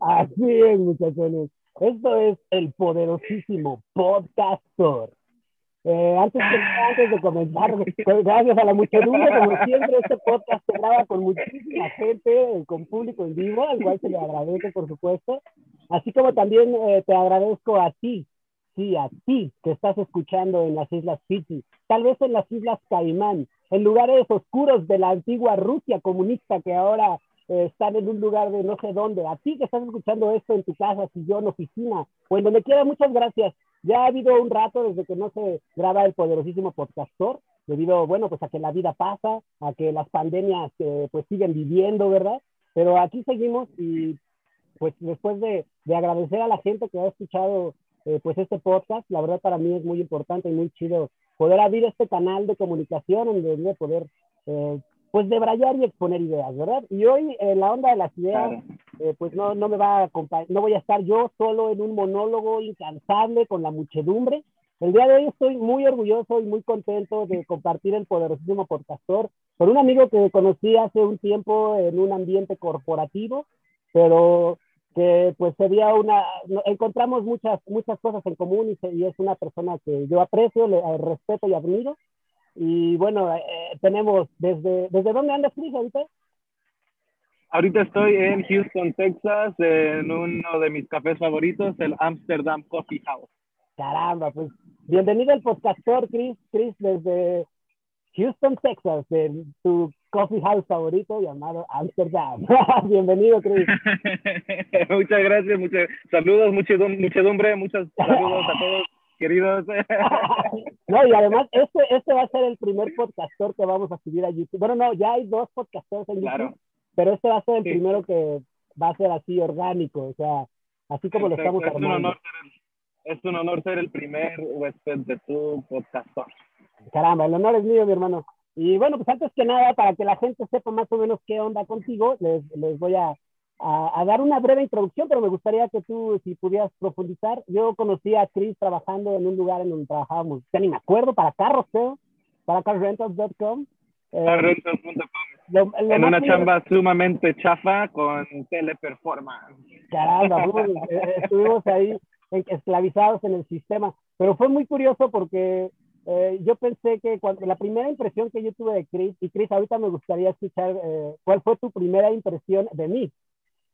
Así es, muchachones. Esto es el poderosísimo Podcastor. Eh, antes, antes de comenzar, pues, gracias a la muchedumbre, como siempre, este podcast se graba con muchísima gente, con público en vivo, al cual se le agradece, por supuesto. Así como también eh, te agradezco a ti, sí, a ti que estás escuchando en las Islas Fiji, tal vez en las Islas Caimán, en lugares oscuros de la antigua Rusia comunista que ahora eh, están en un lugar de no sé dónde. A ti que estás escuchando esto en tu casa, sillón, oficina o en donde quiera, muchas gracias. Ya ha habido un rato desde que no se graba el poderosísimo podcastor, debido, bueno, pues a que la vida pasa, a que las pandemias eh, pues siguen viviendo, ¿verdad? Pero aquí seguimos y pues después de, de agradecer a la gente que ha escuchado eh, pues este podcast, la verdad para mí es muy importante y muy chido poder abrir este canal de comunicación en donde poder eh, pues debrayar y exponer ideas, ¿verdad? Y hoy en la onda de las ideas, eh, pues no, no me va a no voy a estar yo solo en un monólogo incansable con la muchedumbre. El día de hoy estoy muy orgulloso y muy contento de compartir el poderosísimo podcastor con un amigo que conocí hace un tiempo en un ambiente corporativo, pero que pues sería una, encontramos muchas, muchas cosas en común y, y es una persona que yo aprecio, le eh, respeto y admiro y bueno, eh, tenemos desde, ¿desde dónde andas, Cris, ahorita? Ahorita estoy en Houston, Texas, en uno de mis cafés favoritos, el Amsterdam Coffee House. Caramba, pues bienvenido al podcastor, Chris, Chris, desde Houston, Texas, de tu coffee house favorito llamado Amsterdam. bienvenido, Chris. muchas gracias, muchas saludos, muchedumbre, muchos saludos a todos queridos. no, y además, este, este va a ser el primer podcastor que vamos a subir a YouTube. Bueno, no, ya hay dos podcastores en YouTube, pero este va a ser el primero que va a ser así orgánico, o sea, así como lo estamos es Un honor ser el, es un honor ser el primer huésped de tu podcastor. Caramba, el honor es mío, mi hermano. Y bueno, pues antes que nada, para que la gente sepa más o menos qué onda contigo, les, les voy a a, dar una breve introducción, pero me gustaría que tú, si pudieras profundizar. Yo conocí a Chris trabajando en un lugar en donde trabajábamos, ya ni me acuerdo, para carros, creo, para carrentals.com. Eh, carrentals.com. en una chamba sumamente chafa con teleperformance. Caramba, eh, estuvimos ahí esclavizados en el sistema, pero fue muy curioso porque eh, yo pensé que cuando la primera impresión que yo tuve de Chris, y Chris, ahorita me gustaría escuchar cuál fue tu primera impresión de mí,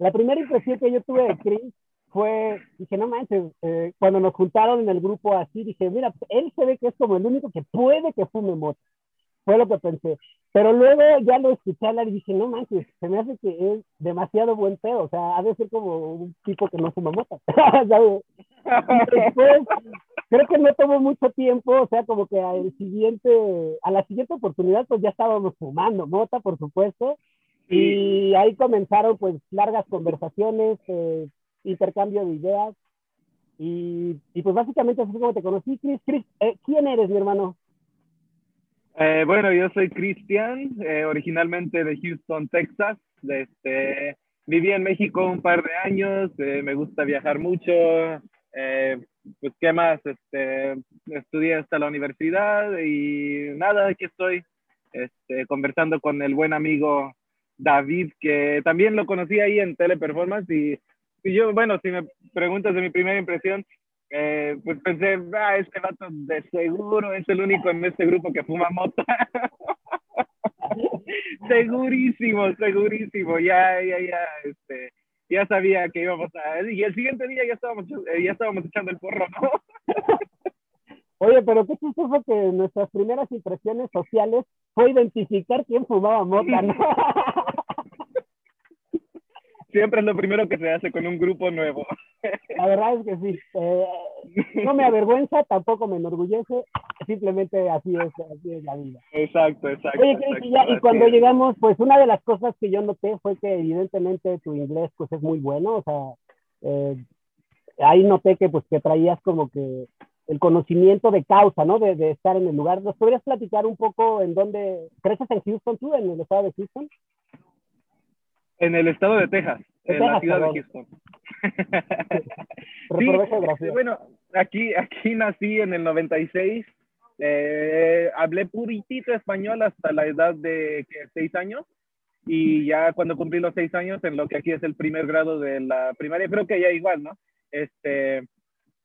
la primera impresión que yo tuve de Chris fue, dije, no manches, eh, cuando nos juntaron en el grupo así, dije, mira, él se ve que es como el único que puede que fume moto. Fue lo que pensé. Pero luego ya lo escuché hablar y dije, no manches, se me hace que es demasiado buen pedo. O sea, ha de ser como un tipo que no fuma moto. Después, creo que no tomó mucho tiempo, o sea, como que al siguiente, a la siguiente oportunidad, pues ya estábamos fumando mota, por supuesto. Y ahí comenzaron pues largas conversaciones, eh, intercambio de ideas. Y, y, pues básicamente así como te conocí, Chris. Chris eh, ¿quién eres, mi hermano? Eh, bueno, yo soy Cristian, originalmente de Houston, Texas. Este, viví en México un par de años, me gusta viajar mucho. pues, ¿qué más? Este, estudié hasta la universidad y nada, aquí estoy este, conversando con el buen amigo David, que también lo conocí ahí en Teleperformance y, y yo, bueno, si me preguntas de mi primera impresión, eh, pues pensé, ah, este vato de seguro es el único en este grupo que fuma mota. segurísimo, segurísimo, ya, ya, ya, este, ya sabía que íbamos a, y el siguiente día ya estábamos, eh, ya estábamos echando el porro, ¿no? Oye, pero qué chistoso que nuestras primeras impresiones sociales fue identificar quién fumaba mota, ¿no? Siempre es lo primero que se hace con un grupo nuevo. La verdad es que sí. Eh, no me avergüenza, tampoco me enorgullece, simplemente así es, así es la vida. Exacto, exacto. Oye, y, cuando llegamos, pues una de las cosas que yo noté fue que evidentemente tu inglés pues es muy bueno, o sea, eh, ahí noté que pues que traías como que el conocimiento de causa, ¿no? De, de, estar en el lugar. ¿Nos podrías platicar un poco en dónde, creces en Houston tú, en el estado de Houston? En el estado de Texas, en la ciudad de Houston. sí, bueno, aquí, aquí nací en el 96. Eh, hablé puritito español hasta la edad de ¿qué, seis años. y ya cuando cumplí los seis años, en lo que aquí es el primer grado de la primaria, creo que ya igual, ¿no? Este,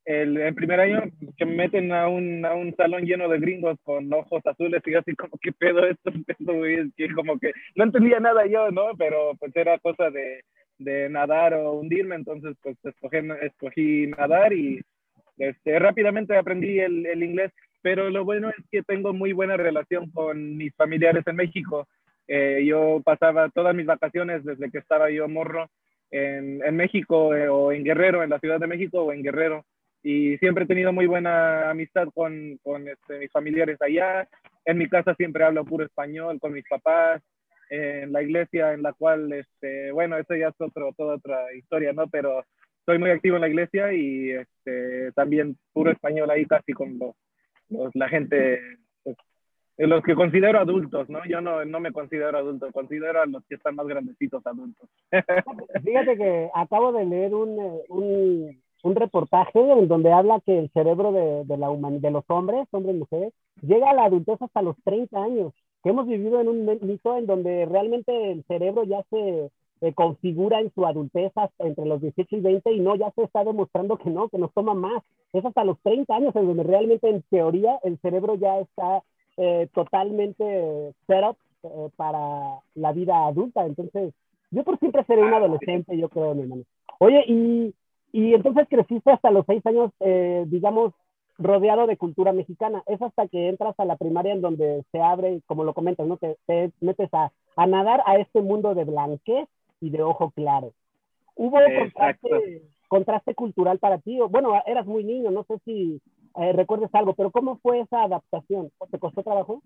el, el primer año que me meten a un, a un salón lleno de gringos con ojos azules y así como, ¿qué pedo esto? Es que como que no entendía nada yo, ¿no? Pero pues era cosa de, de nadar o hundirme, entonces pues escogí, escogí nadar y este, rápidamente aprendí el, el inglés, pero lo bueno es que tengo muy buena relación con mis familiares en México. Eh, yo pasaba todas mis vacaciones desde que estaba yo morro en, en México eh, o en Guerrero, en la Ciudad de México o en Guerrero y siempre he tenido muy buena amistad con, con este, mis familiares allá. En mi casa siempre hablo puro español con mis papás, en la iglesia en la cual, este, bueno, eso ya es otro, toda otra historia, ¿no? Pero soy muy activo en la iglesia y este, también puro español ahí casi con los, los la gente, pues, los que considero adultos, ¿no? Yo no, no me considero adulto, considero a los que están más grandecitos adultos. Fíjate que acabo de leer un, un un reportaje en donde habla que el cerebro de, de la de los hombres, hombres y mujeres, llega a la adultez hasta los 30 años, que hemos vivido en un mito en donde realmente el cerebro ya se configura en su adultez entre los 18 y 20 y no, ya se está demostrando que no, que nos toma más. Es hasta los 30 años en donde realmente en teoría el cerebro ya está eh, totalmente set up eh, para la vida adulta. Entonces, yo por siempre seré un adolescente, yo creo, mi hermano. Oye, y y entonces creciste hasta los seis años, eh, digamos, rodeado de cultura mexicana. Es hasta que entras a la primaria en donde se abre, como lo comentas, ¿no? Te, te metes a, a, nadar a este mundo de blanquez y de ojo claro. ¿Hubo contraste, contraste, cultural para ti? Bueno, eras muy niño, no sé si eh, recuerdes algo, pero ¿cómo fue esa adaptación? ¿Te costó trabajo?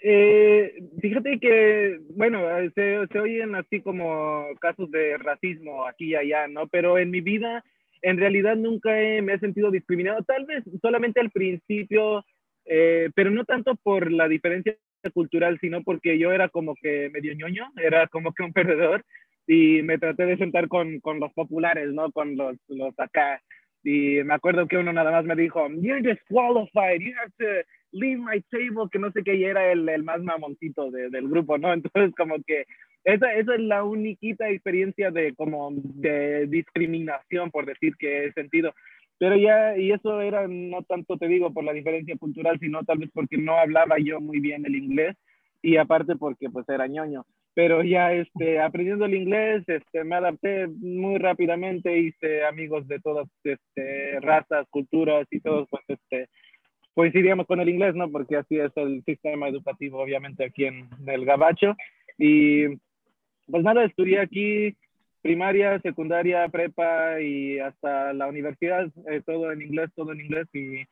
Eh, fíjate que, bueno, se, se, oyen así como casos de racismo aquí y allá, ¿no? Pero en mi vida, en realidad nunca me he sentido discriminado, tal vez solamente al principio, eh, pero no tanto por la diferencia cultural, sino porque yo era como que medio ñoño, era como que un perdedor y me traté de sentar con, con los populares, ¿no? Con los, los acá. Y me acuerdo que uno nada más me dijo, you're disqualified, you have to leave my table, que no sé qué, y era el, el más mamoncito de, del grupo, ¿no? Entonces, como que esa, esa es la única experiencia de como de discriminación, por decir que he sentido. Pero ya, y eso era no tanto, te digo, por la diferencia cultural, sino tal vez porque no hablaba yo muy bien el inglés y aparte porque pues era ñoño. Pero ya este, aprendiendo el inglés, este, me adapté muy rápidamente, hice amigos de todas este, razas, culturas y todos, pues, este, coincidíamos con el inglés, ¿no? Porque así es el sistema educativo, obviamente, aquí en el Gabacho. Y pues nada, estudié aquí primaria, secundaria, prepa y hasta la universidad, eh, todo en inglés, todo en inglés. Y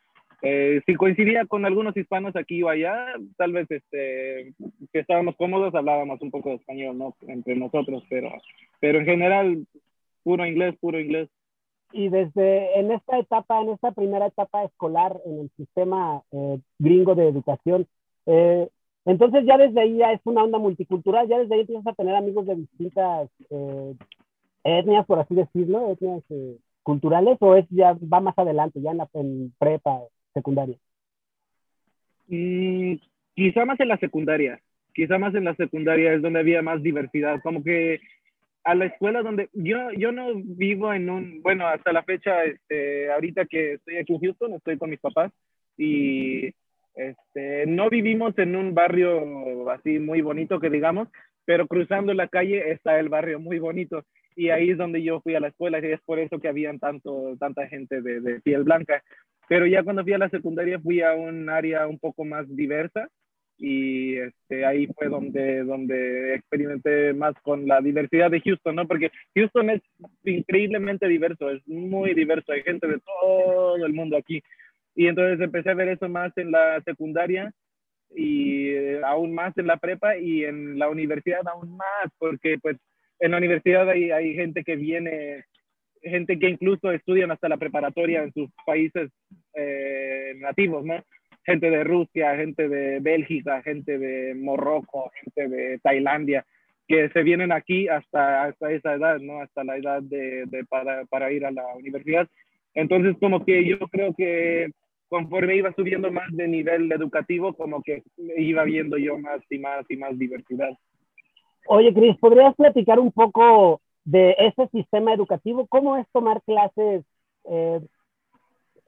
eh, si coincidía con algunos hispanos aquí o allá, tal vez este, que estábamos cómodos, hablábamos un poco de español, ¿no? Entre nosotros, pero, pero en general, puro inglés, puro inglés y desde en esta etapa, en esta primera etapa escolar en el sistema eh, gringo de educación, eh, entonces ya desde ahí ya es una onda multicultural, ya desde ahí empiezas a tener amigos de distintas eh, etnias, por así decirlo, etnias culturales, o es ya va más adelante, ya en la prepa, secundaria. Mm, quizá más en la secundaria, quizá más en la secundaria es donde había más diversidad, como que a la escuela donde yo, yo no vivo en un, bueno, hasta la fecha, este, ahorita que estoy aquí en Houston, estoy con mis papás y este, no vivimos en un barrio así muy bonito que digamos, pero cruzando la calle está el barrio muy bonito y ahí es donde yo fui a la escuela y es por eso que habían tanto, tanta gente de, de piel blanca. Pero ya cuando fui a la secundaria fui a un área un poco más diversa y este, ahí fue donde, donde experimenté más con la diversidad de Houston, ¿no? Porque Houston es increíblemente diverso, es muy diverso, hay gente de todo el mundo aquí. Y entonces empecé a ver eso más en la secundaria y eh, aún más en la prepa y en la universidad aún más, porque pues en la universidad hay, hay gente que viene, gente que incluso estudian hasta la preparatoria en sus países eh, nativos, ¿no? Gente de Rusia, gente de Bélgica, gente de Morroco, gente de Tailandia, que se vienen aquí hasta, hasta esa edad, ¿no? Hasta la edad de, de para, para, ir a la universidad. Entonces, como que yo creo que conforme iba subiendo más de nivel educativo, como que iba viendo yo más y más y más diversidad. Oye, Cris, ¿podrías platicar un poco de ese sistema educativo? ¿Cómo es tomar clases? Eh,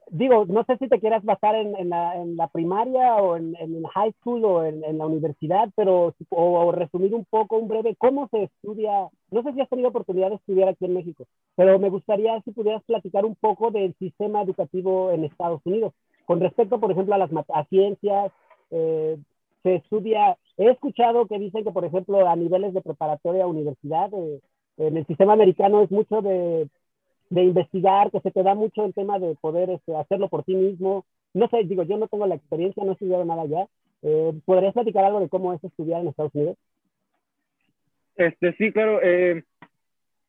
digo, no sé si te quieras basar en, en, la, en la, primaria o en, en, high school o en, la universidad, pero o, o, resumir un poco, un breve, cómo se estudia. No sé si has tenido oportunidad de estudiar aquí en México, pero me gustaría si pudieras platicar un poco del sistema educativo en Estados Unidos. Con respecto, por ejemplo, a las a ciencias, eh, se estudia, he escuchado que dicen que, por ejemplo, a niveles de preparatoria universidad, eh, en el sistema americano es mucho de, de, investigar, que se te da mucho el tema de poder este, hacerlo por ti mismo. No sé, digo, yo no tengo la experiencia, no he estudiado nada allá. Eh, ¿Podrías platicar algo de cómo es estudiar en Estados Unidos? Este, sí, claro. Eh,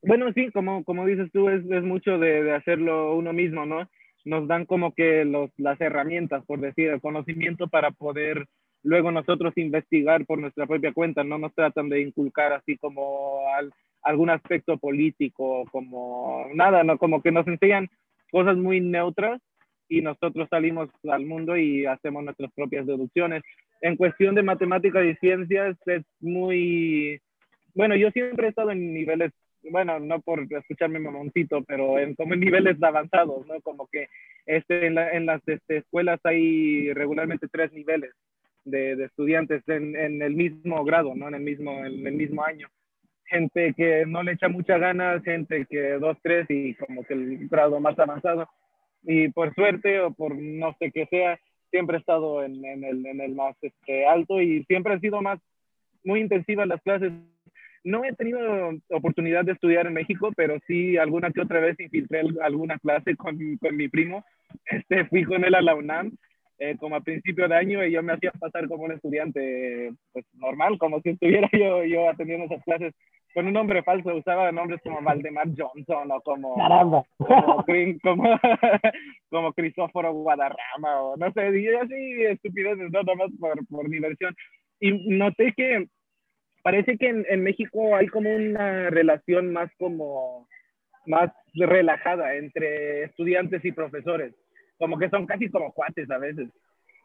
bueno, sí, como, como dices tú, es, es mucho de, de, hacerlo uno mismo, ¿no? Nos dan como que los, las herramientas, por decir, el conocimiento para poder luego nosotros investigar por nuestra propia cuenta, no nos tratan de inculcar así como al, algún aspecto político, como nada, no como que nos enseñan cosas muy neutras y nosotros salimos al mundo y hacemos nuestras propias deducciones. En cuestión de matemáticas y ciencias es muy, bueno, yo siempre he estado en niveles, bueno, no por escucharme mamoncito, pero en como en niveles avanzados, ¿no? Como que este, en, la, en las este, escuelas hay regularmente tres niveles de, de estudiantes en, en, el mismo grado, ¿no? En el mismo, en el mismo año. Gente que no le echa muchas ganas, gente que dos, tres y como que el grado más avanzado. Y por suerte o por no sé qué sea, siempre he estado en, en, el, en el más este, alto y siempre han sido más, muy intensivas las clases. No he tenido oportunidad de estudiar en México, pero sí alguna que otra vez infiltré alguna clase con, con mi primo. Este, fui con él a la UNAM eh, como a principio de año y yo me hacía pasar como un estudiante pues normal, como si estuviera yo, yo atendiendo esas clases con un nombre falso, usaba nombres como Valdemar Johnson o como, Caramba. como, como, como Crisóforo Guadarrama o no sé, y así estupideces, no, nada más por, por diversión. Y noté que parece que en, en México hay como una relación más como más relajada entre estudiantes y profesores como que son casi como cuates a veces.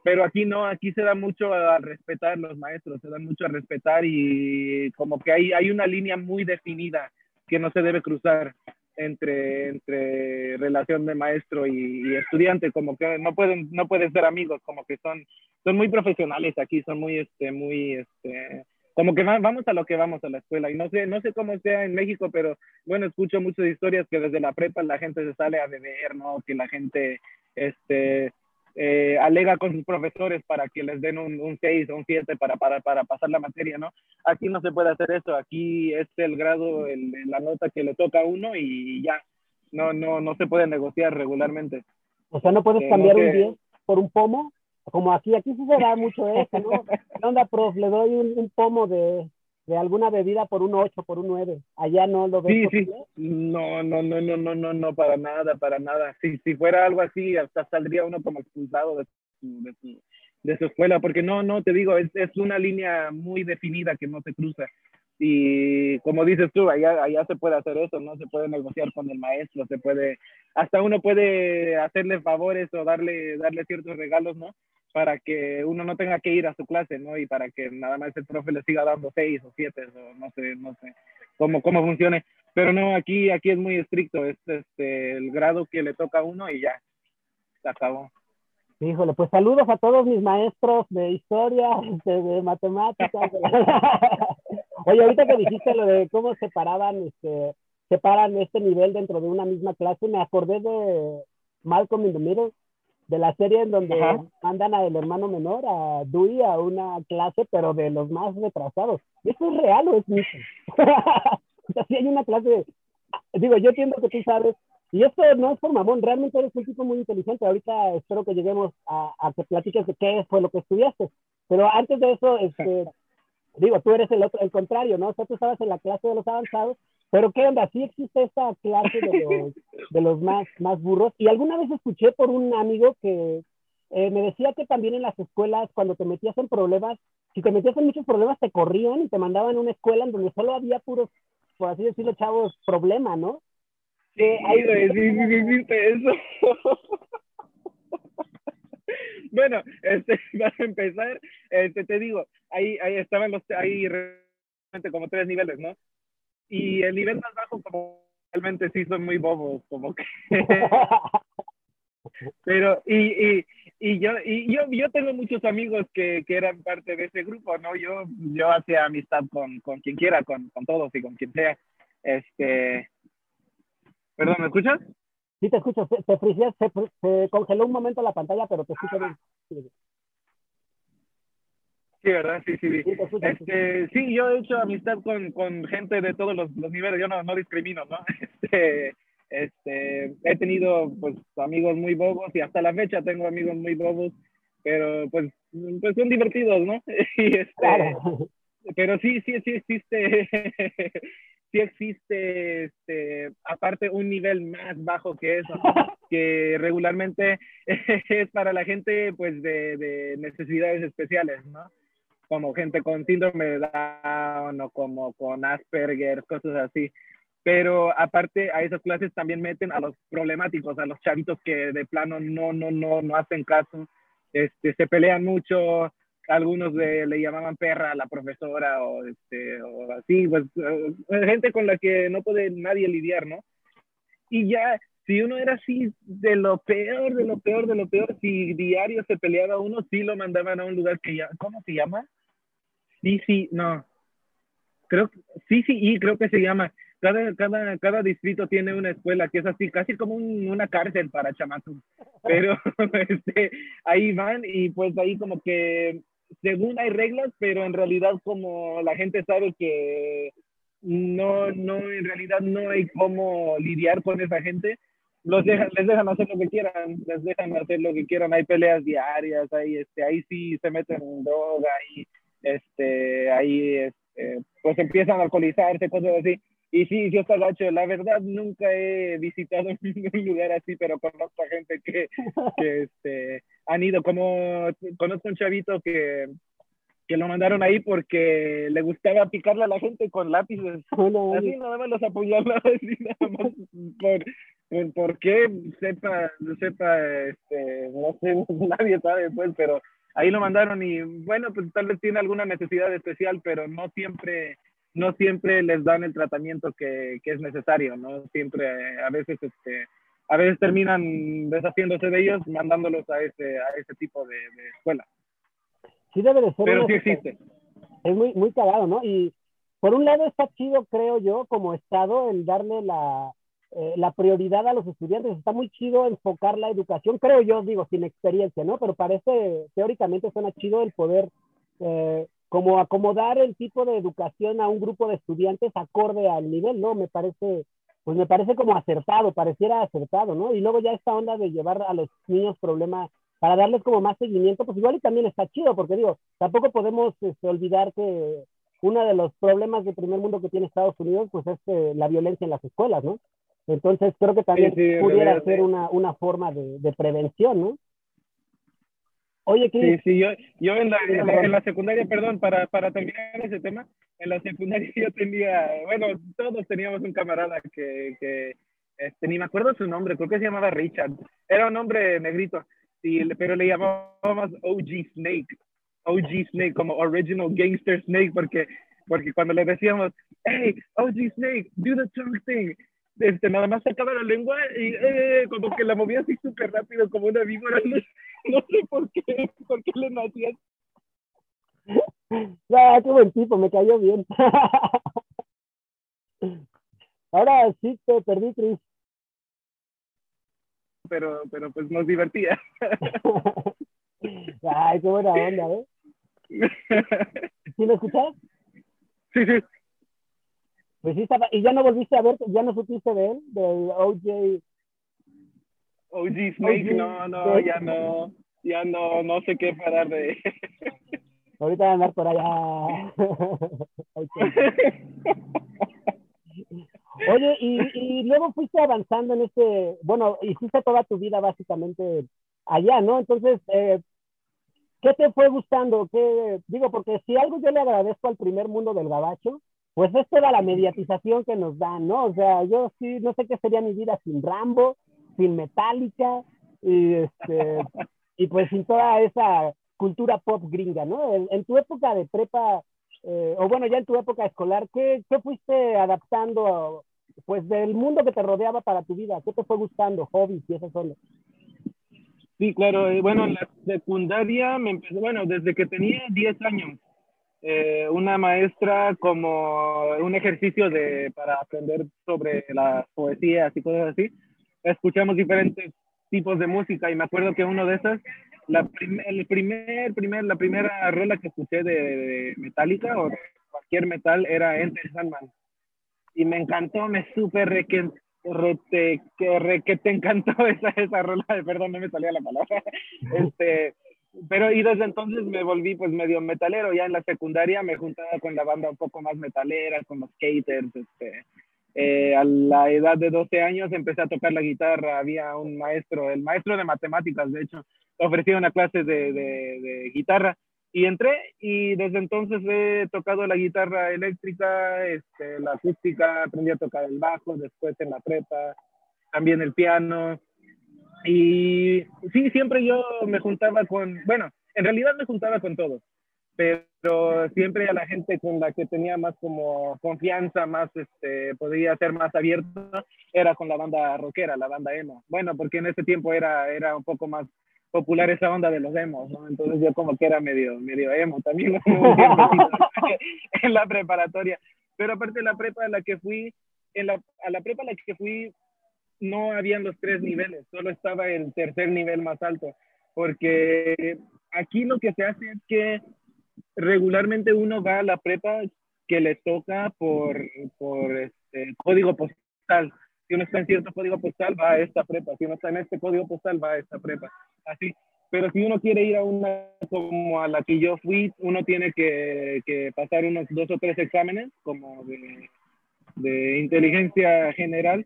Pero aquí no, aquí se da mucho a respetar los maestros, se dan mucho a respetar y como que hay, hay una línea muy definida que no se debe cruzar entre, entre relación de maestro y, y, estudiante, como que no pueden, no pueden ser amigos, como que son, son muy profesionales aquí, son muy, este, muy, este, como que vamos a lo que vamos a la escuela y no sé, no sé cómo sea en México, pero bueno, escucho muchas historias que desde la prepa la gente se sale a beber, ¿no? Que la gente este, eh, alega con sus profesores para que les den un, un 6 o un 7 para, para, para pasar la materia, ¿no? Aquí no se puede hacer eso, aquí es el grado, el, la nota que le toca a uno y ya, no, no, no se puede negociar regularmente. O sea, no puedes eh, cambiar no un 10 por un pomo, como aquí, aquí sí se da mucho eso, ¿no? ¿Qué onda, prof? Le doy un, un pomo de de alguna bebida por un 8, por un 9. Allá no lo ves. Sí, sí. No, no, no, no, no, no, no, para nada, para nada. Si, si fuera algo así, hasta saldría uno como expulsado de su, de su, de su escuela, porque no, no, te digo, es, es una línea muy definida que no se cruza. Y como dices tú, allá, allá se puede hacer eso, ¿no? Se puede negociar con el maestro, se puede, hasta uno puede hacerle favores o darle, darle ciertos regalos, ¿no? para que uno no tenga que ir a su clase, ¿no? Y para que nada más el profe le siga dando seis o siete, o no sé, no sé cómo, cómo funcione. Pero no, aquí, aquí es muy estricto, es este, el grado que le toca a uno y ya, se acabó. Híjole, pues saludos a todos mis maestros de historia, de, de matemáticas. Oye, ahorita que dijiste lo de cómo separaban, este, separan este nivel dentro de una misma clase, me acordé de Malcolm in the Middle, de la serie en donde Ajá. mandan al hermano menor, a Dewey, a una clase, pero de los más retrasados. ¿Eso es real o es mito? o sea, si hay una clase, digo, yo entiendo que tú sabes, y esto no es por mamón, realmente eres un tipo muy inteligente. Ahorita espero que lleguemos a, a que platiques de qué fue lo que estudiaste. Pero antes de eso, este, digo, tú eres el, otro, el contrario, ¿no? O sea, tú estabas en la clase de los avanzados pero ¿qué onda? Sí existe esta clase de los, de los más, más burros. Y alguna vez escuché por un amigo que eh, me decía que también en las escuelas, cuando te metías en problemas, si te metías en muchos problemas, te corrían y te mandaban a una escuela en donde solo había puros, por así decirlo, chavos, problema, ¿no? Sí, ahí sí, sí, sí, eso. bueno, este, para empezar, este, te digo, ahí, ahí estaban los, ahí como tres niveles, ¿no? Y el nivel más bajo, como realmente sí son muy bobos, como que... Pero, y, y, y, yo, y yo, yo tengo muchos amigos que, que, eran parte de ese grupo, ¿no? Yo, yo hacía amistad con, con quien quiera, con, con todos y con quien sea. Este... Perdón, ¿me escuchas? Sí, te escucho. Se, se, se, congeló un momento la pantalla, pero te escucho bien. Sí, ¿verdad? Sí, sí. Sí, este, sí yo he hecho amistad con, con gente de todos los, los, niveles, yo no, no discrimino, ¿no? Este, este, he tenido pues amigos muy bobos y hasta la fecha tengo amigos muy bobos, pero pues, pues son divertidos, ¿no? Y este, Pero sí, sí, sí existe, sí existe, este, aparte un nivel más bajo que eso, que regularmente es para la gente pues de, de necesidades especiales, ¿no? como gente con síndrome de Down o como con Asperger, cosas así. Pero aparte a esas clases también meten a los problemáticos, a los chavitos que de plano no, no, no, no hacen caso, este, se pelean mucho, algunos le, llamaban perra a la profesora o, este, o así, pues eh, gente con la que no puede nadie lidiar, ¿no? Y ya, si uno era así de lo peor, de lo peor, de lo peor, si diario se peleaba uno, sí lo mandaban a un lugar que ya, ¿cómo se llama? Sí, sí, no. Creo, sí, sí, y creo que se llama. Cada, cada, cada distrito tiene una escuela que es así, casi como una cárcel para chamacos. Pero este, ahí van y pues ahí como que, según hay reglas, pero en realidad como la gente sabe que no, no, en realidad no hay cómo lidiar con esa gente, los dejan, les dejan hacer lo que quieran, les dejan hacer lo que quieran, hay peleas diarias, ahí, este, ahí sí se meten en droga, y este, ahí este, pues empiezan a alcoholizarse, cosas así. Y sí, yo está gacho. La verdad, nunca he visitado ningún lugar así, pero conozco a gente que, que este, han ido. Como conozco un chavito que, que lo mandaron ahí porque le gustaba picarle a la gente con lápices. así nada más los apuñalaba, así nada más por, por, por qué, sepa, sepa, este, no sé, nadie sabe, pues, pero ahí lo mandaron y bueno, pues tal vez tiene alguna necesidad especial, pero no siempre, no siempre les dan el tratamiento que, que es necesario, ¿no? Siempre, a veces, este, a veces terminan deshaciéndose de ellos, mandándolos a ese, a ese tipo de, escuela. Sí debe de ser. Pero sí existe. Es muy, muy cagado, ¿no? Y por un lado está chido, creo yo, como Estado, el darle la, eh, la prioridad a los estudiantes. Está muy chido enfocar la educación, creo yo, digo, sin experiencia, ¿no? Pero parece, teóricamente suena chido el poder eh, como acomodar el tipo de educación a un grupo de estudiantes acorde al nivel, ¿no? Me parece, pues me parece como acertado, pareciera acertado, ¿no? Y luego ya esta onda de llevar a los niños problemas para darles como más seguimiento, pues igual y también está chido, porque digo, tampoco podemos este, olvidar que uno de los problemas de primer mundo que tiene Estados Unidos, pues es eh, la violencia en las escuelas, ¿no? Entonces creo que también pudiera ser una, una forma de, de, prevención, ¿no? Oye, ¿qué? Sí, sí, yo, yo en, la, en, la, secundaria, perdón, para, para terminar ese tema, en la secundaria yo tenía, bueno, todos teníamos un camarada que, que este, ni me acuerdo su nombre, creo que se llamaba Richard, era un hombre negrito, y, pero le llamábamos OG Snake, OG Snake, como Original Gangster Snake, porque, porque cuando le decíamos, hey, OG Snake, do the tongue thing, este, nada más sacaba la lengua y eh, como que la movía así súper rápido como una víbora. No, sé por qué, por qué le nacía. Ah, qué buen tipo, me cayó bien. Ahora sí te perdí, Chris. Pero, pero pues nos divertía. Ay, qué buena onda, ¿eh? ¿Sí me escuchas? Sí, sí. Pues sí estaba, y ya no volviste a ver, ya no supiste de él, del OJ. OG Snake, no, no, ya no, ya no, no sé qué parar de Ahorita voy a andar por allá. Oye, y, y luego fuiste avanzando en este, bueno, hiciste toda tu vida básicamente allá, ¿no? Entonces, eh, ¿qué te fue gustando? ¿Qué, digo, porque si algo yo le agradezco al primer mundo del gabacho, pues es toda la mediatización que nos dan, ¿no? O sea, yo sí, no sé qué sería mi vida sin Rambo, sin Metallica, y, este, y pues sin toda esa cultura pop gringa, ¿no? En, tu época de prepa, eh, o bueno, ya en tu época escolar, ¿qué, qué fuiste adaptando pues del mundo que te rodeaba para tu vida? ¿Qué te fue gustando? Hobbies y esas son. Sí, claro. Eh, bueno, en la secundaria me empezó, bueno, desde que tenía 10 años, eh, una maestra como un ejercicio de, para aprender sobre las poesías y cosas así. Escuchamos diferentes tipos de música y me acuerdo que uno de esas, la el primer, primer, la primera rola que escuché de, de Metallica o cualquier metal era Enter Sandman. Y me encantó, me súper re que, re, que te encantó esa, esa rola, perdón, no me salía la palabra, este, pero y desde entonces me volví pues medio metalero, ya en la secundaria me juntaba con la banda un poco más metalera, con los skaters, este, eh, a la edad de 12 años empecé a tocar la guitarra, había un maestro, el maestro de matemáticas, de hecho, ofrecía una clase de, de, guitarra. Y entré y desde entonces he tocado la guitarra eléctrica, este, la acústica, aprendí a tocar el bajo, después en la prepa, también el piano. Y sí, siempre yo me juntaba con, bueno, en realidad me juntaba con todos, pero siempre a la gente con la que tenía más como confianza, más, este, podía ser más abierto, era con la banda rockera, la banda emo. Bueno, porque en ese tiempo era, era un poco más popular esa onda de los emos, ¿no? Entonces yo como que era medio, medio emo también en la preparatoria. Pero aparte de la prepa a la que fui, en la, a la prepa a la que fui no habían los tres niveles, solo estaba el tercer nivel más alto, porque aquí lo que se hace es que regularmente uno va a la prepa que le toca por, por este, código postal. Si uno está en cierto código postal, va a esta prepa. Si uno está en este código postal, va a esta prepa así. Pero si uno quiere ir a una como a la que yo fui, uno tiene que, que pasar unos dos o tres exámenes como de, de, inteligencia general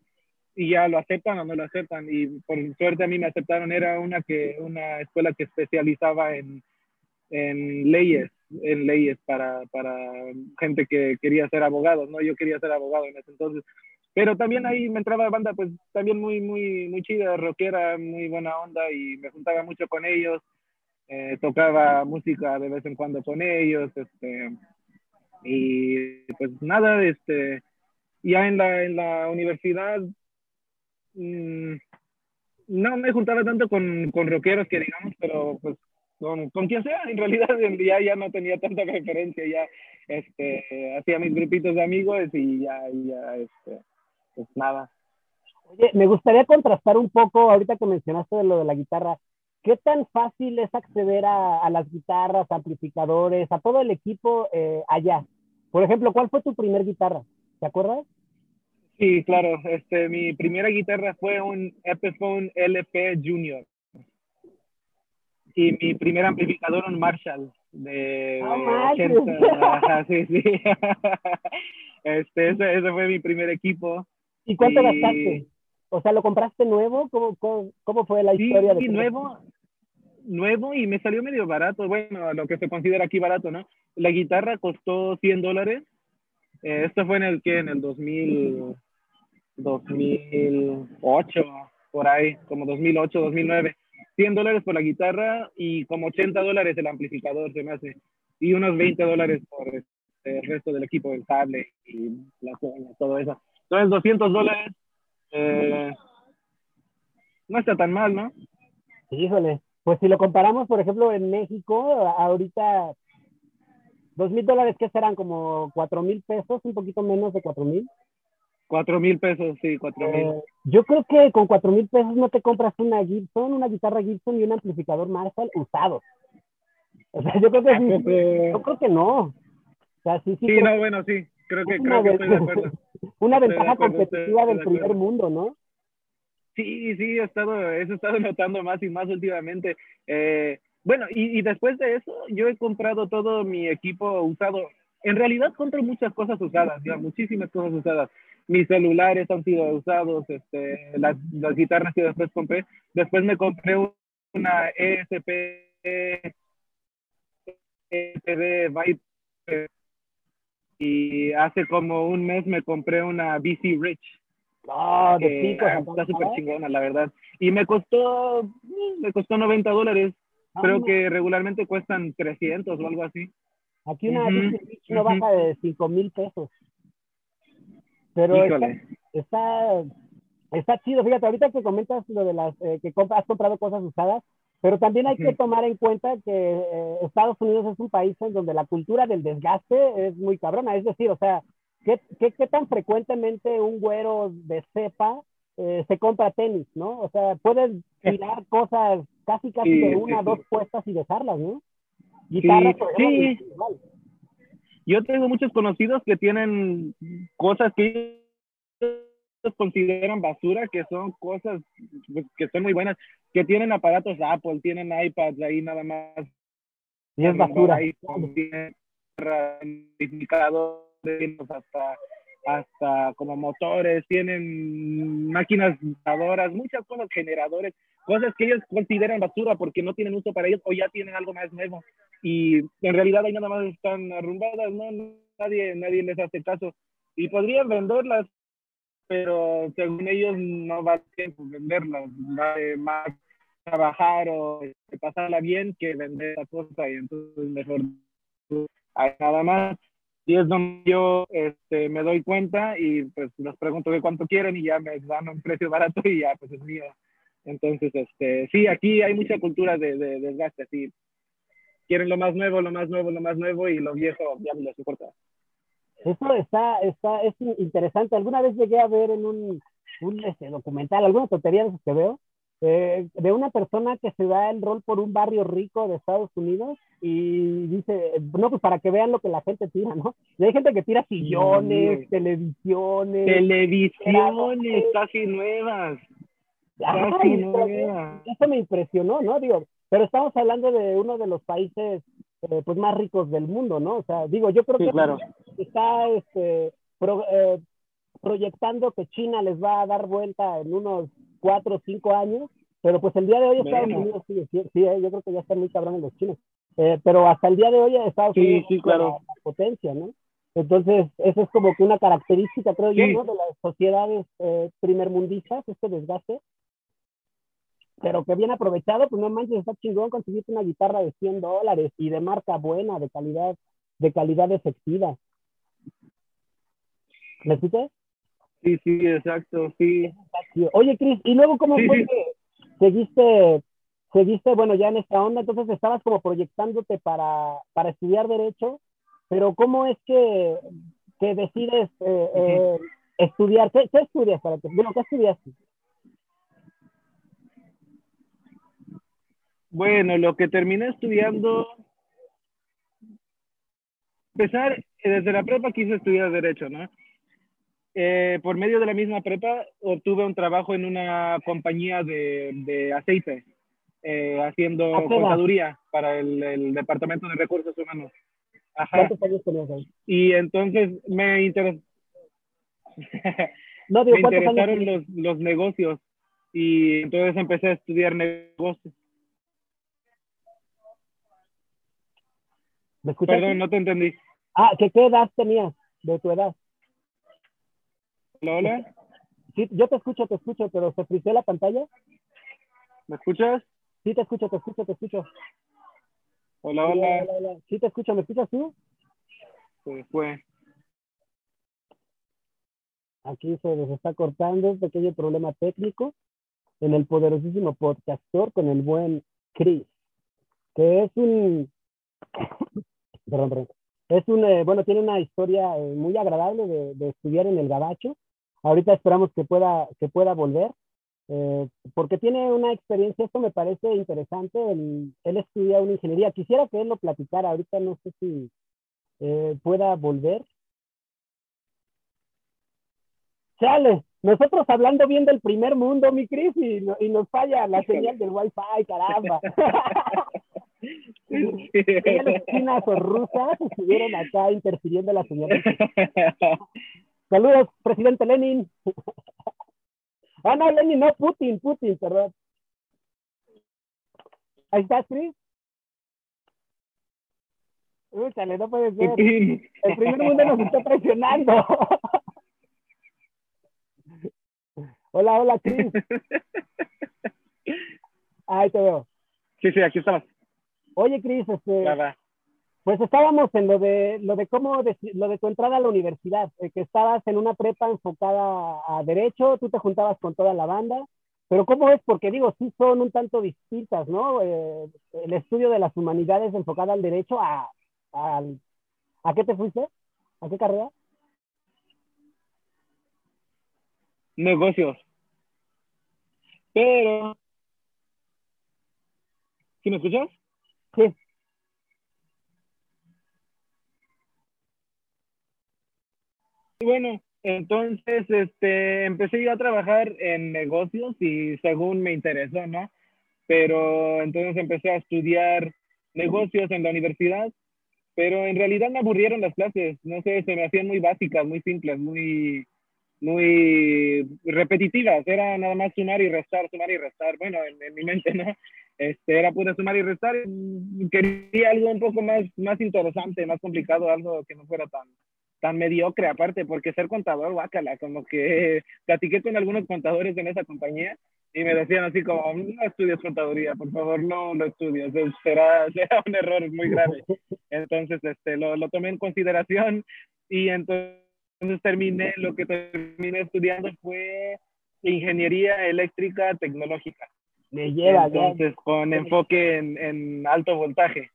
y ya lo aceptan o no lo aceptan. Y por suerte a mí me aceptaron, era una, que, una escuela que especializaba en, en leyes, en leyes para, para gente que quería ser abogado, ¿no? Yo quería ser abogado en ese entonces. Pero también ahí me entraba banda, pues también muy, muy, muy chida, rockera, muy buena onda y me juntaba mucho con ellos. Eh, tocaba música de vez en cuando con ellos, este, y pues nada, este, ya en la, en la universidad mmm, no me juntaba tanto con, con rockeros que digamos, pero pues con, con quien sea, en realidad ya, ya no tenía tanta preferencia, ya este, hacía mis grupitos de amigos y ya, ya este, pues nada. Oye, me gustaría contrastar un poco, ahorita que mencionaste de lo de la guitarra, ¿qué tan fácil es acceder a, a las guitarras, amplificadores, a todo el equipo eh, allá? Por ejemplo, ¿cuál fue tu primer guitarra? ¿Te acuerdas? Sí, claro. Este, mi primera guitarra fue un Epiphone LP Junior. Y mi primer amplificador un Marshall de, oh, 80. sí, sí. Este, ese, ese fue mi primer equipo. ¿Y cuánto y... gastaste? O sea, ¿lo compraste nuevo? ¿Cómo, cómo, cómo fue la historia? Sí, de nuevo, nuevo y me salió medio barato, bueno, lo que se considera aquí barato, ¿no? La guitarra costó 100 dólares. Eh, esto fue en el que, en el 2000, 2008, por ahí, como 2008, 2009. 100 dólares por la guitarra y como 80 dólares el amplificador, se me hace. Y unos 20 dólares por este, el resto del equipo, el cable y la, todo eso. Entonces, 200 dólares eh, no está tan mal, ¿no? Híjole, pues si lo comparamos, por ejemplo, en México, ahorita, dos mil dólares, ¿qué serán? ¿Como cuatro mil pesos? ¿Un poquito menos de cuatro mil? Cuatro mil pesos, sí, cuatro mil. Eh, yo creo que con cuatro mil pesos no te compras una Gibson, una guitarra Gibson y un amplificador Marshall usado. O sea, yo creo que sí, yo creo que no. O sea, sí, sí. Sí, no, bueno, sí. Creo que, creo que estoy de acuerdo. Una ventaja acuerdo, competitiva del primer mundo, ¿no? Sí, sí, he estado, he estado notando más y más últimamente. Eh, bueno, y, y, después de eso, yo he comprado todo mi equipo usado. En realidad compro muchas cosas usadas, ya, muchísimas cosas usadas. Mis celulares han sido usados, este, las, las guitarras que después compré. Después me compré una ESP ESP Viper y hace como un mes me compré una BC Rich. Oh, de que, pico, está súper chingona, la verdad. Y me costó, me costó 90 dólares. Ah, Creo no. que regularmente cuestan 300 o algo así. Aquí una no baja de 5 mil pesos. Pero está, está, chido. Fíjate, ahorita que comentas lo de las eh, que has comprado cosas usadas, pero también hay que tomar en cuenta que eh, Estados Unidos es un país en donde la cultura del desgaste es muy cabrona. Es decir, o sea, ¿qué, qué, qué tan frecuentemente un güero de cepa eh, se compra tenis, ¿no? O sea, puedes tirar cosas casi casi de una, dos puestas y dejarlas, ¿no? Guitarras, sí, Yo tengo muchos conocidos que tienen cosas que ellos consideran basura, que son cosas pues, que son muy buenas, que tienen aparatos Apple, tienen iPads ahí nada más. Y es basura. Ahí, tienen hasta hasta como motores, tienen máquinas lavadoras, muchas cosas, generadores, cosas que ellos consideran basura porque no tienen uso para ellos o ya tienen algo más nuevo. Y en realidad ahí nada más están arrumbadas, ¿no? Nadie, nadie les hace caso. Y podrían venderlas, pero según ellos no va a tiempo venderlas, va más trabajar o este, pasarla bien que vender la cosa y entonces mejor nada más y es donde yo este, me doy cuenta y pues les pregunto de cuánto quieren y ya me dan un precio barato y ya pues es mío. Entonces, este, sí, aquí hay mucha cultura de, de, desgaste, así. Quieren lo más nuevo, lo más nuevo, lo más nuevo y lo viejo ya no les importa. Eso está, está, es interesante. Alguna vez llegué a ver en un, un este, documental, alguna tontería de esos que veo, eh, de una persona que se da el rol por un barrio rico de Estados Unidos y dice, no, pues para que vean lo que la gente tira, ¿no? Y hay gente que tira sillones, televisiones. Televisiones, casi nuevas. Casi nuevas. Eso me impresionó, ¿no? Digo, pero estamos hablando de uno de los países eh, pues más ricos del mundo, ¿no? O sea, digo, yo creo que está este, eh, proyectando que China les va a dar vuelta en unos cuatro o cinco años, pero pues el día de hoy Estados Unidos sí, sí, eh, yo creo que ya están muy cabrones los chinos, eh, pero hasta el día de hoy Estados Unidos sí, claro. la, potencia, ¿no? Entonces, eso es como que una característica, creo yo, ¿no? De las sociedades eh, primermundistas, este desgaste, pero que bien aprovechado, pues no manches, está chingón conseguirte una guitarra de 100 dólares y de marca buena, de calidad, de calidad efectiva. ¿Me escuchas? Sí, sí, exacto, sí. Oye, Cris, ¿y luego cómo fue que seguiste, seguiste, bueno, ya en esta onda, entonces estabas como proyectándote para, para estudiar Derecho, pero ¿cómo es que, que decides eh, eh, estudiar? ¿Qué, estudias para ti? Bueno, ¿qué estudiaste? Bueno, lo que terminé estudiando, empezar, desde la prepa quise estudiar Derecho, ¿no? Eh, por medio de la misma prepa obtuve un trabajo en una compañía de, de aceite, eh, haciendo contaduría para el, Departamento de Recursos Humanos. Ajá. Y entonces me, interesó me interesaron los, los negocios y entonces empecé a estudiar negocios. Perdón, no te entendí. Ah, ¿qué, ¿qué edad tenías de tu edad? Hola, Sí, yo te escucho, te escucho, pero ¿se frició la pantalla? ¿Me escuchas? Sí, te escucho, te escucho, te escucho. Hola, hola. hola, Sí, te escucho, ¿me escuchas tú? Se fue. Aquí se les está cortando un pequeño problema técnico en el poderosísimo podcastor con el buen Chris, que es un... perdón, perdón. Es un, eh, bueno, tiene una historia eh, muy agradable de, de estudiar en el Gabacho Ahorita esperamos que pueda, que pueda volver, eh, porque tiene una experiencia, esto me parece interesante, él, él estudia una ingeniería. Quisiera que él lo platicara, ahorita no sé si eh, pueda volver. Chale, nosotros hablando bien del primer mundo, mi Cris, y, y nos falla la señal del Wi-Fi, caramba. las chinas o rusas estuvieron acá interfiriendo la señal. Saludos, presidente Lenin. ah, no, Lenin, no, Putin, Putin, perdón. Ahí está, Chris. Úchale, no puede ser. El primer mundo nos está presionando. hola, hola, Chris. Ahí te veo. Sí, sí, aquí estamos. Oye, Chris, este. Pues estábamos en lo de lo de cómo lo de tu entrada a la universidad, eh, que estabas en una prepa enfocada a derecho, tú te juntabas con toda la banda, pero cómo es porque digo sí son un tanto distintas, ¿no? Eh, el estudio de las humanidades enfocada al derecho a, a ¿a qué te fuiste? ¿A qué carrera? Negocios. Pero ¿Sí me escuchas? Sí. Bueno, entonces este, empecé yo a trabajar en negocios y según me interesó, ¿no? Pero entonces empecé a estudiar negocios en la universidad, pero en realidad me aburrieron las clases, no sé, se me hacían muy básicas, muy simples, muy, muy repetitivas, era nada más sumar y restar, sumar y restar, bueno, en, mi mente, ¿no? Este, era pura sumar y restar, quería algo un poco más, más interesante, más complicado, algo que no fuera tan, tan mediocre aparte, porque ser contador, guácala, como que platiqué con algunos contadores en esa compañía y me decían así como, no estudies contaduría, por favor, no lo estudies, será, será un error muy grave. Entonces, este, lo, lo tomé en consideración y entonces terminé, lo que terminé estudiando fue ingeniería eléctrica tecnológica. Me lleva, Entonces, con enfoque en, en alto voltaje.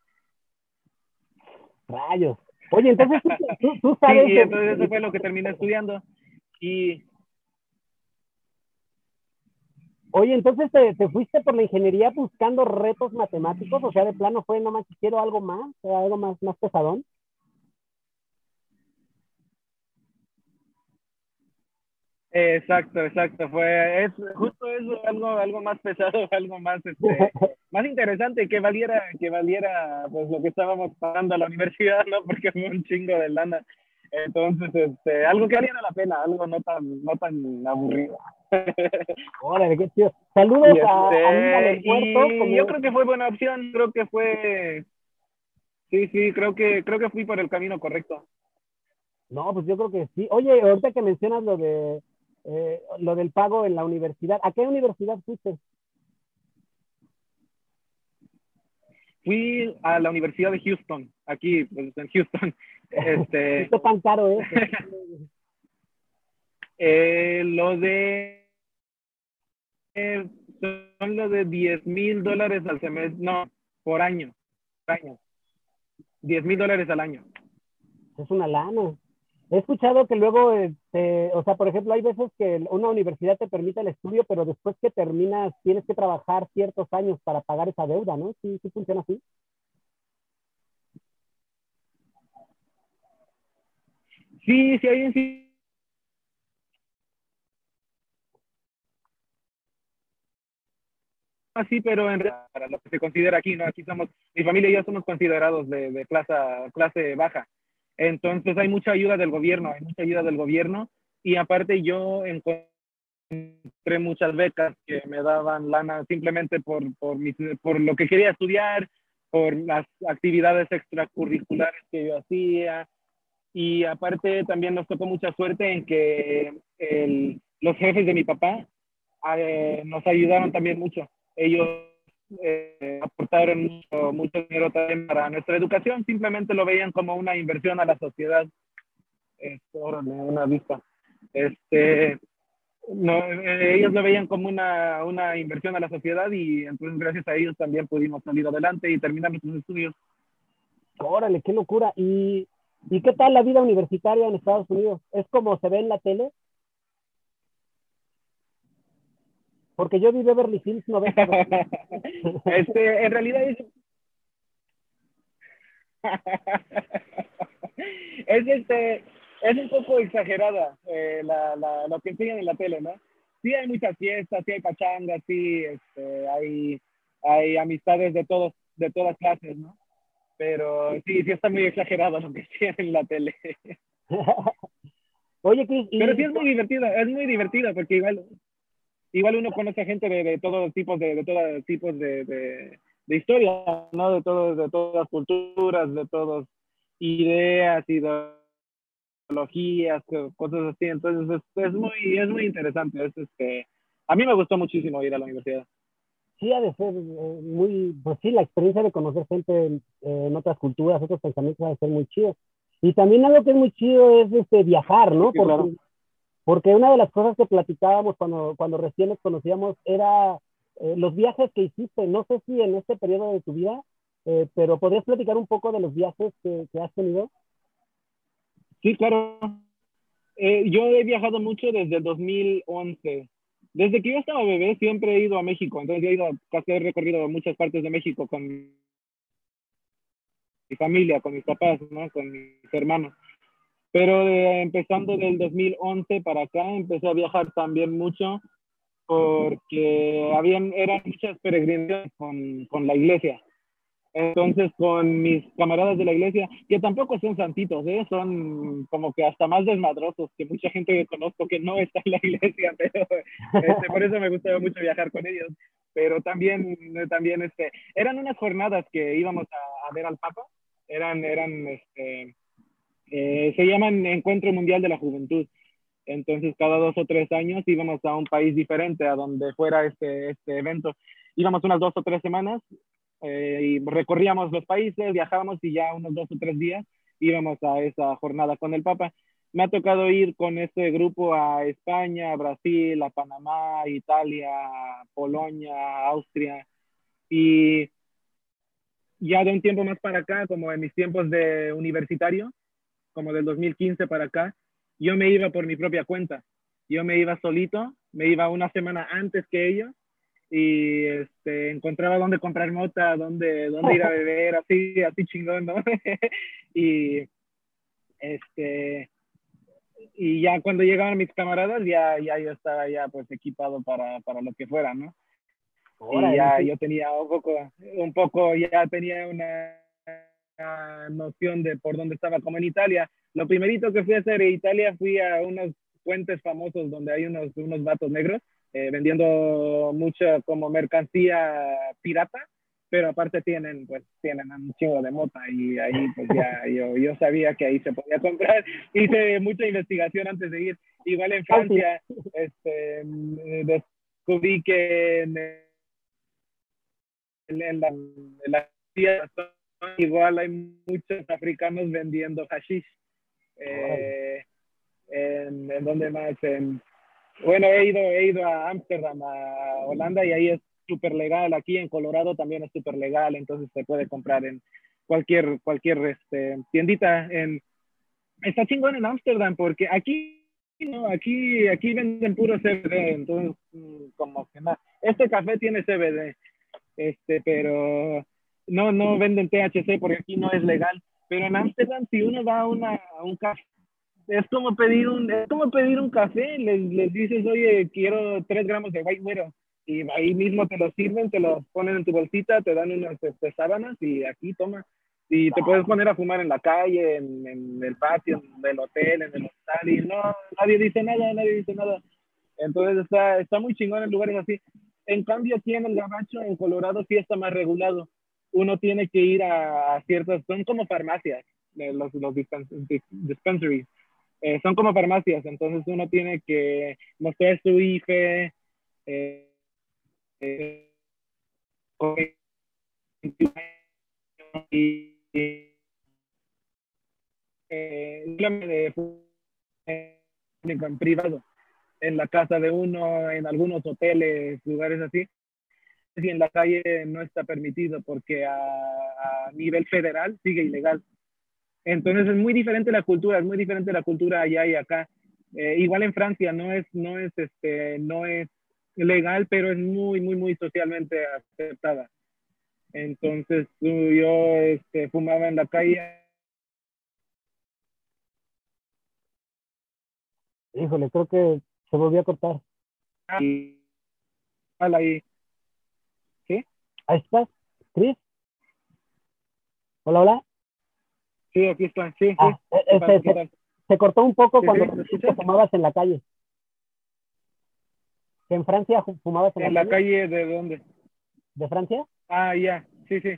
Rayos. Oye, entonces tú, sabes. Sí, entonces eso fue lo que terminé estudiando. Y. Oye, entonces te, te, fuiste por la ingeniería buscando retos matemáticos, o sea, de plano fue, no más, quiero algo más, algo más, más pesadón. Exacto, exacto. Fue es justo eso, algo, algo más pesado, algo más, este, más interesante, que valiera, que valiera, pues lo que estábamos pagando a la universidad, ¿no? Porque fue un chingo de lana. Entonces, este, algo que valiera la pena, algo no tan, no tan aburrido. Órale, qué chido. Saludos a, a este, Puerto. Yo creo que fue buena opción, creo que fue, sí, sí, creo que, creo que fui por el camino correcto. No, pues yo creo que sí. Oye, ahorita que mencionas lo de eh, lo del pago en la universidad. ¿A qué universidad fuiste? Fui a la Universidad de Houston, aquí, pues, en Houston. Este, ¿Qué tan caro es? eh, lo de... Eh, son lo de 10 mil dólares al semestre, no, por año, por año. 10 mil dólares al año. Es una lana. He escuchado que luego, este, o sea, por ejemplo, hay veces que una universidad te permite el estudio, pero después que terminas tienes que trabajar ciertos años para pagar esa deuda, ¿no? ¿Sí, sí funciona así? Sí, sí hay sí. Así, pero en para lo que se considera aquí, ¿no? Aquí somos, mi familia y yo somos considerados de, de clase baja. Entonces hay mucha ayuda del gobierno, hay mucha ayuda del gobierno y aparte yo encontré muchas becas que me daban lana simplemente por, por, por lo que quería estudiar, por las actividades extracurriculares que yo hacía y aparte también nos tocó mucha suerte en que el, los jefes de mi papá eh, nos ayudaron también mucho. Ellos eh, aportaron mucho, mucho, dinero también para nuestra educación, simplemente lo veían como una inversión a la sociedad. Esto, una vista. Este, no, eh, ellos lo veían como una, una inversión a la sociedad y entonces gracias a ellos también pudimos salir adelante y terminar nuestros estudios. Órale, qué locura. ¿Y, ¿Y qué tal la vida universitaria en Estados Unidos? ¿Es como se ve en la tele? Porque yo vi Beverly Hills 90. este, en realidad es... es este es un poco exagerada eh, la, la, lo que enseñan en la tele, ¿no? Sí hay muchas fiestas, sí hay pachangas, sí este, hay, hay amistades de todos, de todas clases, ¿no? Pero sí, sí está muy exagerado lo que enseñan en la tele. Oye, Pero sí es muy divertido, es muy divertido porque igual igual uno conoce gente de, de todos tipos de, de todos tipos de, de, de historia, ¿no? De todos, de todas culturas, de todas ideas, ideologías, cosas así. Entonces es, es muy, es muy interesante. Es, este, a mí me gustó muchísimo ir a la universidad. sí ha de ser eh, muy, pues sí, la experiencia de conocer gente en, en, otras culturas, otros pensamientos ha de ser muy chido. Y también algo que es muy chido es este, viajar, ¿no? Sí, porque, claro. Porque una de las cosas que platicábamos cuando, cuando recién nos conocíamos era eh, los viajes que hiciste. No sé si en este periodo de tu vida, eh, pero ¿podrías platicar un poco de los viajes que, que has tenido? Sí, claro. Eh, yo he viajado mucho desde el 2011. Desde que yo estaba bebé siempre he ido a México, entonces he ido, casi he recorrido muchas partes de México con mi familia, con mis papás, ¿no? con mis hermanos. Pero eh, empezando del 2011 para acá, empecé a viajar también mucho porque habían, eran muchas peregrinaciones con, con la iglesia. Entonces, con mis camaradas de la iglesia, que tampoco son santitos, ¿eh? son como que hasta más desmadrosos que mucha gente que conozco que no está en la iglesia, pero este, por eso me gustaba mucho viajar con ellos. Pero también, también este, eran unas jornadas que íbamos a, a ver al Papa, eran, eran este, se llaman Encuentro Mundial de la Juventud. Entonces, cada dos o tres años íbamos a un país diferente, a donde fuera este, este evento. Íbamos unas dos o tres semanas eh, y recorríamos los países, viajábamos y ya unos dos o tres días íbamos a esa jornada con el Papa. Me ha tocado ir con este grupo a España, a Brasil, a Panamá, Italia, Polonia, Austria y ya de un tiempo más para acá, como en mis tiempos de universitario, como del 2015 para acá, yo me iba por mi propia cuenta. Yo me iba solito, me iba una semana antes que ellos y este, encontraba dónde comprar mota, dónde, dónde ir a beber, así, así chingón, ¿no? y este y ya cuando llegaban mis camaradas ya, ya yo estaba ya pues equipado para, para lo que fuera, ¿no? y ya yo tenía un poco, un poco, ya tenía una noción de por dónde estaba, como en Italia. Lo primerito que fui a hacer en Italia, fui a unos puentes famosos donde hay unos, unos vatos negros eh, vendiendo mucha como mercancía pirata, pero aparte tienen, pues, tienen un chingo de mota y ahí, pues, ya yo, yo sabía que ahí se podía comprar. Hice mucha investigación antes de ir. Igual en Francia, este, descubrí que en, en la, en la igual hay muchos africanos vendiendo hashish. Eh, en, en donde más, en, bueno, he ido, he ido a Ámsterdam, a Holanda, y ahí es súper legal. Aquí en Colorado también es súper legal, entonces se puede comprar en cualquier, cualquier este, tiendita. En, está chingón en Ámsterdam, porque aquí, no, aquí, aquí venden puro CBD, entonces, como que nada. Este café tiene CBD, este, pero no, no venden THC porque aquí no es legal. Pero en Ámsterdam, si uno va a, una, a un café, es como pedir un, es como pedir un café, les, les dices, oye, quiero tres gramos de white widow, y ahí mismo te lo sirven, te lo ponen en tu bolsita, te dan unas este, sábanas y aquí toma. Y te puedes poner a fumar en la calle, en, en el patio, del hotel, en el hospital, y no, nadie dice nada, nadie dice nada. Entonces está, está muy chingón en lugares así. En cambio, aquí en el Gabacho, en Colorado, sí está más regulado. Uno tiene que ir a, ciertas, son como farmacias, los, los dispensaries. Eh, son como farmacias, entonces uno tiene que mostrar su IFE, eh, eh, y, eh, en privado, en la casa de uno, en algunos hoteles, lugares así, y en la calle no está permitido porque a, a nivel federal sigue ilegal. Entonces es muy diferente la cultura, es muy diferente la cultura allá y acá. Eh, igual en Francia no es, no es, este, no es legal, pero es muy, muy, muy socialmente aceptada. Entonces yo este, fumaba en la calle. Híjole, creo que se volvió a cortar. Y ahí. ¿Sí? Ahí estás, Chris. Hola, hola. Sí, aquí está. Sí, ah, sí. Este, se, se, cortó un poco ¿Sí, cuando sí, te fumabas en la calle. ¿En Francia fumabas en, ¿En la, la calle? de dónde? ¿De Francia? Ah, ya, sí, sí.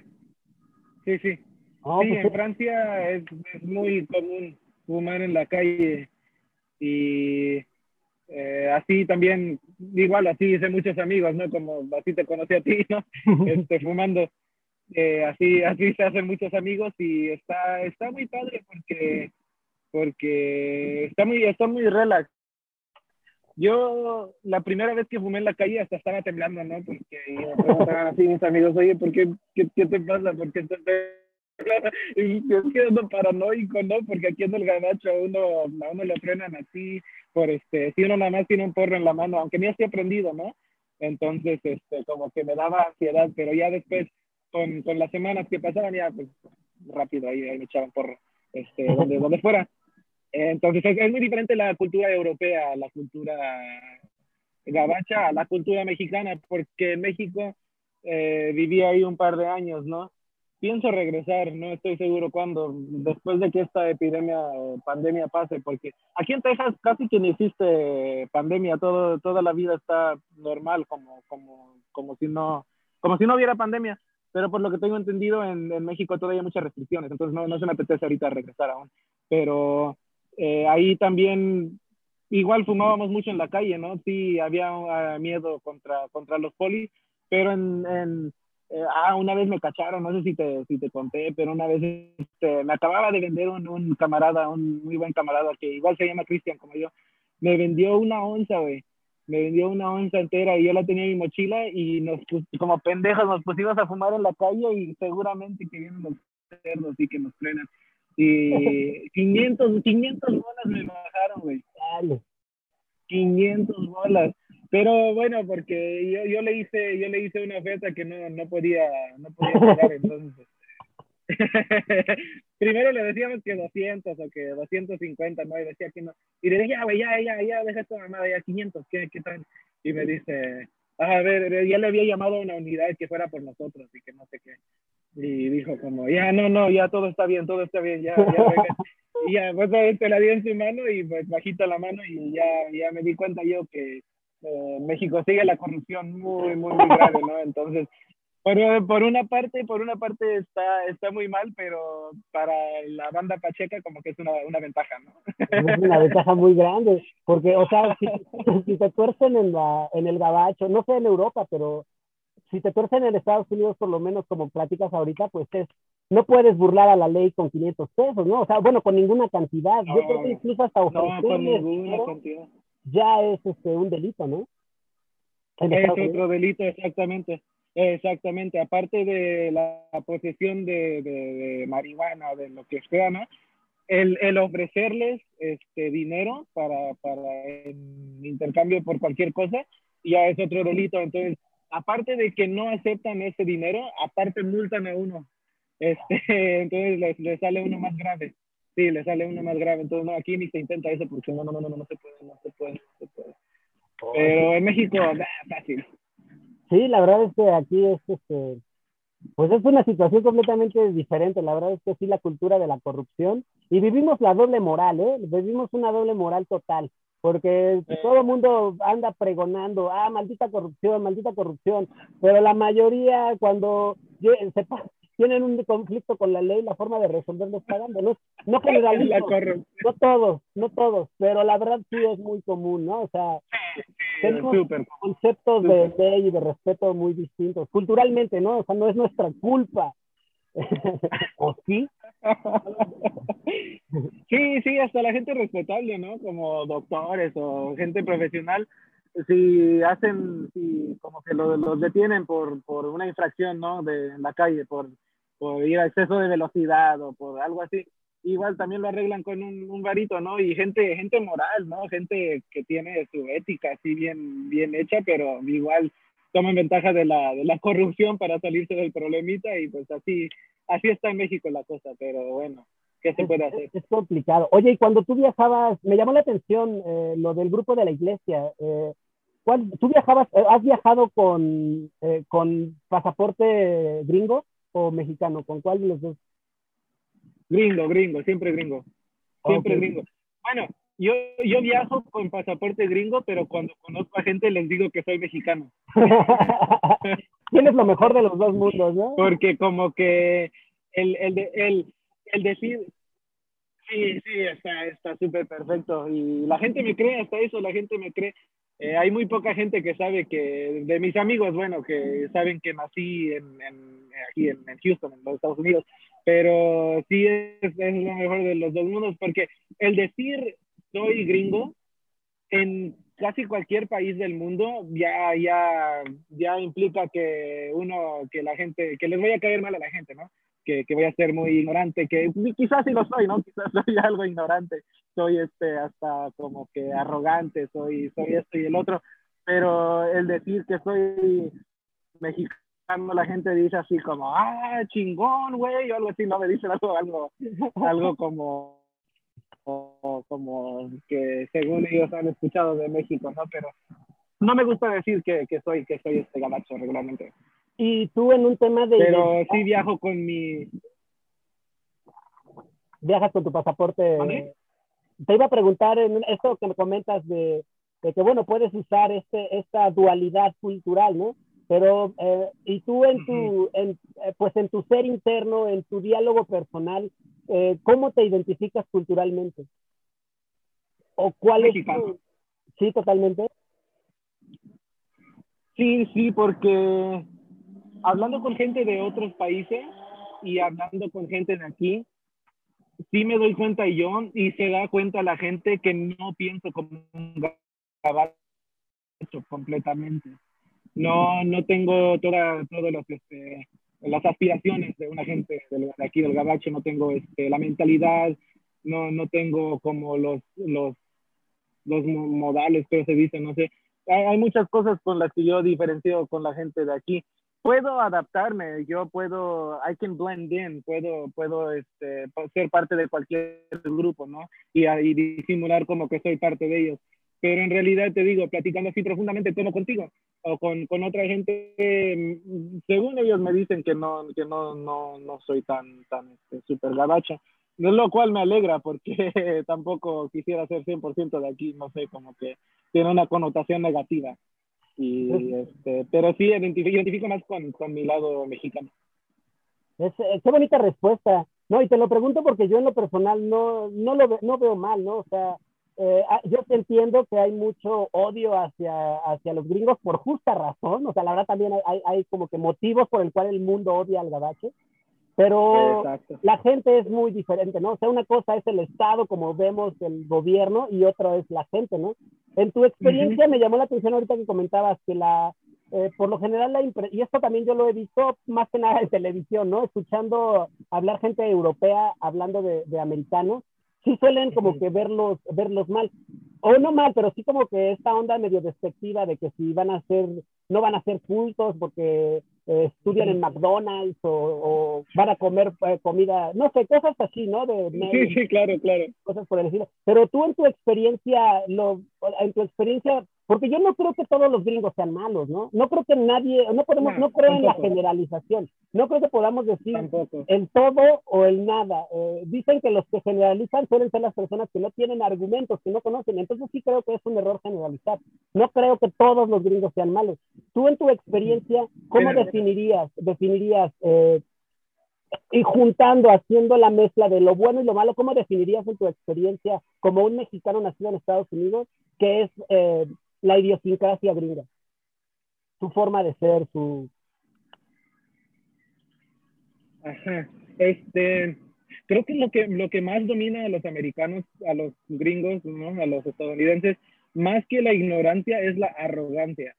Sí, sí. Oh, sí, pues, en Francia es, es, muy común fumar en la calle y Eh, así también, igual así hice muchos amigos, ¿no? Como así te conocí a ti, ¿no? Este, fumando. Eh, así, así se hacen muchos amigos y está, está muy padre porque, porque está muy, está muy relax. Yo, la primera vez que fumé en la calle hasta estaba temblando, ¿no? Porque me preguntaban así mis amigos, oye, ¿por qué, qué, qué te pasa? ¿Por qué estás y yo quedo paranoico, ¿no? Porque aquí en el ganacho a uno, a uno lo frenan así, por este, si uno nada más tiene un porro en la mano, aunque ni esté aprendido, ¿no? Entonces, este, como que me daba ansiedad, pero ya después, con, con las semanas que pasaban, ya, pues, rápido, ahí, ahí me echaban porro, este, donde, donde fuera. Entonces, es, es muy diferente la cultura europea, la cultura gabacha, a la cultura mexicana, porque en México eh, viví ahí un par de años, ¿no? Pienso regresar, no estoy seguro cuándo, después de que esta epidemia pandemia pase, porque aquí en Texas casi que no existe pandemia, todo, toda la vida está normal, como, como, como, si no, como si no hubiera pandemia, pero por lo que tengo entendido en, México todavía hay muchas restricciones, entonces no, no se me apetece ahorita regresar aún, pero eh, ahí también igual fumábamos mucho en la calle, ¿no? Sí, había uh, miedo contra, contra los polis, pero en eh, ah, una vez me cacharon, no sé si te, si te conté, pero una vez este, me acababa de vender un, un, camarada, un muy buen camarada que igual se llama Cristian como yo, me vendió una onza, güey. Me vendió una onza entera y yo la tenía en mi mochila y nos como pendejos nos pusimos a fumar en la calle y seguramente que vienen los cerdos y que nos frenan. Y 500, 500 bolas me bajaron, güey. 500 bolas. Pero bueno, porque yo, yo le hice yo le hice una oferta que no, no podía no podía pagar, entonces. Primero le decíamos que 200 o que 250, ¿no? Y decía que no. Y le dije, ya, güey, ya, ya, ya, deja esta mamada, ya 500, ¿qué, qué tal? Y me dice, a ver, ya le había llamado a una unidad que fuera por nosotros y que no sé qué. Y dijo como, ya, no, no, ya todo está bien, todo está bien, ya, ya, venga. Y ya, pues te la di en su mano y pues bajita la mano y ya, ya me di cuenta yo que eh, México sigue la corrupción muy, muy, muy grave, ¿no? Entonces, por, por, una parte, por una parte está, está muy mal, pero para la banda pacheca como que es una, una ventaja, ¿no? Es una ventaja muy grande, porque, o sea, si, si, te tuercen en, la, en el gabacho, no sé en Europa, pero si te tuercen en Estados Unidos, por lo menos como platicas ahorita, pues es, no puedes burlar a la ley con 500 pesos, ¿no? O sea, bueno, con ninguna cantidad. Yo creo que incluso hasta ofrecerles, no, con ninguna cantidad ya es este, un delito, ¿no? Es otro delito, exactamente. Exactamente, aparte de la posesión de, de, marihuana o de lo que sea, ¿no? El, el, ofrecerles este dinero para, para intercambio por cualquier cosa, ya es otro delito. Entonces, aparte de que no aceptan ese dinero, aparte multan a uno. Este, entonces les, les sale uno más grave. Sí, le sale uno más grave. Entonces, no, aquí ni se intenta eso porque no, no, no, no, no se puede, no se puede, no se puede. Pero en México, fácil. Sí, la verdad es que aquí es, este, pues es una situación completamente diferente. La verdad es que sí, la cultura de la corrupción. Y vivimos la doble moral, ¿eh? Vivimos una doble moral total. Porque todo el mundo anda pregonando, ah, maldita corrupción, maldita corrupción. Pero la mayoría, cuando se, tienen un conflicto con la ley, la forma de resolverlo es pagando. No, generalizo, no todos, no todos, pero la verdad sí es muy común, ¿no? O sea, tenemos conceptos de ley y de respeto muy distintos, culturalmente, ¿no? O sea, no es nuestra culpa. ¿O sí? sí, sí, hasta la gente respetable, ¿no? Como doctores o gente profesional, si hacen, si como que los, los detienen por, por una infracción, ¿no? De en la calle, por por ir a exceso de velocidad o por algo así, igual también lo arreglan con un, un varito, ¿no? Y gente, gente moral, ¿no? Gente que tiene su ética así bien, bien hecha, pero igual toman ventaja de la, de la corrupción para salirse del problemita y pues así, así está en México la cosa, pero bueno, ¿qué se puede hacer? Es, complicado. Oye, y cuando tú viajabas, me llamó la atención eh, lo del grupo de la iglesia. Eh, ¿cuál, ¿Tú viajabas, eh, has viajado con, eh, con pasaporte gringo? O mexicano? ¿Con cuál de los dos? Gringo, gringo, siempre gringo. Siempre gringo. Bueno, yo, yo viajo con pasaporte gringo, pero cuando conozco a gente les digo que soy mexicano. Tienes lo mejor de los dos mundos, ¿no? Porque como que el, el, el, el decir, Sí, sí, está está súper perfecto. Y la gente me cree, hasta eso, la gente me cree. Eh, hay muy poca gente que sabe que, de mis amigos, bueno, que saben que nací en, aquí en, Houston, en los Estados Unidos, pero sí es, lo mejor de los dos mundos, porque el decir soy gringo en casi cualquier país del mundo ya, ya, ya implica que uno, que la gente, que les voy a caer mal a la gente, ¿no? Que, que voy a ser muy ignorante, que quizás sí lo soy, ¿no? Quizás soy algo ignorante, soy este, hasta como que arrogante, soy, soy esto y el otro, pero el decir que soy mexicano, la gente dice así como, ah, chingón, güey, o algo así, no me dicen algo, algo, como o como que según ellos han escuchado de México, ¿no? Pero no me gusta decir que, que soy que soy este gabacho regularmente. Y tú en un tema de... Pero sí viajo con mi... Viajas con tu pasaporte. Te iba a preguntar en esto que me comentas de, de, que, bueno, puedes usar este, esta dualidad cultural, ¿no? Pero, eh, y tú en tu, en, eh, pues en tu ser interno, en tu diálogo personal, eh, ¿cómo te identificas culturalmente? ¿O cuál es tu... Sí, totalmente. Sí, sí, porque hablando con gente de otros países y hablando con gente de aquí, sí me doy cuenta yo y se da cuenta la gente que no pienso como un gabacho completamente. No, no tengo toda, todos los, este, las aspiraciones de una gente de, aquí del Gabacho, no tengo este, la mentalidad, no, no tengo como los, los, los modales, pero se dice, no sé. Hay, hay, muchas cosas con las que yo diferencio con la gente de aquí. Puedo adaptarme, yo puedo, I can blend in, puedo, puedo este, ser parte de cualquier grupo, ¿no? Y, y disimular como que soy parte de ellos pero en realidad te digo, platicando así profundamente como contigo o con, con otra gente, mm, según ellos me dicen que no, que no, no, no soy tan, tan este, súper gabacho, lo cual me alegra porque tampoco quisiera ser 100% de aquí, no sé, como que tiene una connotación negativa. Y, este, pero sí identifico, identifico más con, con, mi lado mexicano. Es, qué bonita respuesta. No, y te lo pregunto porque yo en lo personal no, no lo no veo mal, ¿no? O sea, eh, ah, yo te entiendo que hay mucho odio hacia, hacia los gringos por justa razón, o sea, la verdad también hay, hay como que motivos por el cual el mundo odia al gabache, pero Exacto. la gente es muy diferente, ¿no? O sea, una cosa es el Estado, como vemos el gobierno, y otra es la gente, ¿no? En tu experiencia uh -huh. me llamó la atención ahorita que comentabas que la, eh, por lo general, la y esto también yo lo he visto más que nada en televisión, ¿no? Escuchando hablar gente europea hablando de, de americanos, sí suelen como que verlos, verlos mal. O no mal, pero sí como que esta onda medio despectiva de que si van a ser, no van a ser cultos porque eh, estudian en McDonald's o, o van a comer eh, comida, no sé, cosas así, ¿no? De, sí, sí, claro, claro. Cosas por el estilo. Pero tú en tu experiencia, lo, en tu experiencia porque yo no creo que todos los gringos sean malos, ¿no? No creo que nadie, no podemos, no, no creo tampoco. en la generalización. No creo que podamos decir tampoco. el todo o el nada. Eh, dicen que los que generalizan suelen ser las personas que no tienen argumentos, que no conocen. Entonces sí creo que es un error generalizar. No creo que todos los gringos sean malos. Tú en tu experiencia, ¿cómo Pero, definirías, definirías eh, y juntando, haciendo la mezcla de lo bueno y lo malo, ¿cómo definirías en tu experiencia como un mexicano nacido en Estados Unidos que es eh, la idiosincrasia gringa, su forma de ser, su... Ajá, este, creo que lo que, lo que más domina a los americanos, a los gringos, ¿no? a los estadounidenses, más que la ignorancia es la arrogancia.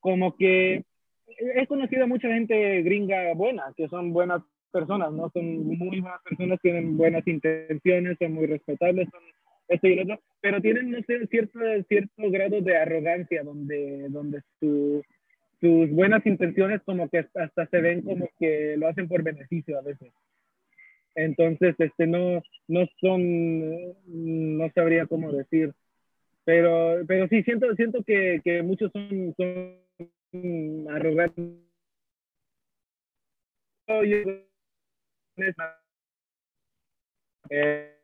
Como que he conocido a mucha gente gringa buena, que son buenas personas, ¿no? Son muy buenas personas, tienen buenas intenciones, son muy respetables, son esto y lo otro, pero tienen, no sé, cierto, cierto grado de arrogancia donde, donde su, sus buenas intenciones como que hasta se ven como que lo hacen por beneficio a veces. Entonces, este, no, no son, no sabría cómo decir, pero, pero sí, siento, siento que, que muchos son, son arrogantes. Eh,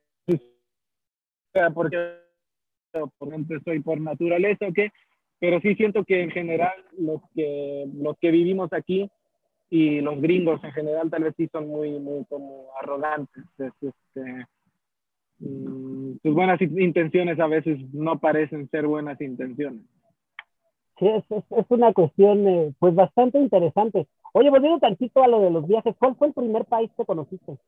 porque por soy por naturaleza o qué, pero sí siento que en general los que, los que vivimos aquí y los gringos en general tal vez sí son muy, muy como arrogantes. Es, este, mm, tus buenas intenciones a veces no parecen ser buenas intenciones. Sí, es, es, una cuestión eh, pues bastante interesante. Oye, volviendo tantito a lo de los viajes, ¿cuál fue el primer país que conociste?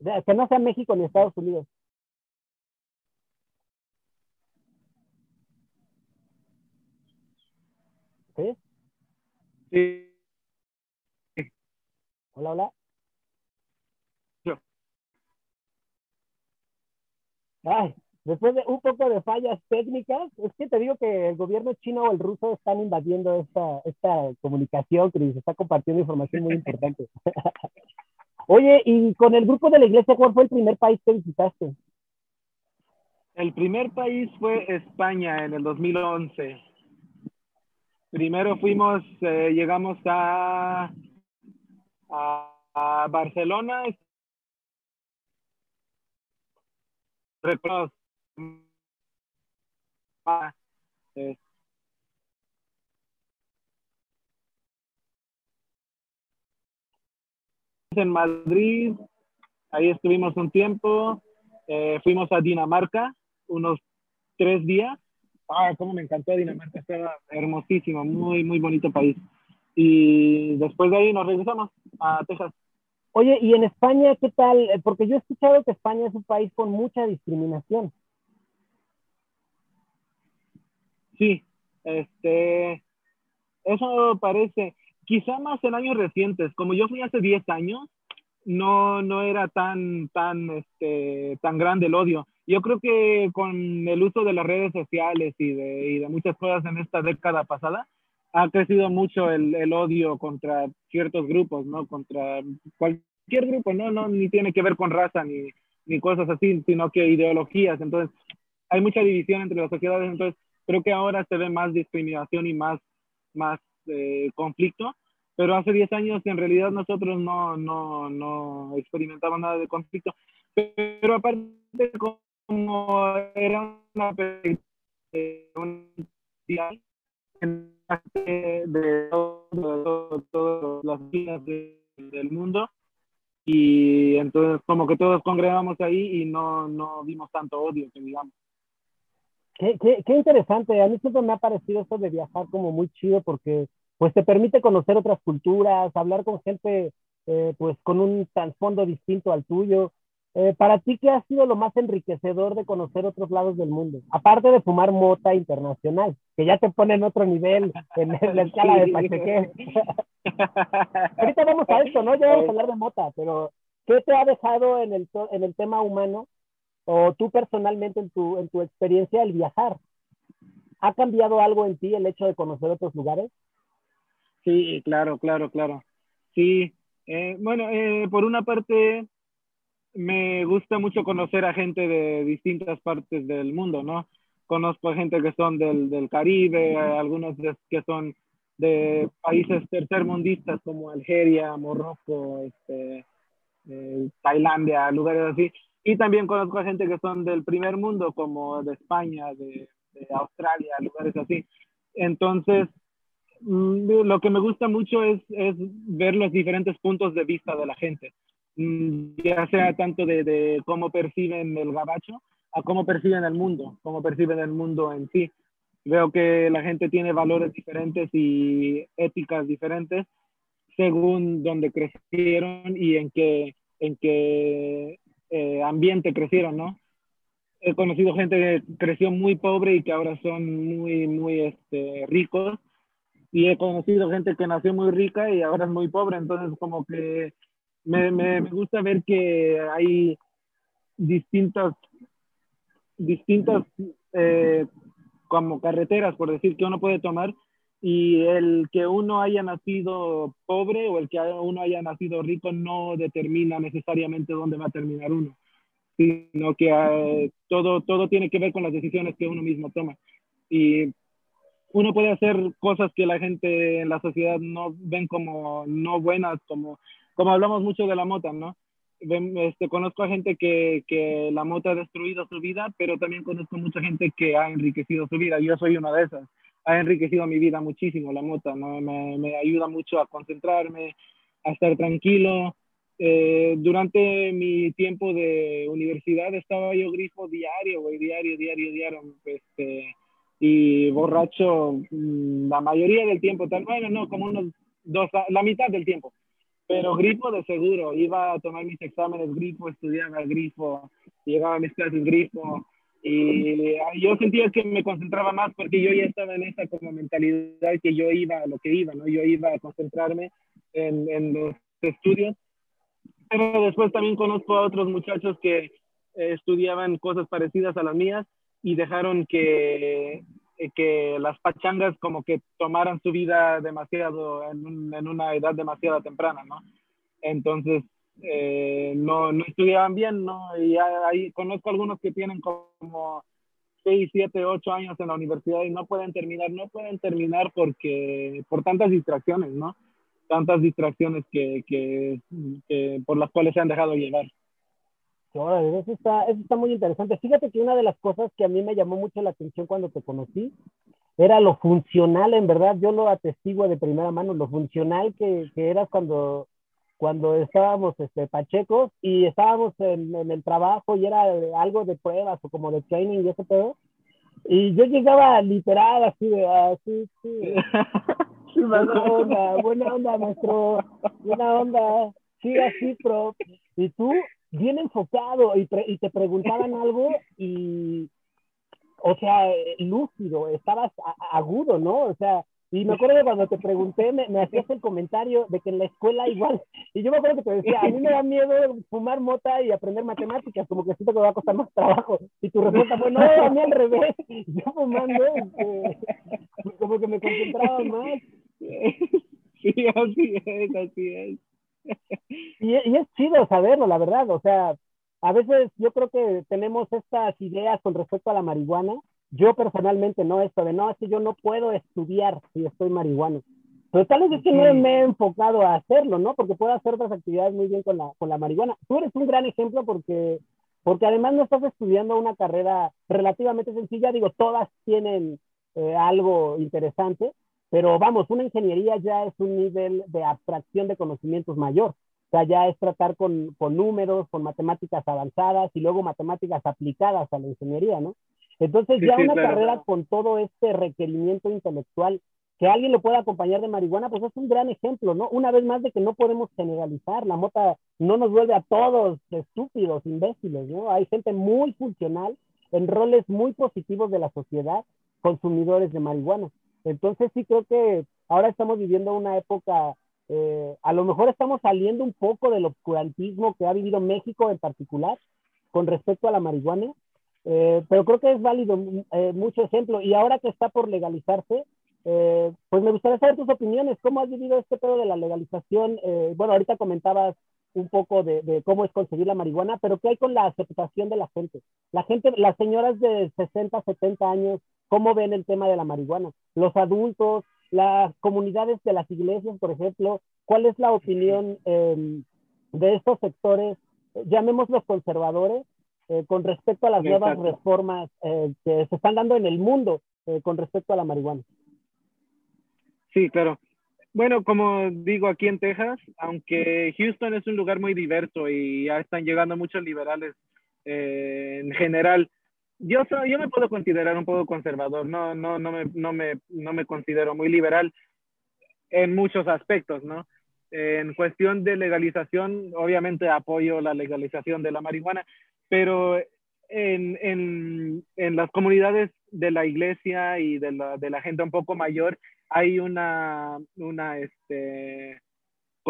Que no sea México ni Estados Unidos. ¿Sí? Sí. Hola, hola. Ay, después de un poco de fallas técnicas, es que te digo que el gobierno chino o el ruso están invadiendo esta, esta comunicación, que se está compartiendo información muy importante. Oye, y con el grupo de la iglesia, ¿cuál fue el primer país que visitaste? El primer país fue España en el 2011. Primero fuimos, eh, llegamos a, a, Barcelona. En Madrid, ahí estuvimos un tiempo, eh, fuimos a Dinamarca unos tres días ah, cómo me encantó Dinamarca, estaba hermosísimo, muy, muy bonito país. Y después de ahí nos regresamos a Texas. Oye, ¿y en España qué tal? Porque yo he escuchado que España es un país con mucha discriminación. Sí, este, eso parece, quizá más en años recientes, como yo fui hace 10 años, no, no era tan, tan, este, tan grande el odio. Yo creo que con el uso de las redes sociales y de, y de muchas cosas en esta década pasada, ha crecido mucho el, el, odio contra ciertos grupos, ¿no? Contra cualquier grupo, ¿no? No, ni tiene que ver con raza ni, ni cosas así, sino que ideologías. Entonces, hay mucha división entre las sociedades, entonces creo que ahora se ve más discriminación y más, más eh, conflicto, pero hace 10 años en realidad nosotros no, no, no experimentamos nada de conflicto. Pero aparte, como era una de de todas las vidas del mundo y entonces como que todos congregamos ahí y no, no vimos tanto odio que digamos. Qué, qué, qué, interesante, a mí siempre me ha parecido esto de viajar como muy chido porque pues te permite conocer otras culturas, hablar con gente eh, pues con un trasfondo distinto al tuyo, eh, para ti, ¿qué ha sido lo más enriquecedor de conocer otros lados del mundo? Aparte de fumar mota internacional, que ya te pone en otro nivel en, la escala de Pacheque. Ahorita vamos a esto, ¿no? Ya vamos a hablar de mota, pero ¿qué te ha dejado en el, en el tema humano o tú personalmente en tu, en tu experiencia el viajar? ¿Ha cambiado algo en ti el hecho de conocer otros lugares? Sí, claro, claro, claro. Sí, eh, bueno, eh, por una parte me gusta mucho conocer a gente de distintas partes del mundo, ¿no? Conozco a gente que son del, del Caribe, algunos que son de países tercermundistas como Algeria, Morocco, este, eh, Tailandia, lugares así. Y también conozco a gente que son del primer mundo, como de España, de, de Australia, lugares así. Entonces, mm, lo que me gusta mucho es, es ver los diferentes puntos de vista de la gente. Mm, ya sea tanto de, cómo perciben el gabacho a cómo perciben el mundo, cómo perciben el mundo en sí. Veo que la gente tiene valores diferentes y éticas diferentes según donde crecieron y en qué, en qué eh, ambiente crecieron, ¿no? He conocido gente que creció muy pobre y que ahora son muy, muy este, ricos. Y he conocido gente que nació muy rica y ahora es muy pobre. Entonces, como que me, me, gusta ver que hay distintas, distintas eh, como carreteras, por decir, que uno puede tomar y el que uno haya nacido pobre o el que uno haya nacido rico no determina necesariamente dónde va a terminar uno, sino que eh, todo, todo tiene que ver con las decisiones que uno mismo toma. Y uno puede hacer cosas que la gente en la sociedad no ven como no buenas, como como hablamos mucho de la mota, ¿no? Este, conozco a gente que, que, la mota ha destruido su vida, pero también conozco mucha gente que ha enriquecido su vida. Yo soy una de esas. Ha enriquecido mi vida muchísimo la mota, ¿no? Me, me ayuda mucho a concentrarme, a estar tranquilo. Eh, durante mi tiempo de universidad estaba yo grifo diario, güey, diario, diario, diario, este, y borracho mm, la mayoría del tiempo, tal, bueno, no, como unos dos, la mitad del tiempo, pero grifo de seguro, iba a tomar mis exámenes grifo, estudiaba grifo, llegaba a mis clases grifo, y yo sentía que me concentraba más porque yo ya estaba en esa como mentalidad que yo iba a lo que iba, ¿no? Yo iba a concentrarme en, en los estudios. Pero después también conozco a otros muchachos que eh, estudiaban cosas parecidas a las mías y dejaron que, eh, que las pachangas como que tomaran su vida demasiado en, en una edad demasiado temprana, ¿no? Entonces, eh, no, no estudiaban bien, ¿no? Y ahí conozco algunos que tienen como 6, 7, 8 años en la universidad y no pueden terminar, no pueden terminar porque, por tantas distracciones, ¿no? Tantas distracciones que, que, que por las cuales se han dejado llevar. eso está, eso está muy interesante. Fíjate que una de las cosas que a mí me llamó mucho la atención cuando te conocí era lo funcional, en verdad, yo lo atestigo de primera mano, lo funcional que, que eras cuando cuando estábamos este, pachecos y estábamos en, el trabajo y era algo de pruebas o como de training y eso todo. Y yo llegaba literal así de, así, sí. buena onda, buena onda, maestro, buena onda, sí, así, pro. Y tú, bien enfocado, y, y te preguntaban algo y, o sea, lúcido, estabas agudo, ¿no? O sea, y me acuerdo que cuando te pregunté, me, me, hacías el comentario de que en la escuela igual, y yo me acuerdo que te decía, a mí me da miedo fumar mota y aprender matemáticas, como que siento que va a costar más trabajo. Y tu respuesta fue, no, a mí al revés, yo fumando, este, como que me concentraba más. Sí, así es, así es. Y, y es chido saberlo, la verdad, o sea, a veces yo creo que tenemos estas ideas con respecto a la marihuana, yo personalmente no esto de no, es que yo no puedo estudiar si estoy marihuano. Pero tal vez es que no me he enfocado a hacerlo, ¿no? Porque puedo hacer otras actividades muy bien con la, con la marihuana. Tú eres un gran ejemplo porque, porque además no estás estudiando una carrera relativamente sencilla. Digo, todas tienen eh, algo interesante, pero vamos, una ingeniería ya es un nivel de abstracción de conocimientos mayor. O sea, ya es tratar con, con números, con matemáticas avanzadas y luego matemáticas aplicadas a la ingeniería, ¿no? Entonces ya una carrera con todo este requerimiento intelectual, que alguien lo pueda acompañar de marihuana, pues es un gran ejemplo, ¿no? Una vez más de que no podemos generalizar, la mota no nos vuelve a todos estúpidos, imbéciles, ¿no? Hay gente muy funcional en roles muy positivos de la sociedad, consumidores de marihuana. Entonces sí creo que ahora estamos viviendo una época, eh, a lo mejor estamos saliendo un poco del obscurantismo que ha vivido México en particular con respecto a la marihuana eh, pero creo que es válido eh, mucho ejemplo. Y ahora que está por legalizarse, eh, pues me gustaría saber tus opiniones. ¿Cómo has vivido este pedo de la legalización? bueno, ahorita comentabas un poco de, de, cómo es conseguir la marihuana, pero ¿qué hay con la aceptación de la gente? La gente, las señoras de 60, 70 años, ¿cómo ven el tema de la marihuana? Los adultos, las comunidades de las iglesias, por ejemplo, ¿cuál es la opinión em, de estos sectores, llamémoslos conservadores, eh, con respecto a las nuevas reformas eh, que se están dando en el mundo eh, con respecto a la marihuana. Sí, claro. Bueno, como digo, aquí en Texas, aunque Houston es un lugar muy diverso y ya están llegando muchos liberales en general, yo, soy, yo me puedo considerar un poco conservador, no, no, no, me, no, me, no me considero muy liberal en muchos aspectos, ¿no? En cuestión de legalización, obviamente apoyo la legalización de la marihuana, pero en, en, en, las comunidades de la iglesia y de la, de la gente un poco mayor hay una, una este,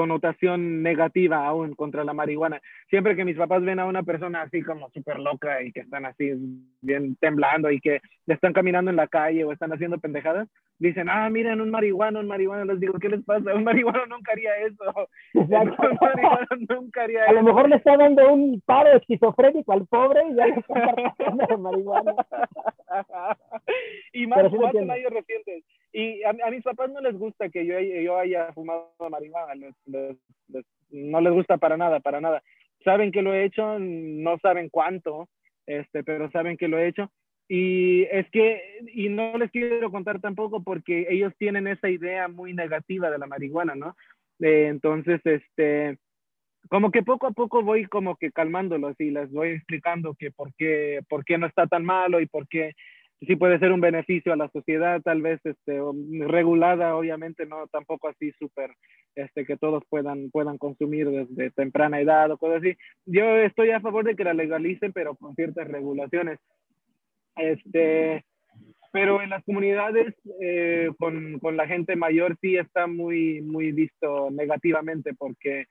connotación negativa aún contra la marihuana. Siempre que mis papás ven a una persona así como súper loca y que están así bien temblando y que están caminando en la calle o están haciendo pendejadas, dicen, ah, miren, un marihuano, un marihuano. Les digo, ¿qué les pasa? Un marihuano nunca haría eso. Un marihuano nunca haría a lo mejor le está dando un paro esquizofrénico al pobre y ya le está marihuana. y más, más en años recientes. Y a, a, mis papás no les gusta que yo, yo haya fumado marihuana, no les gusta para nada, para nada. Saben que lo he hecho, no saben cuánto, este, pero saben que lo he hecho. Y es que, y no les quiero contar tampoco porque ellos tienen esa idea muy negativa de la marihuana, ¿no? Eh, entonces, este, como que poco a poco voy como que calmándolos y les voy explicando que por qué, por qué no está tan malo y por qué sí puede ser un beneficio a la sociedad, tal vez este, regulada, obviamente, no tampoco así súper, este, que todos puedan, puedan consumir desde temprana edad o cosas así. Yo estoy a favor de que la legalicen, pero con ciertas regulaciones. Este, pero en las comunidades eh, con, con, la gente mayor sí está muy, muy visto negativamente porque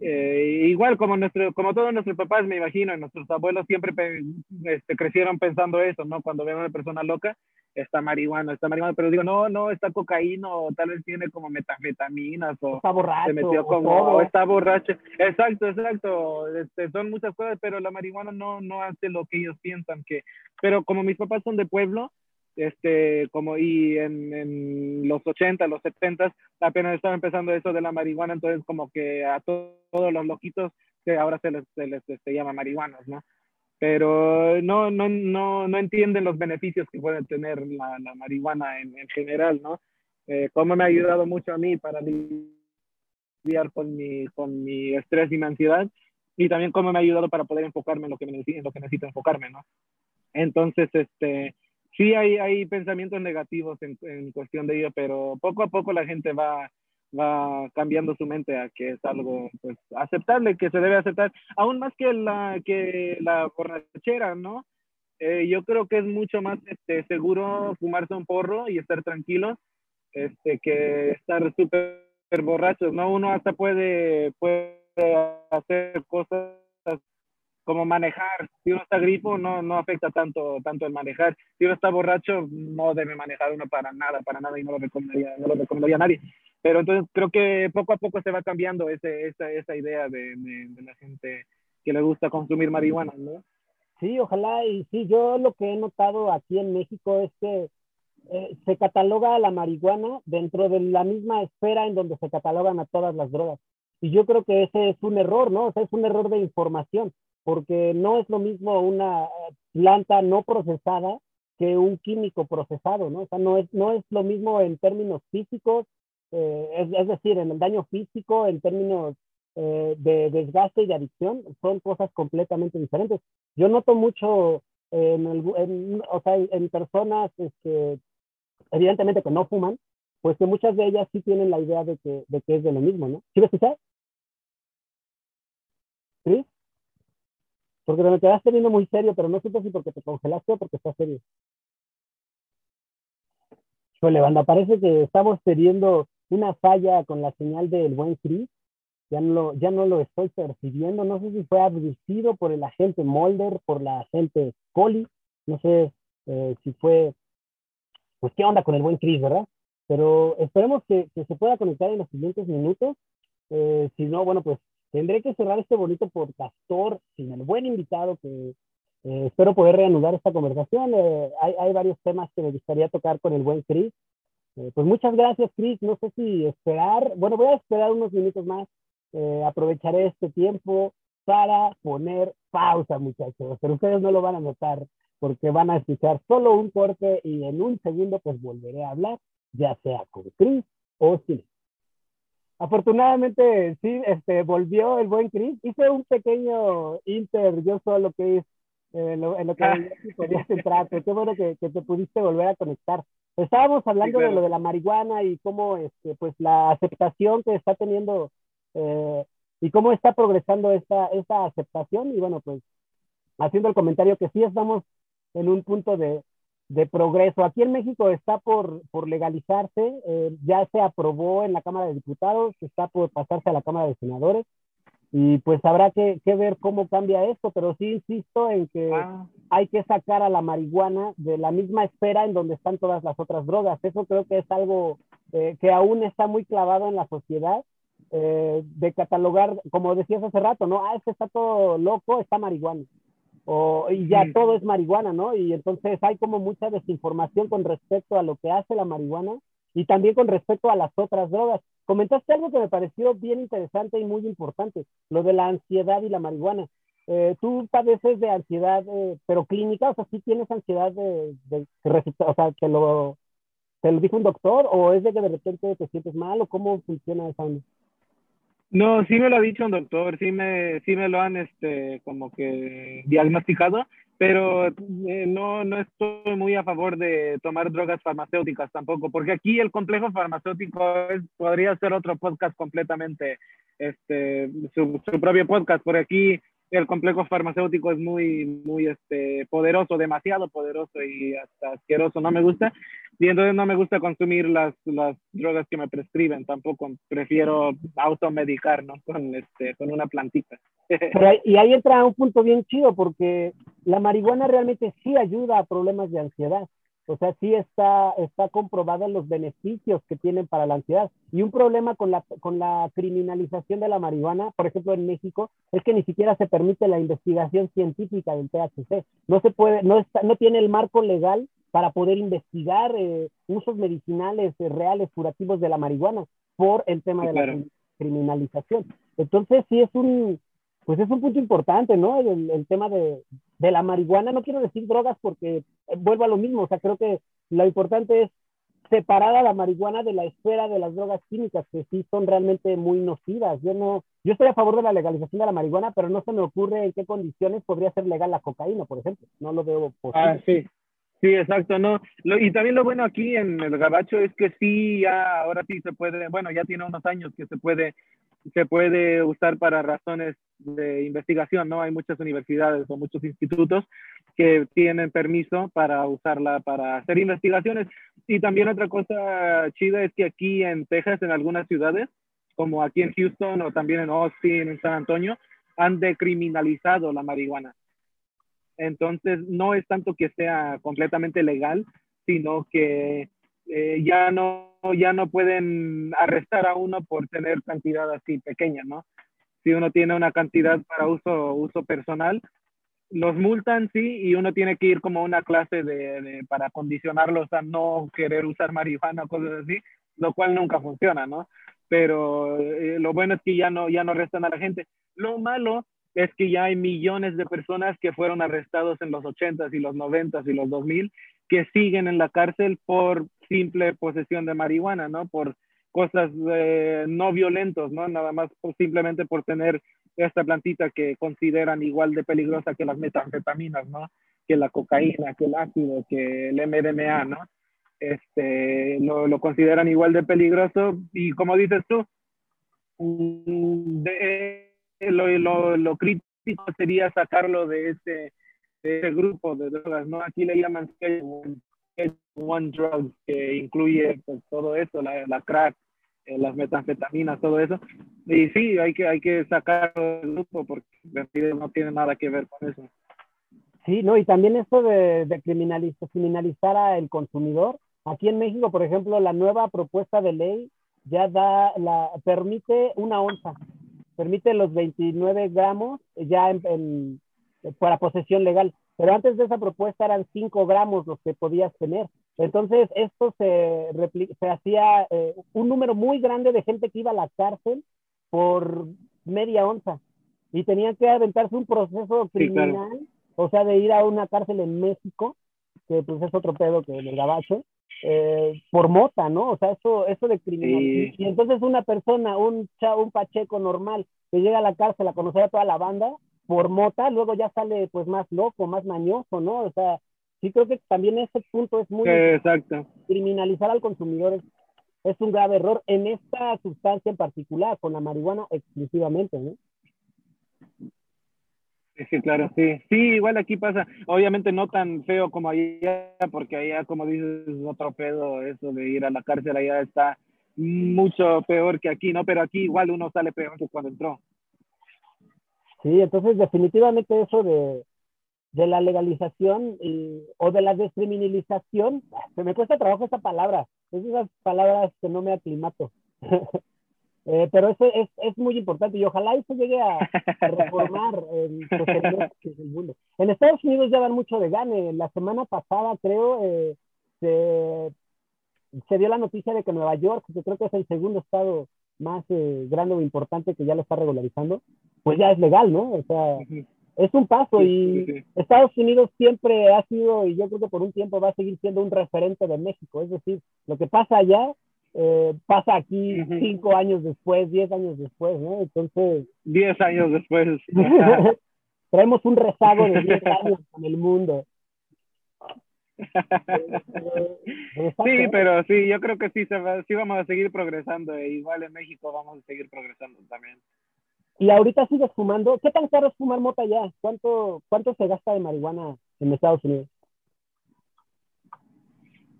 eh, igual como nuestro, como todos nuestros papás, me imagino, nuestros abuelos siempre este, crecieron pensando eso, ¿no? Cuando ven a una persona loca, está marihuana, está marihuana, pero digo, no, no, está cocaína, o tal vez tiene como metanfetaminas, o está borracho, se metió como, está borracho. Exacto, exacto, este, son muchas cosas, pero la marihuana no, no hace lo que ellos piensan que, pero como mis papás son de pueblo, este, como y en, en, los 80, los 70, apenas estaba empezando eso de la marihuana, entonces como que a todos los loquitos que ahora se les, se les este, llama marihuanos, ¿no? Pero no, no, no, no entienden los beneficios que puede tener la, la marihuana en, en, general, ¿no? Eh, cómo me ha ayudado mucho a mí para lidiar con mi, con mi estrés y mi ansiedad, y también cómo me ha ayudado para poder enfocarme en lo que, me, en lo que necesito enfocarme, ¿no? Entonces, este, sí hay, hay pensamientos negativos en, en, cuestión de ello, pero poco a poco la gente va, va cambiando su mente a que es algo pues, aceptable, que se debe aceptar, aún más que la, que la borrachera, ¿no? Eh, yo creo que es mucho más este, seguro fumarse un porro y estar tranquilo este, que estar súper borrachos, ¿no? Uno hasta puede, puede hacer cosas como manejar. Si uno está grifo, no, no afecta tanto, tanto el manejar. Si uno está borracho, no debe manejar uno para nada, para nada, y no lo recomendaría, no lo recomendaría a nadie. Pero entonces creo que poco a poco se va cambiando ese, esa, esa idea de, de, la gente que le gusta consumir marihuana, ¿no? Sí, ojalá, y sí, yo lo que he notado aquí en México es que eh, se cataloga a la marihuana dentro de la misma esfera en donde se catalogan a todas las drogas. Y yo creo que ese es un error, ¿no? O sea, es un error de información porque no es lo mismo una planta no procesada que un químico procesado, ¿no? O sea, no es, no es lo mismo en términos físicos, eh, es, es, decir, en el daño físico, en términos eh, de desgaste y adicción, son cosas completamente diferentes. Yo noto mucho en, el, o sea, en personas, este, evidentemente que no fuman, pues que muchas de ellas sí tienen la idea de que, de que es de lo mismo, ¿no? ¿Sí ves ¿Sí? Porque te me quedaste viendo muy serio, pero no supe si porque te congelaste o porque estás serio. Híjole, banda, parece que estamos teniendo una falla con la señal del buen Chris. Ya no, lo, ya no lo estoy percibiendo. No sé si fue abducido por el agente Molder, por la agente Coli. No sé eh, si fue, pues qué onda con el buen Chris, ¿verdad? Pero esperemos que, que se pueda conectar en los siguientes minutos. Eh, si no, bueno, pues tendré que cerrar este bonito podcastor sin el buen invitado que eh, espero poder reanudar esta conversación. Eh, hay, hay, varios temas que me gustaría tocar con el buen Chris. Eh, pues muchas gracias, Chris. No sé si esperar, bueno, voy a esperar unos minutos más. aprovecharé este tiempo para poner pausa, muchachos, pero ustedes no lo van a notar porque van a escuchar solo un corte y en un segundo pues volveré a hablar, ya sea con Chris o sin Afortunadamente, sí, este, volvió el buen Chris. Hice un pequeño inter, yo solo que es eh, lo, en lo que podías entrar. Qué bueno que, que, te pudiste volver a conectar. Estábamos hablando sí, claro. de lo de la marihuana y cómo, este, pues, la aceptación que está teniendo eh, y cómo está progresando esta, esta aceptación. Y bueno, pues, haciendo el comentario que sí estamos en un punto de, de progreso. Aquí en México está por, por legalizarse, eh, ya se aprobó en la Cámara de Diputados, está por pasarse a la Cámara de Senadores y pues habrá que, que ver cómo cambia esto, pero sí insisto en que ah. hay que sacar a la marihuana de la misma esfera en donde están todas las otras drogas. Eso creo que es algo eh, que aún está muy clavado en la sociedad. Eh, de catalogar, como decías hace rato, ¿no? Ah, este está todo loco, está marihuana o, y ya sí. todo es marihuana, ¿no? Y entonces hay como mucha desinformación con respecto a lo que hace la marihuana y también con respecto a las otras drogas. Comentaste algo que me pareció bien interesante y muy importante, lo de la ansiedad y la marihuana. Eh, tú padeces de ansiedad, eh, pero clínica, o sea, sí tienes ansiedad de, de, de o sea, te lo, te lo dijo un doctor, o es de que de repente te sientes mal, o cómo funciona esa onda? No, sí me lo ha dicho un doctor, sí me, sí me lo han este, como que diagnosticado, pero eh, no, no estoy muy a favor de tomar drogas farmacéuticas tampoco, porque aquí el complejo farmacéutico es, podría ser otro podcast completamente, este, su, su propio podcast, por aquí el complejo farmacéutico es muy, muy este, poderoso, demasiado poderoso y hasta asqueroso, no me gusta. Y entonces no me gusta consumir las, las drogas que me prescriben, tampoco prefiero automedicar, ¿no? Con, este, con una plantita. y ahí entra un punto bien chido, porque la marihuana realmente sí ayuda a problemas de ansiedad. O sea, sí está, está comprobado los beneficios que tienen para la ansiedad. Y un problema con la, con la criminalización de la marihuana, por ejemplo, en México, es que ni siquiera se permite la investigación científica del THC. No se puede, no, está, no tiene el marco legal para poder investigar eh, usos medicinales eh, reales, curativos de la marihuana por el tema de la criminalización. Entonces, sí es un, pues es un punto importante, ¿no? El, tema de, de, la marihuana, no quiero decir drogas porque eh, vuelvo a lo mismo, o sea, creo que lo importante es separar a la marihuana de la esfera de las drogas químicas, que sí son realmente muy nocivas. Yo no, yo estoy a favor de la legalización de la marihuana, pero no se me ocurre en qué condiciones podría ser legal la cocaína, por ejemplo. No lo veo posible. Ah, sí. Sí, exacto, no. y también lo bueno aquí en el Gabacho es que sí, ya ahora sí se puede, bueno, ya tiene unos años que se puede se puede usar para razones de investigación, ¿no? Hay muchas universidades o muchos institutos que tienen permiso para usarla para hacer investigaciones. Y también otra cosa chida es que aquí en Texas, en algunas ciudades, como aquí en Houston o también en Austin, en San Antonio, han decriminalizado la marihuana. Entonces, no es tanto que sea completamente legal, sino que eh, ya no ya no pueden arrestar a uno por tener cantidad así pequeña, ¿no? Si uno tiene una cantidad para uso, uso personal, los multan, sí, y uno tiene que ir como a una clase de, para condicionarlos a no querer usar marihuana cosas así, lo cual nunca funciona, ¿no? Pero eh, lo bueno es que ya no, ya no arrestan a la gente. Lo malo es que ya hay millones de personas que fueron arrestados en los 80s y los 90s y los 2000 que siguen en la cárcel por simple posesión de marihuana, ¿no? Por cosas eh, no violentos, ¿no? Nada más simplemente por tener esta plantita que consideran igual de peligrosa que las metanfetaminas, ¿no? Que la cocaína, que el ácido, que el MDMA, ¿no? Este, lo, lo consideran igual de peligroso y como dices tú, de, lo, lo, lo crítico sería sacarlo de este ese grupo de drogas, ¿no? Aquí le llaman One, Drug, que incluye pues, todo eso, la, la crack, eh, las metanfetaminas, todo eso. Y sí, hay que, hay que sacarlo del grupo porque no tiene nada que ver con eso. Sí, no, y también esto de, de criminalizar, criminalizar al consumidor. Aquí en México, por ejemplo, la nueva propuesta de ley ya da, la, permite una onza, permite los 29 gramos ya en para posesión legal. Pero antes de esa propuesta eran 5 gramos los que podías tener. Entonces, esto se, se hacía eh, un número muy grande de gente que iba a la cárcel por media onza y tenían que aventarse un proceso criminal, o sea, de ir a una cárcel en México, que pues es otro pedo que en el gabacho, eh, por mota, ¿no? O sea, eso, eso de criminal. Y, y, entonces una persona, un, un pacheco normal, que llega a la cárcel a conocer a toda la banda, por mota, luego ya sale pues más loco, más mañoso, ¿no? O sea, sí creo que también ese punto es muy... Exacto. Criminalizar al consumidor es, un grave error en esta sustancia en particular, con la marihuana exclusivamente, ¿no? Sí, claro, sí. Sí, igual aquí pasa, obviamente no tan feo como allá, porque allá, como dices, es otro pedo, eso de ir a la cárcel allá está mucho peor que aquí, ¿no? Pero aquí igual uno sale peor que cuando entró. Sí, entonces definitivamente eso de, de la legalización y, o de la descriminalización, se me cuesta trabajo esa palabra, es esas palabras que no me aclimato. eh, pero eso es, es, muy importante y ojalá eso llegue a, reformar el, el mundo. En Estados Unidos ya dan mucho de gane. La semana pasada, creo, eh, se, se dio la noticia de que Nueva York, que creo que es el segundo estado más eh, grande o importante que ya lo está regularizando, pues ya es legal, ¿no? O sea, es un paso y Estados Unidos siempre ha sido, y yo creo que por un tiempo va a seguir siendo un referente de México. Es decir, lo que pasa allá eh, pasa aquí cinco años después, diez años después, ¿no? Entonces... Diez años después. traemos un rezago de diez años en el mundo. sí, pero sí, yo creo que sí, se va, sí vamos a seguir progresando. E igual en México vamos a seguir progresando también. Y ahorita sigues fumando. ¿Qué tan caro es fumar mota ya? ¿Cuánto, cuánto se gasta de marihuana en Estados Unidos?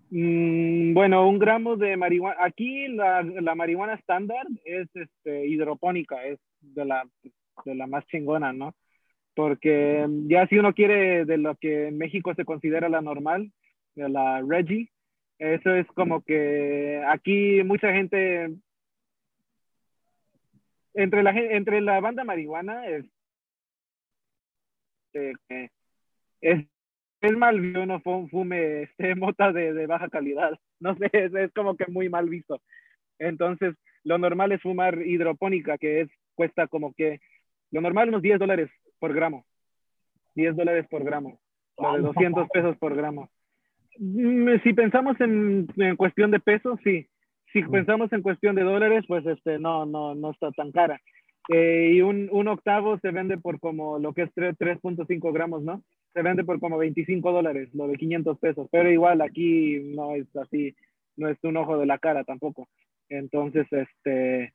Mm, bueno, un gramo de marihuana. Aquí la, la marihuana estándar es este, hidropónica, es de la, de la más chingona, ¿no? porque ya si uno quiere de lo que en México se considera la normal, de la Reggie, eso es como que aquí mucha gente, entre la, entre la banda marihuana, es, eh, es, es mal visto uno fume este, mota de, de, baja calidad, no sé, es, es como que muy mal visto. Entonces, lo normal es fumar hidropónica, que es, cuesta como que, lo normal unos 10 dólares por gramo. 10 dólares por gramo. Lo de 200 pesos por gramo. Mm, si pensamos en, en cuestión de pesos, sí. Si pensamos en cuestión de dólares, pues este, no, no, no está tan cara. Eh, y un, un, octavo se vende por como lo que es 3.5 gramos, ¿no? Se vende por como 25 dólares, lo de 500 pesos. Pero igual aquí no es así, no es un ojo de la cara tampoco. Entonces, este,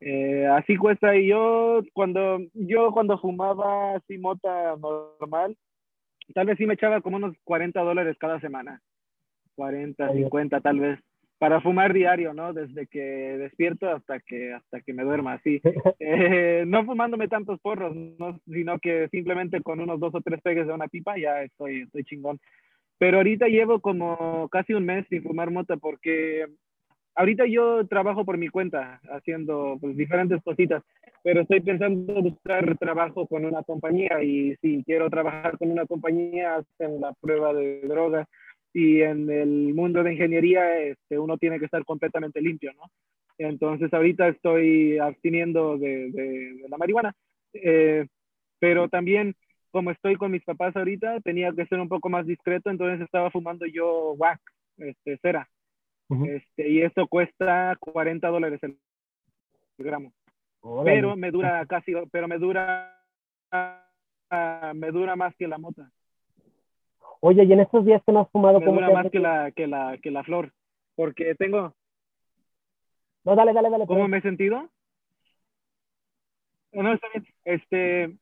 eh, así cuesta. Y yo cuando, yo cuando fumaba así mota normal, tal vez sí me echaba como unos 40 dólares cada semana. 40, 50 tal vez. Para fumar diario, ¿no? Desde que despierto hasta que, hasta que me duerma, así. Eh, no fumándome tantos porros, no, sino que simplemente con unos dos o tres pegues de una pipa ya estoy, estoy chingón. Pero ahorita llevo como casi un mes sin fumar mota porque ahorita yo trabajo por mi cuenta haciendo pues, diferentes cositas, pero estoy pensando buscar trabajo con una compañía y si quiero trabajar con una compañía hacen la prueba de drogas y en el mundo de ingeniería este, uno tiene que estar completamente limpio, ¿no? Entonces ahorita estoy absteniendo de, de, la marihuana, eh, pero también como estoy con mis papás ahorita, tenía que ser un poco más discreto, entonces estaba fumando yo wax, este, cera este, y eso cuesta 40 dólares el gramo. Pero me dura casi, pero me dura, me dura más que la mota. Oye, y en estos días que no has fumado, me dura más que la, que la, que la flor, porque tengo. No, dale, dale, dale. ¿Cómo me he sentido? No, está bien. Este,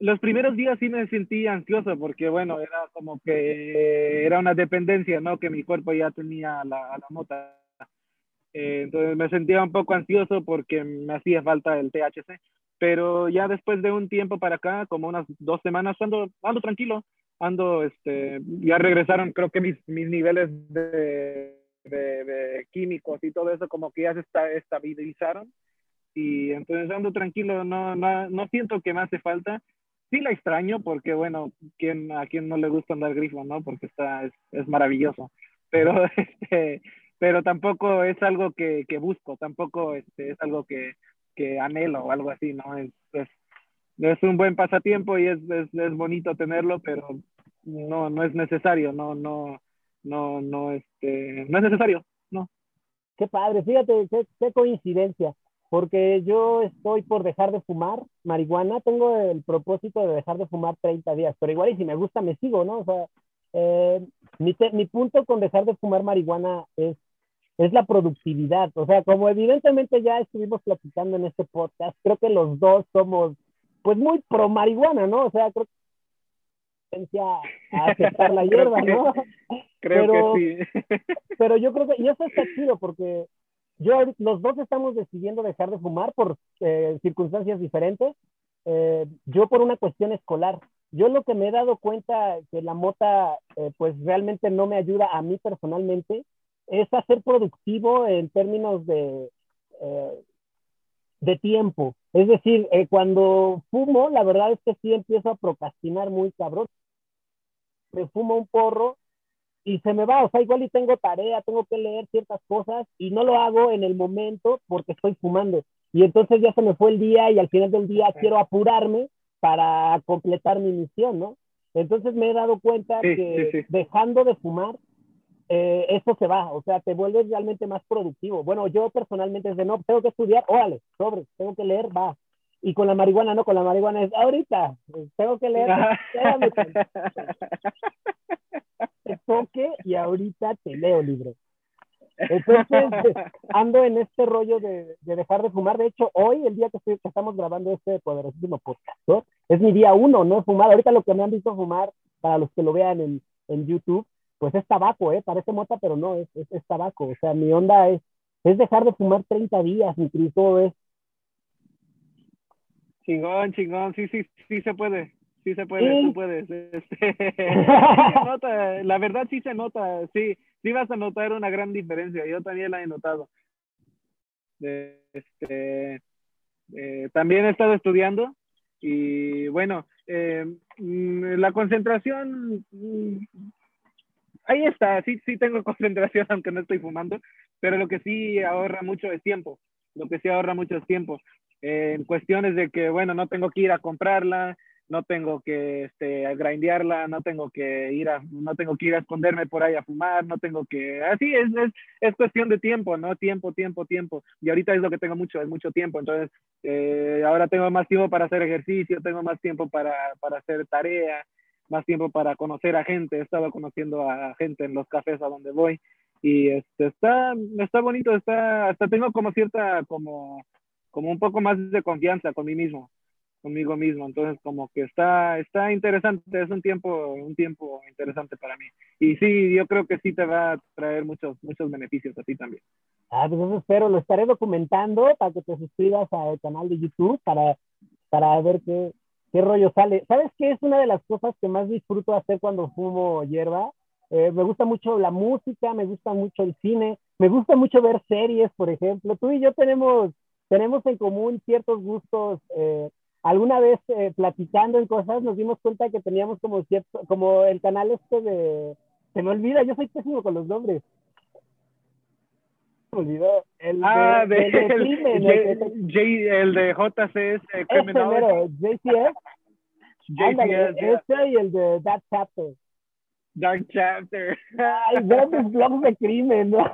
los primeros días sí me sentí ansioso porque, bueno, era como que era una dependencia, ¿no? Que mi cuerpo ya tenía la, la mota. Eh, entonces me sentía un poco ansioso porque me hacía falta el THC. Pero ya después de un tiempo para acá, como unas dos semanas, ando, ando tranquilo. Ando, este, ya regresaron, creo que mis, mis niveles de, de, de químicos y todo eso como que ya se está, estabilizaron. Y entonces ando tranquilo, no, no, no siento que me hace falta sí la extraño porque, bueno, ¿quién, a quien no le gusta andar grifo, ¿no? Porque está, es, es maravilloso. Pero, este, pero tampoco es algo que, que busco, tampoco este, es algo que, que anhelo o algo así, ¿no? Es, es, un buen pasatiempo y es, es, es, bonito tenerlo, pero no, no es necesario, no, no, no, no, este, no es necesario, no. Qué padre, fíjate, qué, qué coincidencia porque yo estoy por dejar de fumar marihuana, tengo el propósito de dejar de fumar 30 días, pero igual y si me gusta me sigo, ¿no? O sea, eh, mi, mi, punto con dejar de fumar marihuana es, es la productividad, o sea, como evidentemente ya estuvimos platicando en este podcast, creo que los dos somos pues muy pro marihuana, ¿no? O sea, creo que a aceptar la hierba, ¿no? Creo pero, que sí. pero yo creo que, y eso está chido porque yo los dos estamos decidiendo dejar de fumar por eh, circunstancias diferentes. Eh, yo por una cuestión escolar. Yo lo que me he dado cuenta que la mota, eh, pues realmente no me ayuda a mí personalmente, es a ser productivo en términos de, de tiempo. Es decir, cuando fumo, la verdad es que sí empiezo a procrastinar muy cabrón. Me fumo un porro y se me va, o sea, igual y tengo tarea, tengo que leer ciertas cosas y no lo hago en el momento porque estoy fumando. Y entonces ya se me fue el día y al final del día quiero apurarme para completar mi misión, ¿no? Entonces me he dado cuenta que dejando de fumar, eh, eso se va, o sea, te vuelves realmente más productivo. Bueno, yo personalmente es de no, tengo que estudiar, órale, sobre, tengo que leer, va. Y con la marihuana, no, con la marihuana es ahorita, tengo que leer, te toque y ahorita te leo libro. Entonces, ando en este rollo de, de, dejar de fumar. De hecho, hoy, el día que, estoy, que estamos grabando este poderosísimo podcast, ¿no? es mi día uno, no he fumado. Ahorita lo que me han visto fumar, para los que lo vean en, en YouTube, pues es tabaco, ¿eh? Parece mota, pero no, es, es, es, tabaco. O sea, mi onda es, es dejar de fumar 30 días, mi todo es. Chingón, chingón, sí, sí, sí se puede. Sí se puede, sí, se puede. Este, nota, la verdad sí se nota, sí, sí vas a notar una gran diferencia. Yo también la he notado. Este, eh, también he estado estudiando y bueno, eh, la concentración ahí está, sí, sí tengo concentración aunque no estoy fumando, pero lo que sí ahorra mucho es tiempo, lo que sí ahorra mucho es tiempo. Eh, en cuestiones de que, bueno, no tengo que ir a comprarla, no tengo que este, grindearla, no tengo que ir a, no tengo que ir a esconderme por ahí a fumar, no tengo que, así es, es, es cuestión de tiempo, ¿no? Tiempo, tiempo, tiempo. Y ahorita es lo que tengo mucho, es mucho tiempo. Entonces, eh, ahora tengo más tiempo para hacer ejercicio, tengo más tiempo para, para hacer tarea, más tiempo para conocer a gente. He estado conociendo a gente en los cafés a donde voy y este, está, está bonito, está, hasta tengo como cierta, como, como un poco más de confianza con mí mismo, conmigo mismo. Entonces, como que está, está interesante, es un tiempo, un tiempo interesante para mí. Y sí, yo creo que sí te va a traer muchos, muchos beneficios a ti también. Ah, pues eso espero, lo estaré documentando para que te suscribas al canal de YouTube para, para ver qué, qué rollo sale. ¿Sabes qué es una de las cosas que más disfruto hacer cuando fumo hierba? Eh, me gusta mucho la música, me gusta mucho el cine, me gusta mucho ver series, por ejemplo. Tú y yo tenemos, tenemos en común ciertos gustos. Eh, alguna vez eh, platicando en cosas nos dimos cuenta que teníamos como cierto, como el canal este de, se me olvida, yo soy pésimo con los nombres. Olvidó. El ah, de, de, de, crimen, el, J, el de JCS Criminal. JCS. JCS. Ese y el de That Chapter. Dark Chapter. Ay, grandes blogs de crimen, ¿no?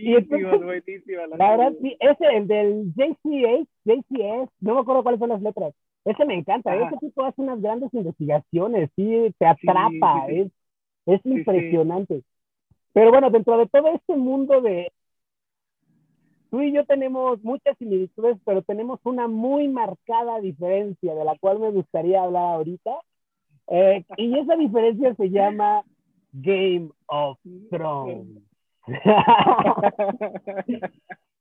Buenísimo, buenísimo. La, la verdad, sí, ese, el del JCH, JCS, no me acuerdo cuáles son las letras. Ese me encanta, Ajá. ese tipo hace unas grandes investigaciones, sí, te atrapa, sí, sí, sí. es, es impresionante. Pero bueno, dentro de todo este mundo de... Tú y yo tenemos muchas similitudes, pero tenemos una muy marcada diferencia de la cual me gustaría hablar ahorita eh, y esa diferencia se llama Game of Thrones.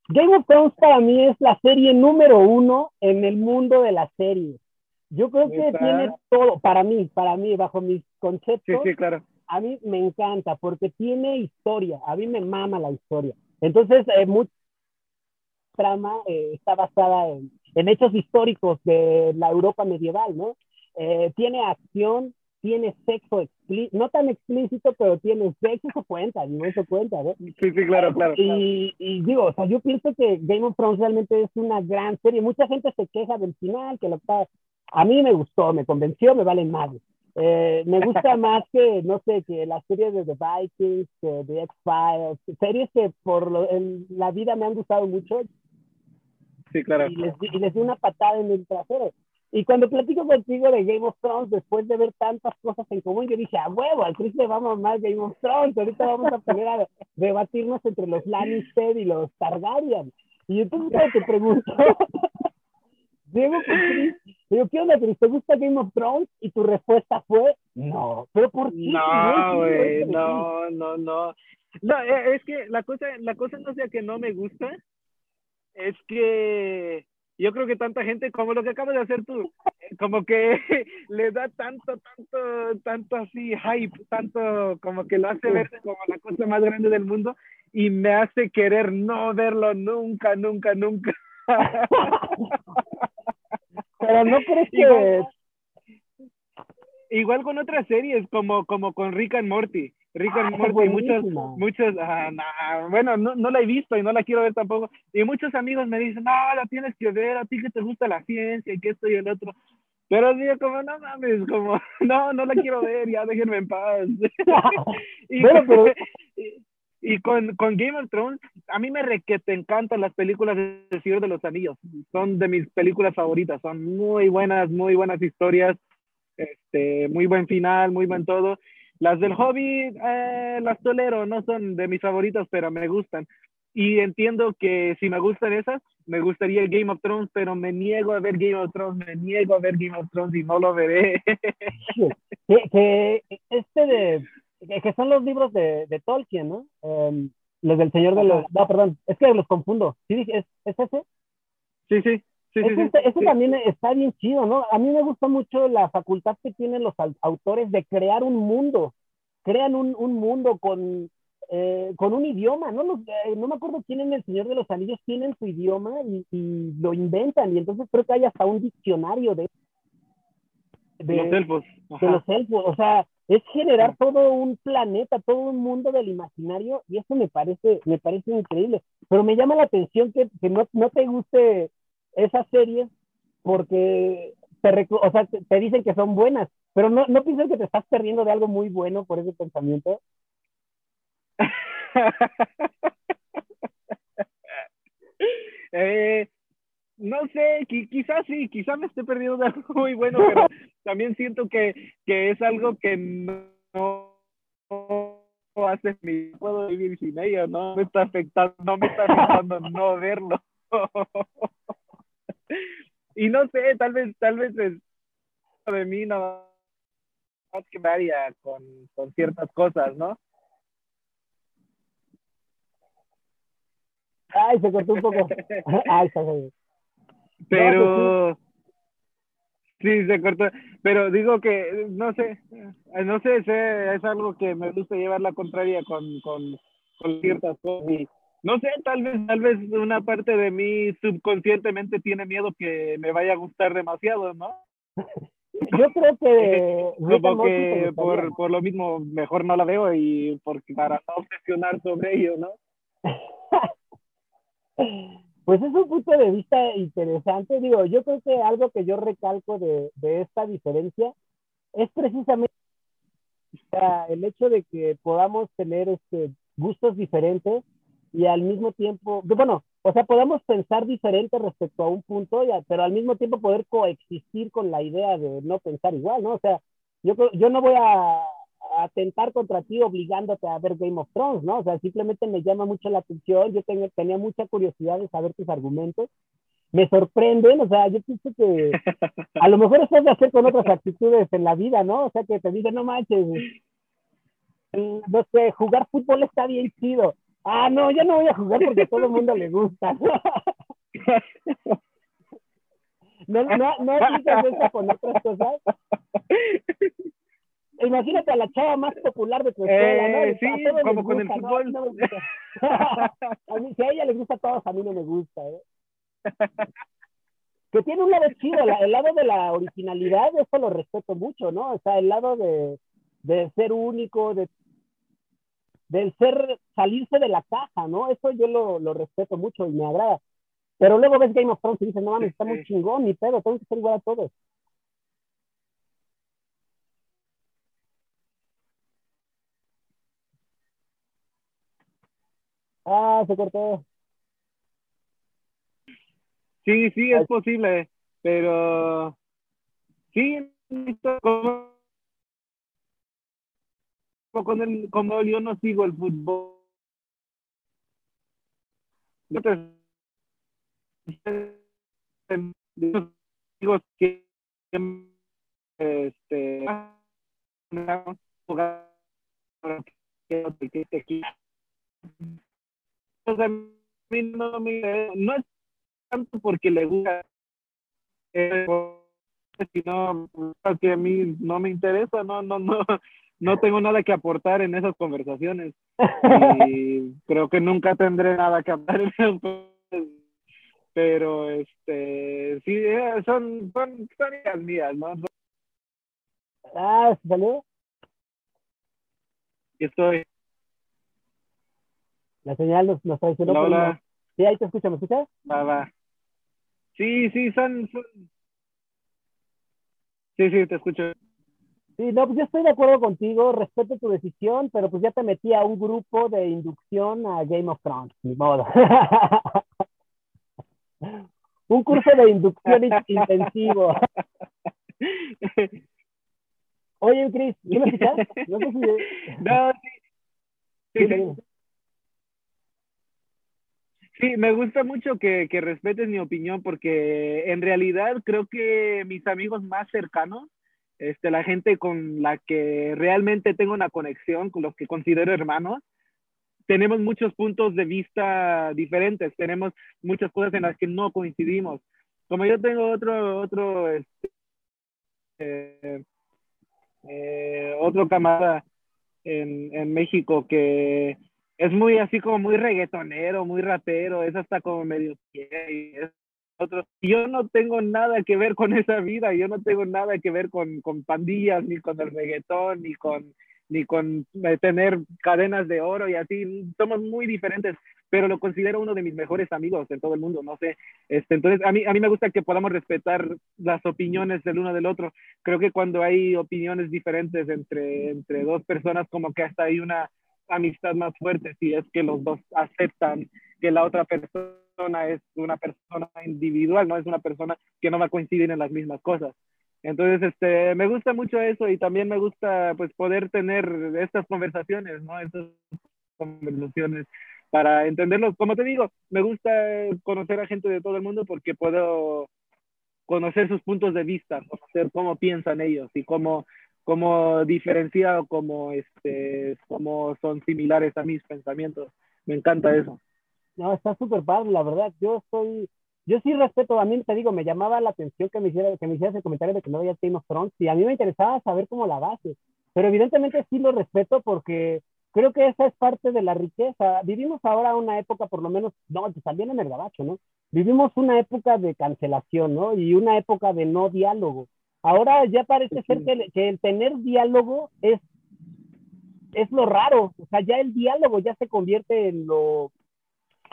Game of Thrones para mí es la serie número uno en el mundo de la serie. Yo creo que ¿Está? tiene todo, para mí, para mí, bajo mis conceptos, sí, sí, claro. a mí me encanta porque tiene historia, a mí me mama la historia. Entonces, eh, mucha trama eh, está basada en, en hechos históricos de la Europa medieval, ¿no? Eh, tiene acción, tiene sexo no tan explícito, pero tiene sexo, eso cuenta, digo, eso cuenta, ¿no? Sí, sí, claro, claro. Y, y, digo, o sea, yo pienso que Game of Thrones realmente es una gran serie. Mucha gente se queja del final, que lo está... A mí me gustó, me convenció, me valen más. Eh, me gusta más que, no sé, que las series de The Vikings, que The X-Files, series que por lo, en la vida me han gustado mucho. Sí, claro. Y les, y les di una patada en el trasero. Y cuando platico contigo de Game of Thrones, después de ver tantas cosas en común, yo dije, a huevo, al Chris le vamos más Game of Thrones, ahorita vamos a poner a debatirnos entre los Lannister y los Targaryen. Y entonces cuando te pregunto, Diego digo, ¿qué onda, Chris? ¿Te gusta Game of Thrones? Y tu respuesta fue, no. ¿Pero por qué? No, güey, no, no, no. No, e, es que la cosa, la cosa no sea que no me gusta, es que yo creo que tanta gente, como lo que acabas de hacer tú, como que le da tanto, tanto, tanto así hype, tanto como que lo hace ver como la cosa más grande del mundo y me hace querer no verlo nunca, nunca, nunca. Pero no crees que... Igual, igual con otras series, como, como con Rick and Morty. And Ah, Morty, muchos, buenísima. muchos, ah, nah, bueno, no, no la he visto y no la quiero ver tampoco. Y muchos amigos me dicen, no, la tienes que ver, a ti que te gusta la ciencia y que esto y el otro. Pero digo, como, no mames, como, no, no la quiero ver, ya déjenme en paz. y, y, con, con, Game of Thrones, a mí me re que te encantan las películas de Señor de los Anillos. Son de mis películas favoritas, son muy buenas, muy buenas historias, este, muy buen final, muy buen todo. Las del Hobbit, eh, las tolero, no son de mis favoritas, pero me gustan. Y entiendo que si me gustan esas, me gustaría Game of Thrones, pero me niego a ver Game of Thrones, me niego a ver Game of Thrones y no lo veré. que, este de, que son los libros de, de Tolkien, ¿no? Um, los del Señor de los... No, perdón, es que los confundo. ¿Sí, ¿Es, es ese? Sí, sí. Sí, sí, ese, ese también está bien chido, ¿no? A mí me gusta mucho la facultad que tienen los autores de crear un mundo. Crean un, un mundo con eh, con un idioma, ¿no? Eh, no me acuerdo quién en El Señor de los Anillos tienen su idioma y, lo inventan, y entonces creo que hay hasta un diccionario de, de los elfos. De los elfos, o sea, es generar todo un planeta, todo un mundo del imaginario, y eso me parece, me parece increíble. Pero me llama la atención que, que no, no, te guste esa serie porque te, o sea, te, te, dicen que son buenas, pero no, no piensas que te estás perdiendo de algo muy bueno por ese pensamiento. eh, no sé, quizás sí, quizás me esté perdiendo de algo muy bueno, pero también siento que, que es algo que no, hace mi puedo vivir sin ella, no me está afectando, no me está afectando no verlo. y no sé, tal vez, tal vez es de mí no que varía con, con ciertas cosas, ¿no? Ay, se cortó un poco. Ay, Pero. Sí, se cortó. Pero digo que, no sé, no sé, es algo que me gusta llevar la contraria con, con, con ciertas cosas. No sé, tal vez, tal vez una parte de mí subconscientemente tiene miedo que me vaya a gustar demasiado, ¿no? Yo creo que... Como que por, por lo mismo mejor no la veo y porque para no obsesionar sobre ello, ¿no? Pues es un punto de vista interesante. Digo, yo creo que algo que yo recalco de, de esta diferencia es precisamente el hecho de que podamos tener este, gustos diferentes y al mismo tiempo, bueno, o sea, podamos pensar diferente respecto a un punto, pero al mismo tiempo poder coexistir con la idea de no pensar igual, ¿no? O sea, yo, yo no voy a atentar contra ti obligándote a ver Game of Thrones, ¿no? O sea, simplemente me llama mucho la atención, yo tenía mucha curiosidad de saber tus argumentos, me sorprenden, o sea, yo pienso que a lo mejor eso de hacer con otras actitudes en la vida, ¿no? O sea, que te dicen, no manches, no sé, jugar fútbol está bien chido. Ah, no, yo no voy a jugar porque a todo el mundo le gusta. no, no, no, no con otras cosas imagínate a la chava más popular de tu escuela, ¿no? Eh, sí, como con el fútbol. a mí, si a ella le gusta a todos, a mí no me gusta, ¿eh? que tiene un lado chido, el lado de la originalidad, eso lo respeto mucho, ¿no? O sea, el lado de, de ser único, de del ser, salirse de la caja, ¿no? Eso yo lo, lo respeto mucho y me agrada. Pero luego ves Game of Thrones y dices, no mames, está muy chingón, ni pedo, tengo que ser igual a todos. Ah, se cortó. Sí, sí, es posible, pero sí, como, con el, como yo no sigo el fútbol. Digo que este mí no, es tanto porque le gusta, eh, sino que a mí no me interesa, no, no, no, no tengo nada que aportar en esas conversaciones. Y creo que nunca tendré nada que aportar en esas conversaciones. Pero, este, sí, eh, son, son, son mías, ¿no? Ah, ¿salió? Estoy. La señal nos, nos traicionó. Hola, Sí, ahí te escucho, ¿me escuchas? Va, va. Sí, sí, son, son, Sí, sí, te escucho. Sí, no, pues yo estoy de acuerdo contigo, respeto tu decisión, pero pues ya te metí a un grupo de inducción a Game of Thrones, ni modo. un curso de inducción intensivo. Oye, Chris, ¿qué me escuchas? No sé si... No, sí. Sí, sí. me gusta mucho que, que respetes mi opinión porque en realidad creo que mis amigos más cercanos este, la gente con la que realmente tengo una conexión, con los que considero hermanos, tenemos muchos puntos de vista diferentes, tenemos muchas cosas en las que no coincidimos. Como yo tengo otro, otro, este, eh, otro camarada en, en México que es muy así como muy reggaetonero, muy rapero, es hasta como medio es yo no tengo nada que ver con esa vida, yo no tengo nada que ver con, con pandillas, ni con el reggaetón, ni con, ni con eh, tener cadenas de oro y así. Somos muy diferentes, pero lo considero uno de mis mejores amigos en todo el mundo, no sé. Este, entonces, a mí, a mí me gusta que podamos respetar las opiniones del uno del otro. Creo que cuando hay opiniones diferentes entre, entre dos personas, como que hasta hay una amistad más fuerte si es que los dos aceptan que la otra persona es una persona individual, no es una persona que no va a coincidir en las mismas cosas. Entonces, este, me gusta mucho eso y también me gusta pues poder tener estas conversaciones, ¿no? Estas conversaciones para entenderlo. Como te digo, me gusta conocer a gente de todo el mundo porque puedo conocer sus puntos de vista, conocer cómo piensan ellos y cómo, cómo diferenciar o cómo, este, cómo son similares a mis pensamientos. Me encanta eso. No, está súper padre, la verdad. Yo estoy, yo sí respeto, a mí te digo, me llamaba la atención que me hiciera, que me hicieras el comentario de que no había Game of Thrones y a mí me interesaba saber cómo la base. Pero evidentemente sí lo respeto porque creo que esa es parte de la riqueza. Vivimos ahora una época, por lo menos, no, también en el gabacho, ¿no? Vivimos una época de cancelación, ¿no? Y una época de no diálogo. Ahora ya parece ser que, que el tener diálogo es es lo raro, o sea, ya el diálogo ya se convierte en lo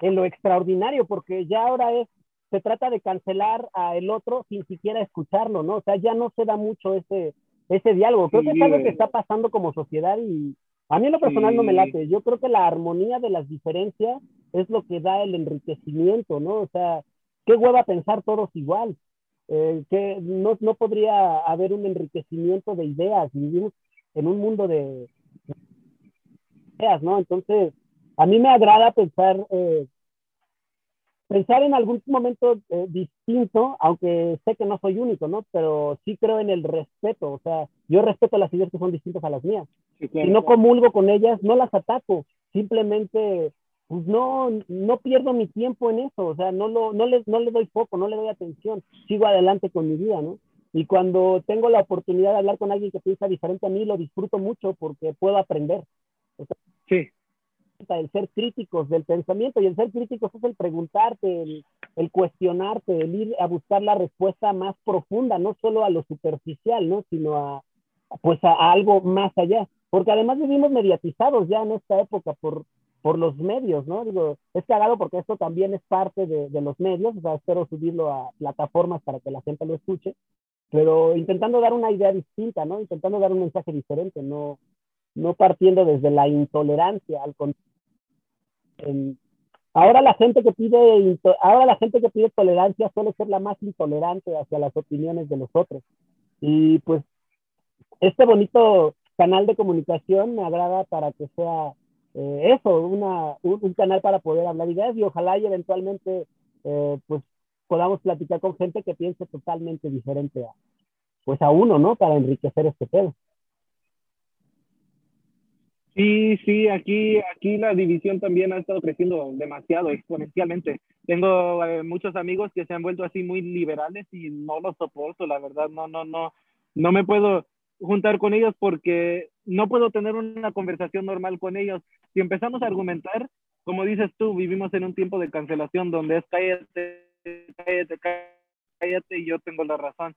en lo extraordinario, porque ya ahora es, se trata de cancelar a el otro sin siquiera escucharlo, ¿no? O sea, ya no se da mucho ese, ese diálogo. Creo que es algo que está pasando como sociedad y a mí en lo personal no me late. Yo creo que la armonía de las diferencias es lo que da el enriquecimiento, ¿no? O sea, qué hueva pensar todos igual. Eh, que no, no podría haber un enriquecimiento de ideas. Vivimos en un mundo de ideas, ¿no? Entonces, a mí me agrada pensar, eh, pensar en algún momento eh, distinto, aunque sé que no soy único, ¿no? Pero sí creo en el respeto, o sea, yo respeto las ideas que son distintas a las mías. Si no comulgo con ellas, no las ataco, simplemente pues no, no pierdo mi tiempo en eso, o sea, no, lo, no, le, no le doy foco, no le doy atención, sigo adelante con mi vida, ¿no? Y cuando tengo la oportunidad de hablar con alguien que piensa diferente a mí, lo disfruto mucho porque puedo aprender. sí, el ser críticos del pensamiento y el ser críticos es el preguntarte, el, el, cuestionarte, el ir a buscar la respuesta más profunda, no solo a lo superficial, ¿no? sino a, pues a, algo más allá. Porque además vivimos mediatizados ya en esta época por, por los medios, ¿no? Digo, es cagado porque esto también es parte de, de los medios, o sea, espero subirlo a plataformas para que la gente lo escuche, pero intentando dar una idea distinta, ¿no? Intentando dar un mensaje diferente, no, no partiendo desde la intolerancia, al ahora la gente que pide ahora la gente que pide tolerancia suele ser la más intolerante hacia las opiniones de los otros. Y pues este bonito canal de comunicación me agrada para que sea eh, eso, una, un, canal para poder hablar ideas y ojalá y eventualmente eh, pues podamos platicar con gente que piense totalmente diferente a, pues a uno, ¿no? Para enriquecer este tema. Sí, sí, aquí, aquí la división también ha estado creciendo demasiado, exponencialmente. Tengo eh, muchos amigos que se han vuelto así muy liberales y no los soporto, la verdad, no, no, no, no me puedo juntar con ellos porque no puedo tener una conversación normal con ellos. Si empezamos a argumentar, como dices tú, vivimos en un tiempo de cancelación donde es cállate, cállate, cállate y yo tengo la razón.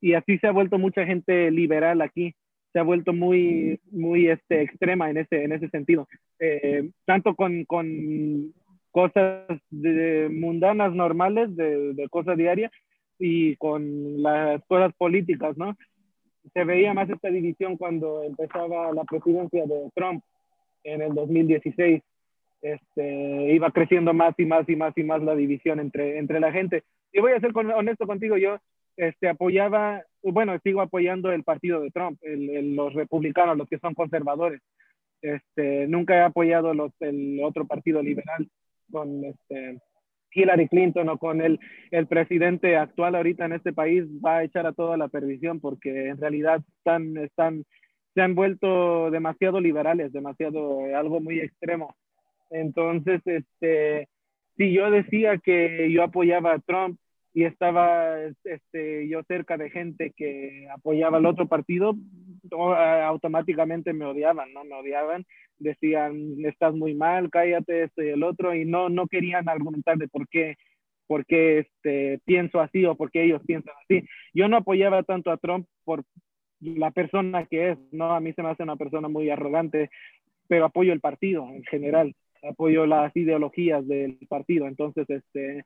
Y así se ha vuelto mucha gente liberal aquí se ha vuelto muy, muy este, extrema en ese, en ese sentido. Eh, tanto con, con cosas de, mundanas normales, de, de cosa diaria, y con las cosas políticas, ¿no? se veía más esta división cuando empezaba la presidencia de Trump en el 2016. Este, iba creciendo más y más y más y más la división entre, entre la gente. Y voy a ser honesto contigo, yo este, apoyaba, bueno, sigo apoyando el partido de Trump, los republicanos, los que son conservadores. Este, nunca he apoyado los, el otro partido liberal con este, Hillary Clinton o con el, el presidente actual ahorita en este país va a echar a toda la perdición porque en realidad están, están, se han vuelto demasiado liberales, demasiado, algo muy extremo. Entonces, este, si yo decía que yo apoyaba a Trump y estaba este, yo cerca de gente que apoyaba al otro partido, automáticamente me odiaban, ¿no? Me odiaban, decían, estás muy mal, cállate, esto y el otro, y no, no querían argumentar de por qué, por qué este, pienso así o por qué ellos piensan así. Yo no apoyaba tanto a Trump por la persona que es, ¿no? A mí se me hace una persona muy arrogante, pero apoyo el partido en general, apoyo las ideologías del partido, entonces, este...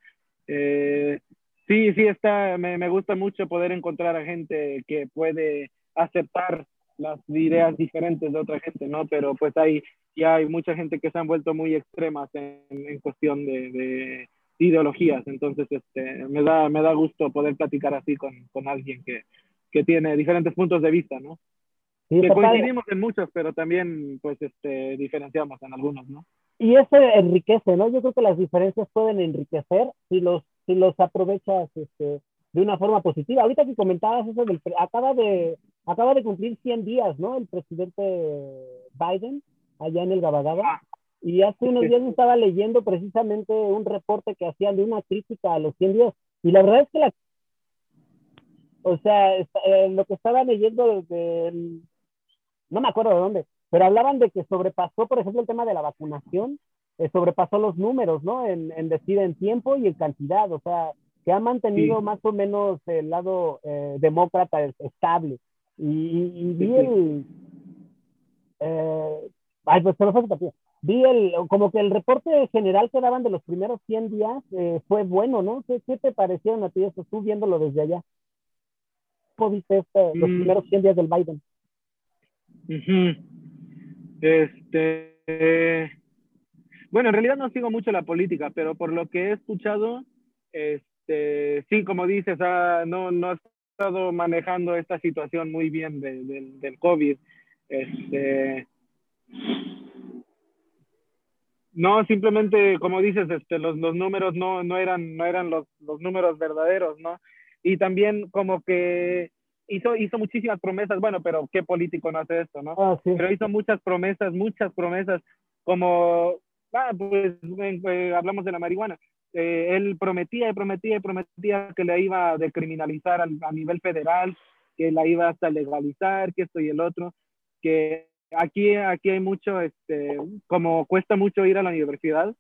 Eh, sí, sí, está, me, me gusta mucho poder encontrar a gente que puede aceptar las ideas diferentes de otra gente, ¿no? Pero pues hay, ya hay mucha gente que se han vuelto muy extremas en, en cuestión de, de, ideologías, entonces este, me, da, me da gusto poder platicar así con, con alguien que, que tiene diferentes puntos de vista, ¿no? Que coincidimos en muchos, pero también pues este, diferenciamos en algunos, ¿no? Y eso enriquece, ¿no? Yo creo que las diferencias pueden enriquecer si los, si los aprovechas este, de una forma positiva. Ahorita que comentabas eso del, acaba de, acaba de cumplir 100 días, ¿no? El presidente Biden, allá en el Gabagaba. Y hace unos días estaba leyendo precisamente un reporte que hacían de una crítica a los 100 días. Y la verdad es que la... O sea, eh, lo que estaba leyendo desde... no me acuerdo de dónde, pero hablaban de que sobrepasó, por ejemplo, el tema de la vacunación, eh, sobrepasó los números, ¿no? En, en decir en tiempo y en cantidad. O sea, que ha mantenido más o menos el lado eh, demócrata estable. Y, vi el. Eh, ay, pues se me fue Vi el, como que el reporte general que daban de los primeros 100 días eh, fue bueno, ¿no? ¿Qué, ¿Qué, te parecieron a ti eso, tú viéndolo desde allá? ¿Cómo viste este, los mm. primeros 100 días del Biden? Este. Bueno, en realidad no sigo mucho la política, pero por lo que he escuchado, este, sí, como dices, ah, no, no, estado manejando esta situación muy bien de, de, del COVID. Este, no, simplemente, como dices, este, los, los números no, no eran, no eran los, los números verdaderos, ¿no? Y también como que hizo, hizo muchísimas promesas, bueno, pero ¿qué político no hace esto, no? Ah, sí. Pero hizo muchas promesas, muchas promesas, como, ah, pues eh, hablamos de la marihuana. Eh, él prometía y prometía y prometía que la iba a decriminalizar a, nivel federal, que la iba hasta legalizar, que esto y el otro, que aquí, aquí hay mucho, este, como cuesta mucho ir a la universidad,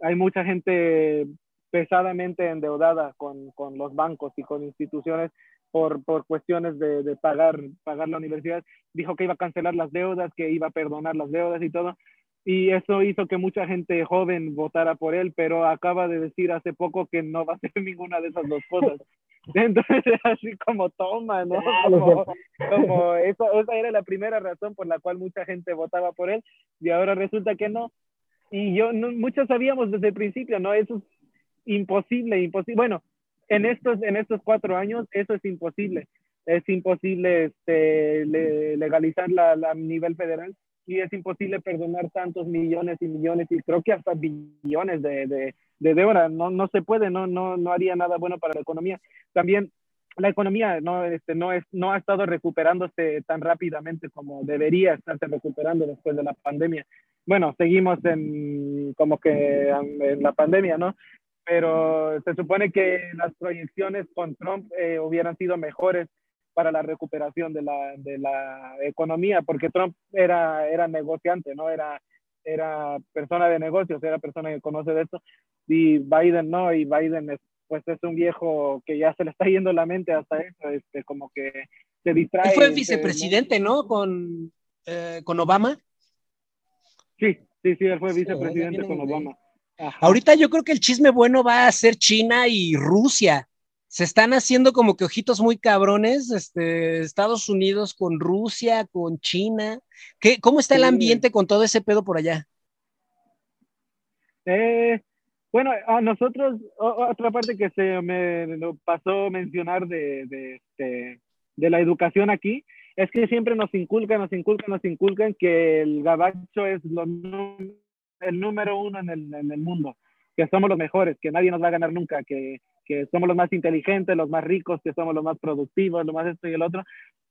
hay mucha gente pesadamente endeudada con, con los bancos y con instituciones por, por cuestiones de, de, pagar, pagar la universidad. Dijo que iba a cancelar las deudas, que iba a perdonar las deudas y todo y eso hizo que mucha gente joven votara por él, pero acaba de decir hace poco que no va a hacer ninguna de esas dos cosas. Entonces, así como toma, ¿no? Como, eso, esa era la primera razón por la cual mucha gente votaba por él y ahora resulta que no. Y yo, no, muchos sabíamos desde el principio, ¿no? Eso es imposible, imposible. Bueno, en estos, en estos cuatro años eso es imposible. Es imposible este, legalizarla a nivel federal y es imposible perdonar tantos millones y millones y creo que hasta billones de, de, de deuda. No, no se puede, no, no, no haría nada bueno para la economía. También la economía no, este, no, es, no ha estado recuperándose tan rápidamente como debería estarse recuperando después de la pandemia. Bueno, seguimos en como que en la pandemia, ¿no? Pero se supone que las proyecciones con Trump eh, hubieran sido mejores para la recuperación de la, de la economía, porque Trump era, era negociante, ¿no? Era, era persona de negocios, era persona que conoce de esto, y Biden no, y Biden es, pues es un viejo que ya se le está yendo la mente hasta eso, este, como que se distrae. fue vicepresidente, ¿no? Con, eh, con Obama. Sí, sí, sí, él fue vicepresidente con Obama. Ahorita yo creo que el chisme bueno va a ser China y Rusia se están haciendo como que ojitos muy cabrones, este, Estados Unidos con Rusia, con China. ¿Qué, ¿Cómo está el ambiente con todo ese pedo por allá? Eh, bueno, a nosotros, otra parte que se me pasó mencionar de, de, este, de, la educación aquí, es que siempre nos inculcan, nos inculcan, nos inculcan que el gabacho es lo, el número uno en el, en el mundo, que somos los mejores, que nadie nos va a ganar nunca, que que somos los más inteligentes, los más ricos, que somos los más productivos, lo más esto y el otro,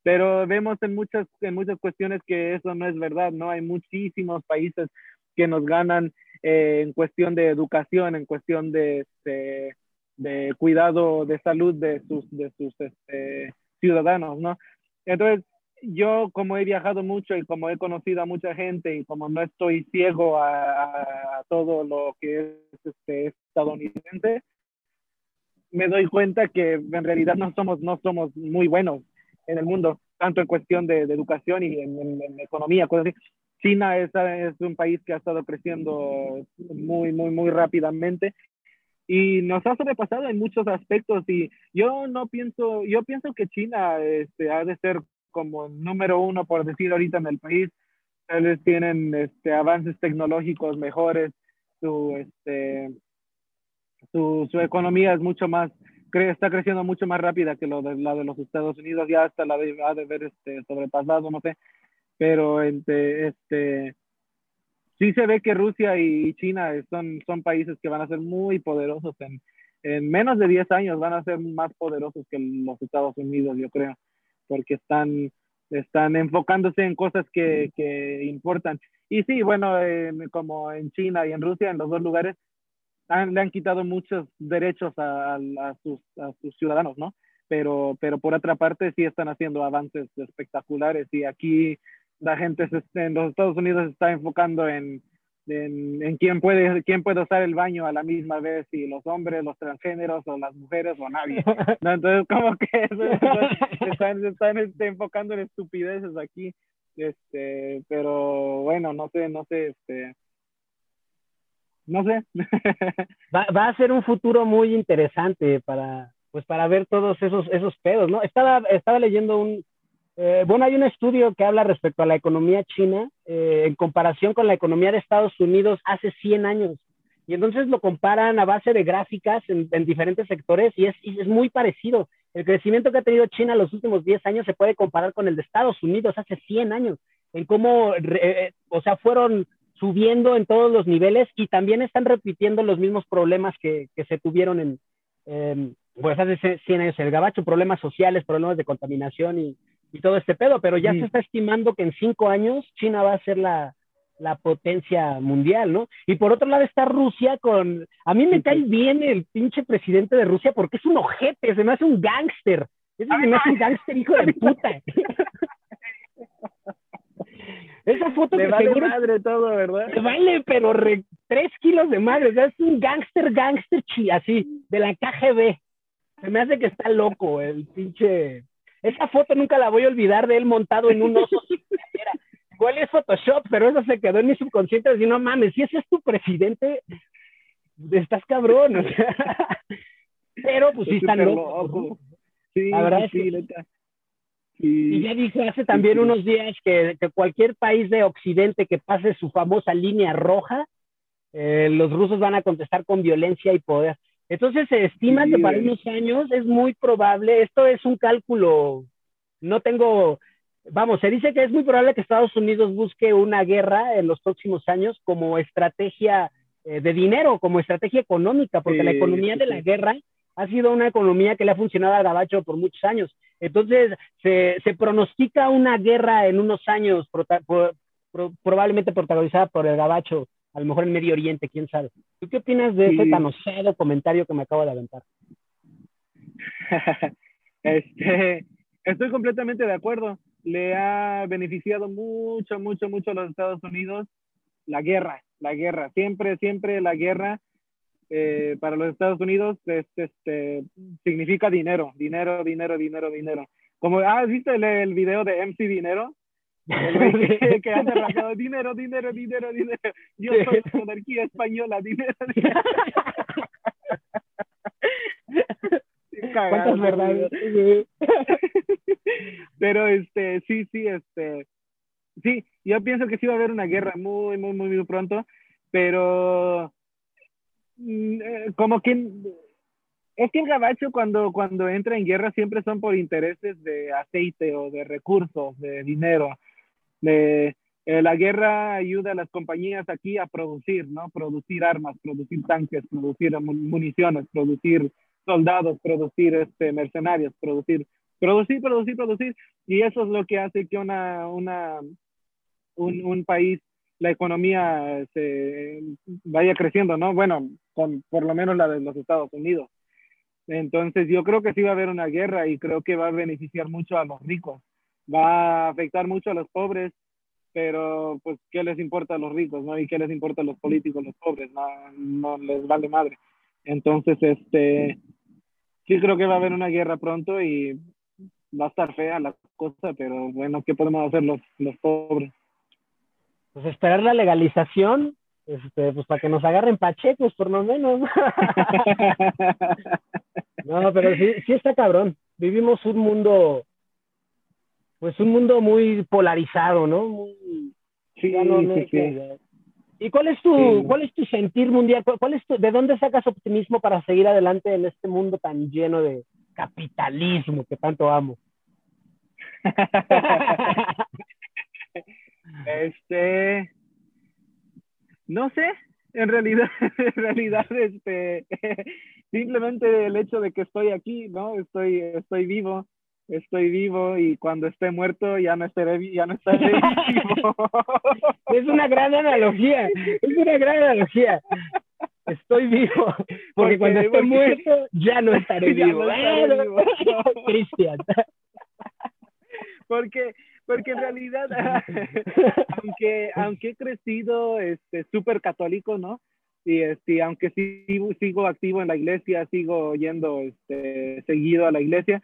pero vemos en muchas, en muchas cuestiones que eso no es verdad, ¿no? Hay muchísimos países que nos ganan eh, en cuestión de educación, en cuestión de, de, de, cuidado de salud de sus, de sus este, ciudadanos, ¿no? Entonces, yo como he viajado mucho y como he conocido a mucha gente y como no estoy ciego a, a todo lo que es este, estadounidense, me doy cuenta que en realidad no somos, no somos muy buenos en el mundo, tanto en cuestión de, educación y en, economía. China es, es, un país que ha estado creciendo muy, muy, muy rápidamente y nos ha sobrepasado en muchos aspectos y yo no pienso, yo pienso que China este, ha de ser como número uno, por decir ahorita en el país. Tal tienen este, avances tecnológicos mejores, su, este, su, su economía es mucho más, cree, está creciendo mucho más rápida que lo de, la de los Estados Unidos, ya hasta la de, ha de ver este, sobrepasado, no sé, pero este, este, sí se ve que Rusia y China son, son países que van a ser muy poderosos en, en menos de 10 años, van a ser más poderosos que los Estados Unidos, yo creo, porque están, están enfocándose en cosas que, que importan. Y sí, bueno, como en China y en Rusia, en los dos lugares, le han quitado muchos derechos a, a, sus, a, sus, ciudadanos, ¿no? Pero, pero por otra parte sí están haciendo avances espectaculares y aquí la gente en los Estados Unidos se está enfocando en, en, en, quién, puede, quién puede usar el baño a la misma vez, si los hombres, los transgéneros o las mujeres o nadie. ¿no? Entonces como que están, están este, enfocando en estupideces aquí. Este, pero bueno, no sé, no sé, este, no sé. va, va, a ser un futuro muy interesante para, pues para ver todos esos, esos pedos, ¿no? Estaba, estaba leyendo un, eh, bueno, hay un estudio que habla respecto a la economía china eh, en comparación con la economía de Estados Unidos hace 100 años. Y entonces lo comparan a base de gráficas en, en diferentes sectores y es, es, muy parecido. El crecimiento que ha tenido China los últimos 10 años se puede comparar con el de Estados Unidos hace 100 años, en cómo, eh, o sea, fueron subiendo en todos los niveles y también están repitiendo los mismos problemas que, que se tuvieron en, eh, pues hace 100 años el gabacho, problemas sociales, problemas de contaminación y, y todo este pedo, pero ya se está estimando que en cinco años China va a ser la, la potencia mundial, ¿no? Y por otro lado está Rusia con, a mí me cae bien el pinche presidente de Rusia porque es un ojete, se me hace un gángster, ese se me hace un gángster hijo de puta. Esa foto le vale madre todo, ¿verdad? Le vale, pero tres kilos de madre. O sea, es un gángster, gángster chi, así, de la KGB. Se me hace que está loco el pinche. Esa foto nunca la voy a olvidar de él montado en un oso Igual es Photoshop, pero eso se quedó en mi subconsciente. Decir, no mames, si ese es tu presidente, estás cabrón. O sea, pero pues sí están locos. Sí, la verdad sí, y, ya dije hace también unos días que, que, cualquier país de Occidente que pase su famosa línea roja, eh, los rusos van a contestar con violencia y poder. Entonces se estima sí, que para unos años es muy probable, esto es un cálculo, no tengo, vamos, se dice que es muy probable que Estados Unidos busque una guerra en los próximos años como estrategia eh, de dinero, como estrategia económica, porque sí, la economía de la guerra ha sido una economía que le ha funcionado al gabacho por muchos años. Entonces, se, se pronostica una guerra en unos años, prota, pro, pro, probablemente protagonizada por el gabacho, a lo mejor en Medio Oriente, quién sabe. ¿Tú qué opinas de sí. ese tan osado comentario que me acabo de aventar? este, estoy completamente de acuerdo. Le ha beneficiado mucho, mucho, mucho a los Estados Unidos la guerra, la guerra. Siempre, siempre la guerra eh, para los Estados Unidos es, este, significa dinero, dinero, dinero, dinero, dinero. Como, ah, ¿viste el, el video de MC Dinero? El que, hace rasgado, dinero, dinero, dinero, dinero. Yo soy la monarquía española, dinero, dinero. ¿Cuántas verdades? Pero este, sí, sí, este, sí, yo pienso que sí va a haber una guerra muy, muy, muy, muy pronto, pero como que es que el gabacho cuando, cuando entra en guerra siempre son por intereses de aceite o de recursos, de dinero. De, eh, la guerra ayuda a las compañías aquí a producir, ¿no? Producir armas, producir tanques, producir municiones, producir soldados, producir este, mercenarios, producir, producir, producir, producir. Y eso es lo que hace que una, una, un, un país, la economía se vaya creciendo, ¿no? Bueno, con por lo menos la de los Estados Unidos. Entonces yo creo que sí va a haber una guerra y creo que va a beneficiar mucho a los ricos, va a afectar mucho a los pobres, pero pues qué les importa a los ricos, ¿no? Y qué les importa a los políticos, los pobres, no, no les vale madre. Entonces, este, sí creo que va a haber una guerra pronto y va a estar fea la cosa, pero bueno, ¿qué podemos hacer los, los pobres? Pues esperar la legalización este, pues para que nos agarren pachecos por lo menos. no, pero sí, sí está cabrón. Vivimos un mundo, pues un mundo muy polarizado, ¿no? sí, sí, ¿Y cuál es tu, cuál es tu sentir mundial? ¿Cuál es tu, ¿De dónde sacas optimismo para seguir adelante en este mundo tan lleno de capitalismo que tanto amo? este, no sé, en realidad, en realidad, este, simplemente el hecho de que estoy aquí, ¿no? Estoy, estoy vivo, estoy vivo y cuando esté muerto ya no estaré, ya no estaré vivo. Es una gran analogía, es una gran analogía. Estoy vivo, porque, cuando esté muerto ya no estaré vivo. vivo. Cristian. Porque porque en realidad, aunque, aunque he crecido este, súper católico, ¿no? Y este, aunque sigo, sigo activo en la iglesia, sigo yendo este, seguido a la iglesia,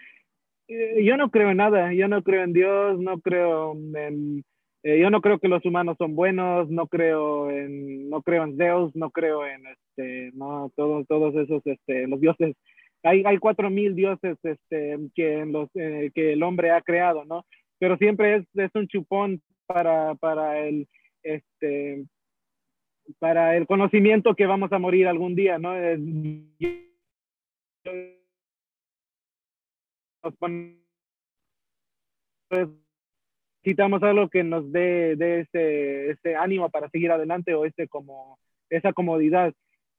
eh, yo no creo en nada, yo no creo en Dios, no creo en, eh, yo no creo que los humanos son buenos, no creo en, no creo en Dios, no creo en, este, no, todos, todos esos, este, los dioses, hay, hay cuatro mil dioses, este, que, los, eh, que el hombre ha creado, ¿no? Pero siempre es, es un chupón para, para el este para el conocimiento que vamos a morir algún día, ¿no? necesitamos algo que nos dé, dé ese, ese, ánimo para seguir adelante o ese como esa comodidad.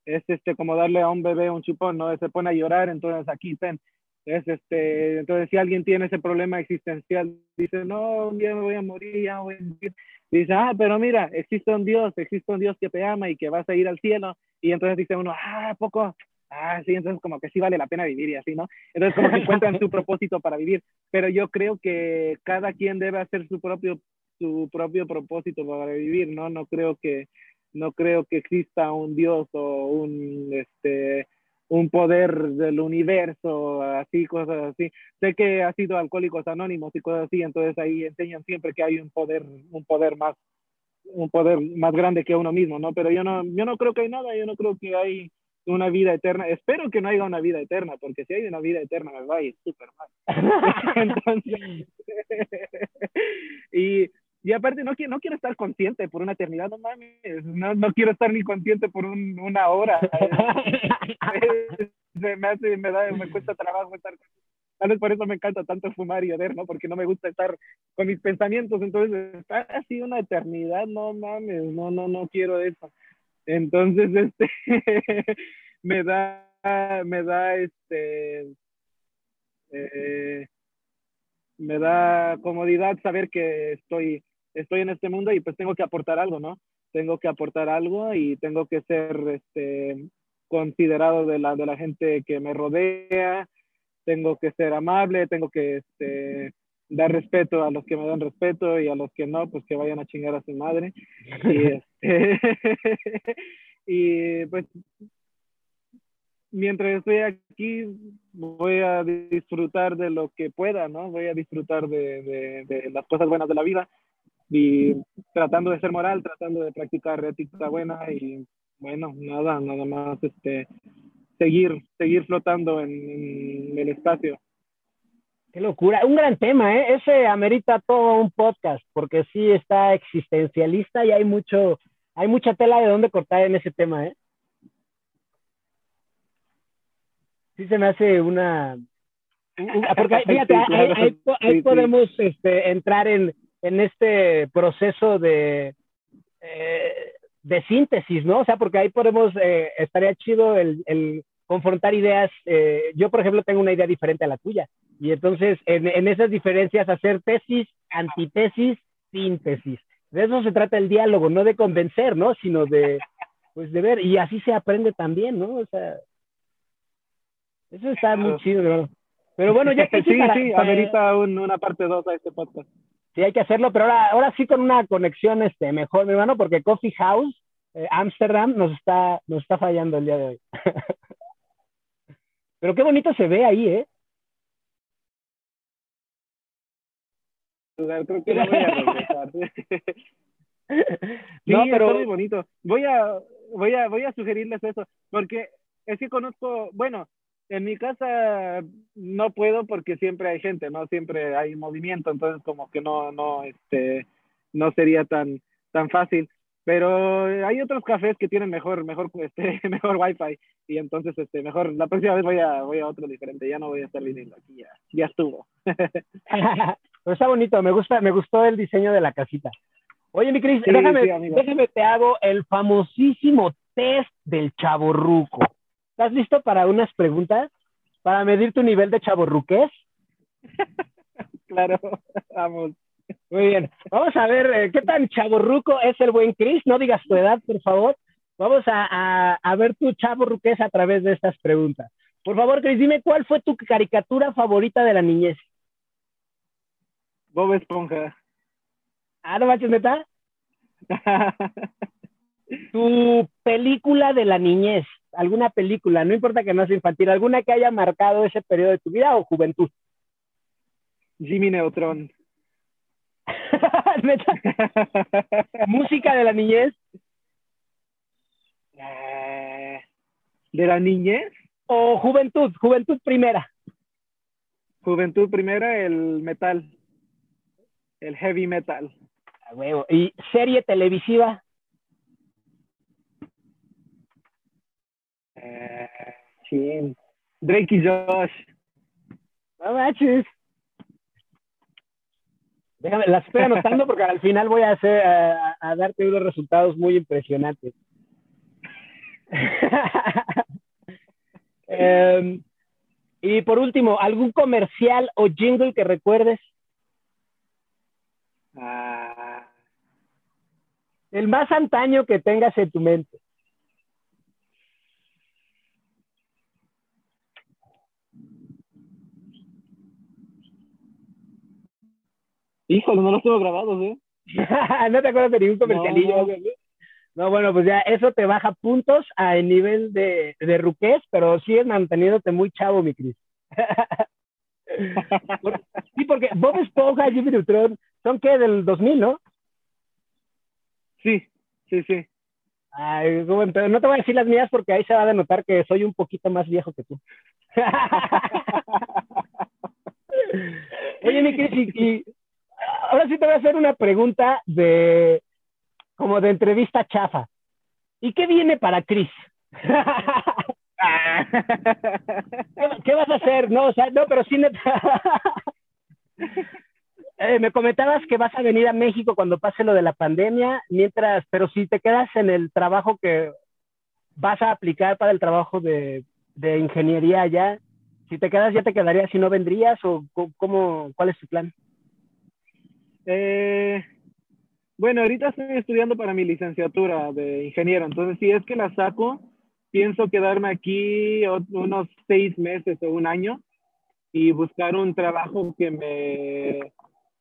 Es este como darle a un bebé un chupón no se pone a llorar entonces aquí ten es este, entonces, si alguien tiene ese problema existencial, dice, no, un día me voy a morir, ya voy a morir. Dice, ah, pero mira, existe un Dios, existe un Dios que te ama y que vas a ir al cielo. Y entonces dice uno, ah, poco, ah, sí, entonces como que sí vale la pena vivir y así, ¿no? Entonces como que encuentran su propósito para vivir. Pero yo creo que cada quien debe hacer su propio, su propio propósito para vivir, ¿no? No creo que, no creo que exista un Dios o un, este, un poder del universo, así, cosas así. Sé que ha sido alcohólicos anónimos y cosas así, entonces ahí enseñan siempre que hay un poder, un poder más, un poder más grande que uno mismo, ¿no? Pero yo no, yo no creo que hay nada, yo no creo que hay una vida eterna. Espero que no haya una vida eterna, porque si hay una vida eterna me va a ir súper mal. entonces, y y aparte, no quiero, no quiero estar consciente por una eternidad, no mames. No, no quiero estar ni consciente por un, una hora. me, hace, me, da, me cuesta trabajo estar Tal vez por eso me encanta tanto fumar y ver, ¿no? Porque no me gusta estar con mis pensamientos. Entonces, está así una eternidad, no mames, no, no, no quiero eso. Entonces, este, me da, me da, este, eh, me da comodidad saber que estoy estoy en este mundo y pues tengo que aportar algo, ¿no? Tengo que aportar algo y tengo que ser este, considerado de la, de la gente que me rodea, tengo que ser amable, tengo que este, dar respeto a los que me dan respeto y a los que no, pues que vayan a chingar a su madre. Y, este, y pues mientras estoy aquí voy a disfrutar de lo que pueda, ¿no? Voy a disfrutar de, de, de las cosas buenas de la vida y tratando de ser moral, tratando de practicar ética buena y bueno, nada, nada más este seguir, seguir flotando en, el espacio. Qué locura, un gran tema, ¿eh? Ese amerita todo un podcast, porque sí está existencialista y hay mucho, hay mucha tela de dónde cortar en ese tema, ¿eh? Sí se me hace una, porque fíjate, ahí, podemos este, entrar en, en, este proceso de, eh, de síntesis, ¿no? O sea, porque ahí podemos, eh, estaría chido el, el confrontar ideas. Eh, yo, por ejemplo, tengo una idea diferente a la tuya. Y entonces, en, en, esas diferencias, hacer tesis, antitesis, síntesis. De eso se trata el diálogo, no de convencer, ¿no? Sino de, pues, de ver. Y así se aprende también, ¿no? O sea, eso está muy chido, ¿no? Pero bueno, ya que sí, sí, amerita una parte 2 a este podcast. Sí, hay que hacerlo, pero ahora, ahora sí con una conexión este, mejor, mi hermano, porque Coffee House, eh, Amsterdam, nos está, nos está fallando el día de hoy. pero qué bonito se ve ahí, ¿eh? Creo que no voy a regresar. sí, no, pero muy bonito. Voy a, voy a, voy a sugerirles eso, porque es que conozco, bueno, en mi casa no puedo porque siempre hay gente, ¿no? Siempre hay movimiento, entonces como que no, no, este, no sería tan, tan fácil. Pero hay otros cafés que tienen mejor, mejor, este, mejor wifi y entonces, este, mejor, la próxima vez voy a, voy a otro diferente, ya no voy a estar viniendo aquí, ya, ya estuvo. Pero está bonito, me gusta, me gustó el diseño de la casita. Oye, mi Cris, déjame, déjame te hago el famosísimo test del chaborruco. ¿Estás listo para unas preguntas? Para medir tu nivel de chaborruqués. claro, vamos. Muy bien. Vamos a ver eh, qué tan chaborruco es el buen Chris. No digas tu edad, por favor. Vamos a, a, ver tu chaborruqués a través de estas preguntas. Por favor, Chris, dime cuál fue tu caricatura favorita de la niñez. Bob Esponja. Ah, ¿no manches, neta? tu película de la niñez alguna película, no importa que no sea infantil, alguna que haya marcado ese periodo de tu vida o juventud. Jimmy Neutron. Música de la niñez. ¿De la niñez? O juventud, juventud primera. Juventud primera, el metal. El heavy metal. huevo. ¿Y serie televisiva? Sí. Drake y Josh. No manches. Déjame, las estoy anotando porque al final voy a hacer a, darte unos resultados muy impresionantes. Em, y por último, ¿algún comercial o jingle que recuerdes? Ah. El más antaño que tengas en tu mente. Híjole, no los tengo grabados, ¿eh? no te acuerdas de ningún comercialillo. No. bueno, pues ya eso te baja puntos a el nivel de, de ruquez, pero sigues manteniéndote muy chavo, mi Cris. sí, porque Bob Esponja y Jimmy Neutron son que del 2000, ¿no? Sí, sí, sí. Ay, no te voy a decir las mías porque ahí se va a denotar que soy un poquito más viejo que tú. Oye, mi Cris, y, ahora sí te voy a hacer una pregunta de como de entrevista chafa. ¿Y qué viene para Chris? ¿Qué, vas a hacer? No, o sea, no, pero sí eh, me comentabas que vas a venir a México cuando pase lo de la pandemia, mientras, pero si te quedas en el trabajo que vas a aplicar para el trabajo de, de ingeniería allá, si te quedas ya te quedarías, si no vendrías o cómo, cuál es tu plan? Eh, bueno, ahorita estoy estudiando para mi licenciatura de ingeniero, entonces si es que la saco, pienso quedarme aquí unos seis meses o un año y buscar un trabajo que me,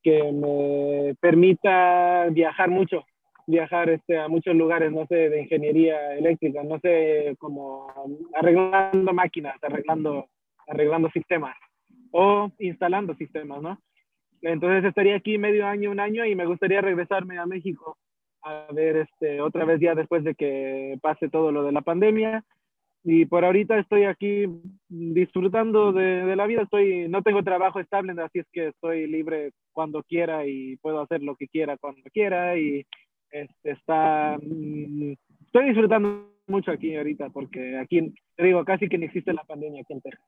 que me permita viajar mucho, viajar este, a muchos lugares, no sé, de ingeniería eléctrica, no sé, como arreglando máquinas, arreglando, arreglando sistemas o instalando sistemas, ¿no? Entonces estaría aquí medio año, un año y me gustaría regresarme a México a ver este, otra vez ya después de que pase todo lo de la pandemia y por ahorita estoy aquí disfrutando de, la vida. Estoy, no tengo trabajo estable, así es que estoy libre cuando quiera y puedo hacer lo que quiera cuando quiera. Y este, está, mm, estoy disfrutando mucho aquí ahorita porque aquí, te digo, casi que no existe la pandemia aquí en Texas.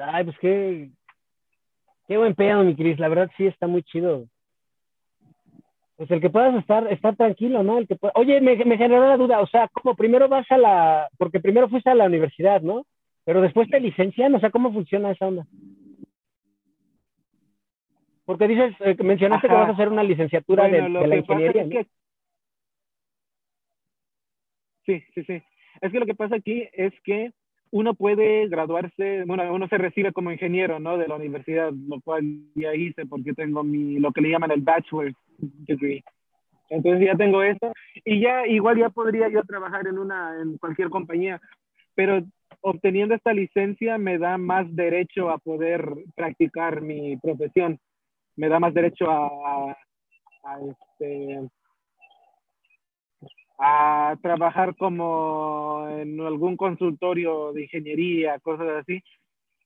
Ay, pues qué, qué buen pedo, mi Cris. La verdad sí está muy chido. Pues el que puedas estar, estar tranquilo, ¿no? El que Oye, me, me generó la duda, o sea, como primero vas a la, porque primero fuiste a la universidad, ¿no? Pero después te licencian, o sea, ¿cómo funciona esa onda? Porque dices, eh, mencionaste que vas a hacer una licenciatura de, la ingeniería. Sí, sí, sí. Es que lo que pasa aquí es que uno puede graduarse, bueno, uno se recibe como ingeniero, ¿no? De la universidad, lo cual ya hice porque tengo mi, lo que le llaman el bachelor degree. Entonces ya tengo eso y ya igual ya podría yo trabajar en una, en cualquier compañía, pero obteniendo esta licencia me da más derecho a poder practicar mi profesión, me da más derecho a, a este, a trabajar como en algún consultorio de ingeniería, cosas así.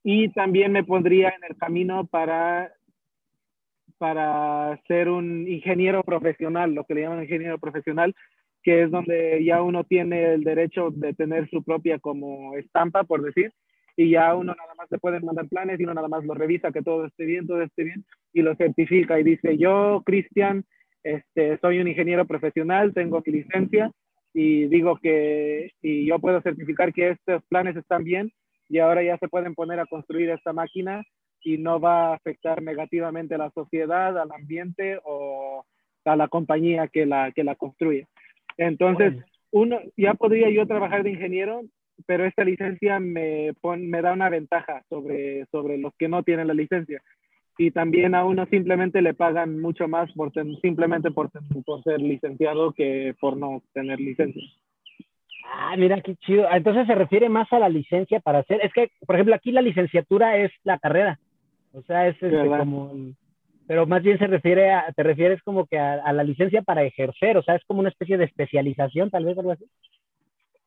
Y también me pondría en el camino para, para ser un ingeniero profesional, lo que le llaman ingeniero profesional, que es donde ya uno tiene el derecho de tener su propia como estampa, por decir, y ya uno nada más le pueden mandar planes y uno nada más lo revisa que todo esté bien, todo esté bien, y lo certifica y dice, yo, Cristian, este, soy un ingeniero profesional, tengo mi licencia y digo que y yo puedo certificar que estos planes están bien y ahora ya se pueden poner a construir esta máquina y no va a afectar negativamente a la sociedad, al ambiente o a la compañía que la, que la construye. Entonces, uno, ya podría yo trabajar de ingeniero, pero esta licencia me, me da una ventaja sobre, sobre los que no tienen la licencia y también a uno simplemente le pagan mucho más por simplemente por, por ser licenciado que por no tener licencia. Ah, mira qué chido. Ah, entonces se refiere más a la licencia para hacer. Es que, por ejemplo, aquí la licenciatura es la carrera. O sea, es este, como. Pero más bien se refiere a, te refieres como que a, a, la licencia para ejercer. O sea, es como una especie de especialización, tal vez algo así.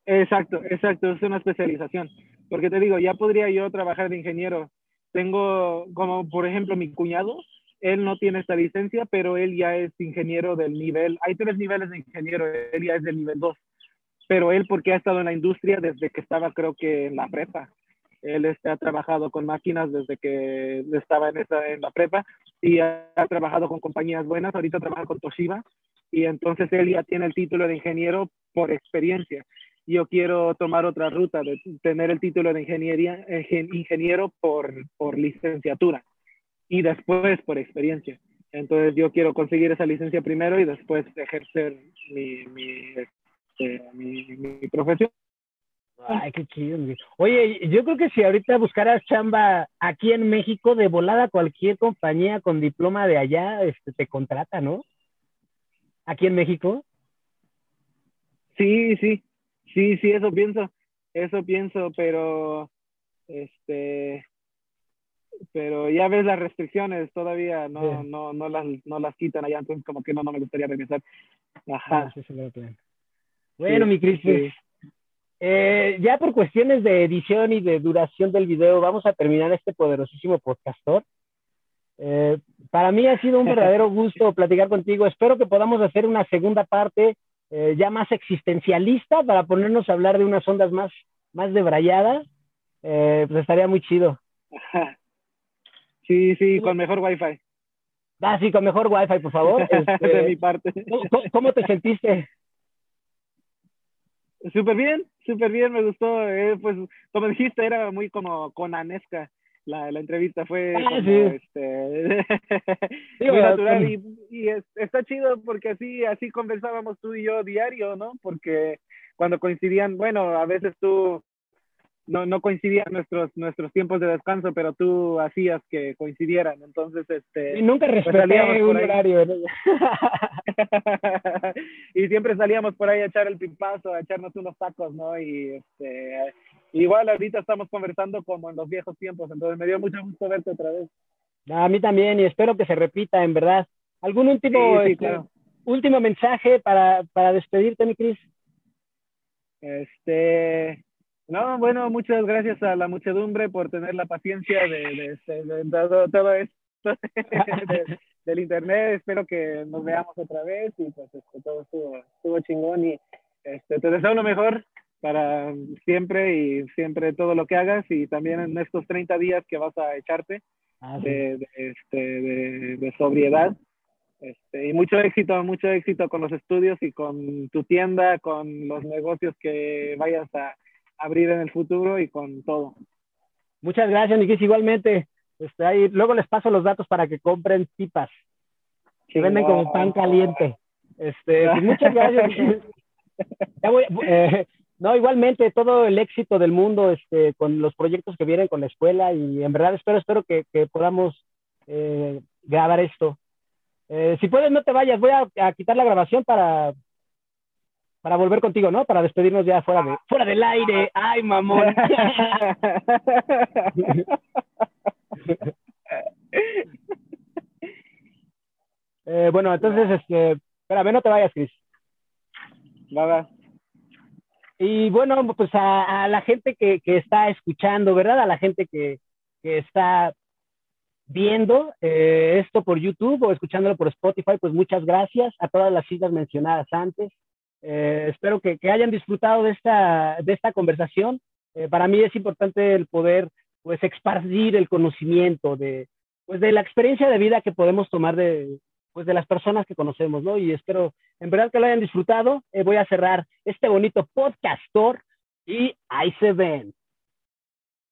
Exacto, exacto, es una especialización. Porque te digo, ya podría yo trabajar de ingeniero tengo, como por ejemplo, mi cuñado, él no tiene esta licencia, pero él ya es ingeniero del nivel, hay tres niveles de ingeniero, él ya es del nivel 2, pero él porque ha estado en la industria desde que estaba creo que en la prepa, él este, ha trabajado con máquinas desde que estaba en, esa, en la prepa y ha, ha, trabajado con compañías buenas, ahorita trabaja con Toshiba y entonces él ya tiene el título de ingeniero por experiencia yo quiero tomar otra ruta, de tener el título de ingeniería, ingeniero por, por licenciatura y después por experiencia. Entonces yo quiero conseguir esa licencia primero y después ejercer mi, mi, este, mi, profesión. Ay, qué chido. Oye, yo creo que si ahorita buscaras chamba aquí en México, de volada cualquier compañía con diploma de allá este, te contrata, ¿no? Aquí en México. Sí, sí. Sí, sí, eso pienso, eso pienso, pero este, pero ya ves las restricciones todavía no, no, no las, no las quitan allá, entonces como que no, no me gustaría regresar. Ajá. Ah, bueno, mi Cris, pues, eh, ya por cuestiones de edición y de duración del video, vamos a terminar este poderosísimo podcastor. Eh, para mí ha sido un verdadero gusto platicar contigo. Espero que podamos hacer una segunda parte eh, ya más existencialista para ponernos a hablar de unas ondas más, más debrayadas, eh, pues estaría muy chido. Sí, sí, con mejor wifi. Ah, sí, con mejor wifi, por favor. Este, de mi parte. ¿cómo, te sentiste? Súper bien, súper bien, me gustó. Eh, pues, como dijiste, era muy como con Anesca la, la entrevista fue ah, este, muy natural y, y está chido porque así así conversábamos tú y yo diario, ¿no? Porque cuando coincidían, bueno, a veces tú no, no coincidían nuestros nuestros tiempos de descanso, pero tú hacías que coincidieran, entonces este y nunca pues, respeté un horario. y siempre salíamos por ahí a echar el pipazo, a echarnos unos tacos, ¿no? Y este igual ahorita estamos conversando como en los viejos tiempos, entonces me dio mucho gusto verte otra vez. A mí también, y espero que se repita, en verdad. ¿Algún último, este, último mensaje para, para despedirte, mi Cris? Este, No, bueno, muchas gracias a la muchedumbre por tener la paciencia de, de, todo, esto del internet. Espero que nos veamos otra vez y pues este, todo estuvo, estuvo chingón y este, te deseo lo mejor para siempre y siempre todo lo que hagas y también en estos 30 días que vas a echarte ah, de, este, de, sobriedad. Este, y mucho éxito, mucho éxito con los estudios y con tu tienda, con los negocios que vayas a abrir en el futuro y con todo. Muchas gracias, Nikis. Igualmente, este, ahí, luego les paso los datos para que compren pipas. Que venden como pan caliente. Este, pues, muchas gracias. Eh, no, igualmente, todo el éxito del mundo este, con los proyectos que vienen con la escuela y en verdad espero, espero que, podamos eh, grabar esto. Eh, si puedes, no te vayas, voy a, quitar la grabación para, para volver contigo, ¿no? Para despedirnos ya fuera, de, fuera del aire. ¡Ay, mamón! bueno, entonces, este, espérame, no te vayas, Cris. Nada. Y bueno, pues a, la gente que, está escuchando, ¿verdad? A la gente que, está viendo eh, esto por YouTube o escuchándolo por Spotify, pues muchas gracias a todas las citas mencionadas antes. Eh, espero que, hayan disfrutado de esta, de esta conversación. Eh, para mí es importante el poder pues expandir el conocimiento de, pues, de la experiencia de vida que podemos tomar de, pues de las personas que conocemos, ¿no? Y espero en verdad que lo hayan disfrutado. Eh, voy a cerrar este bonito podcastor y ahí se ven.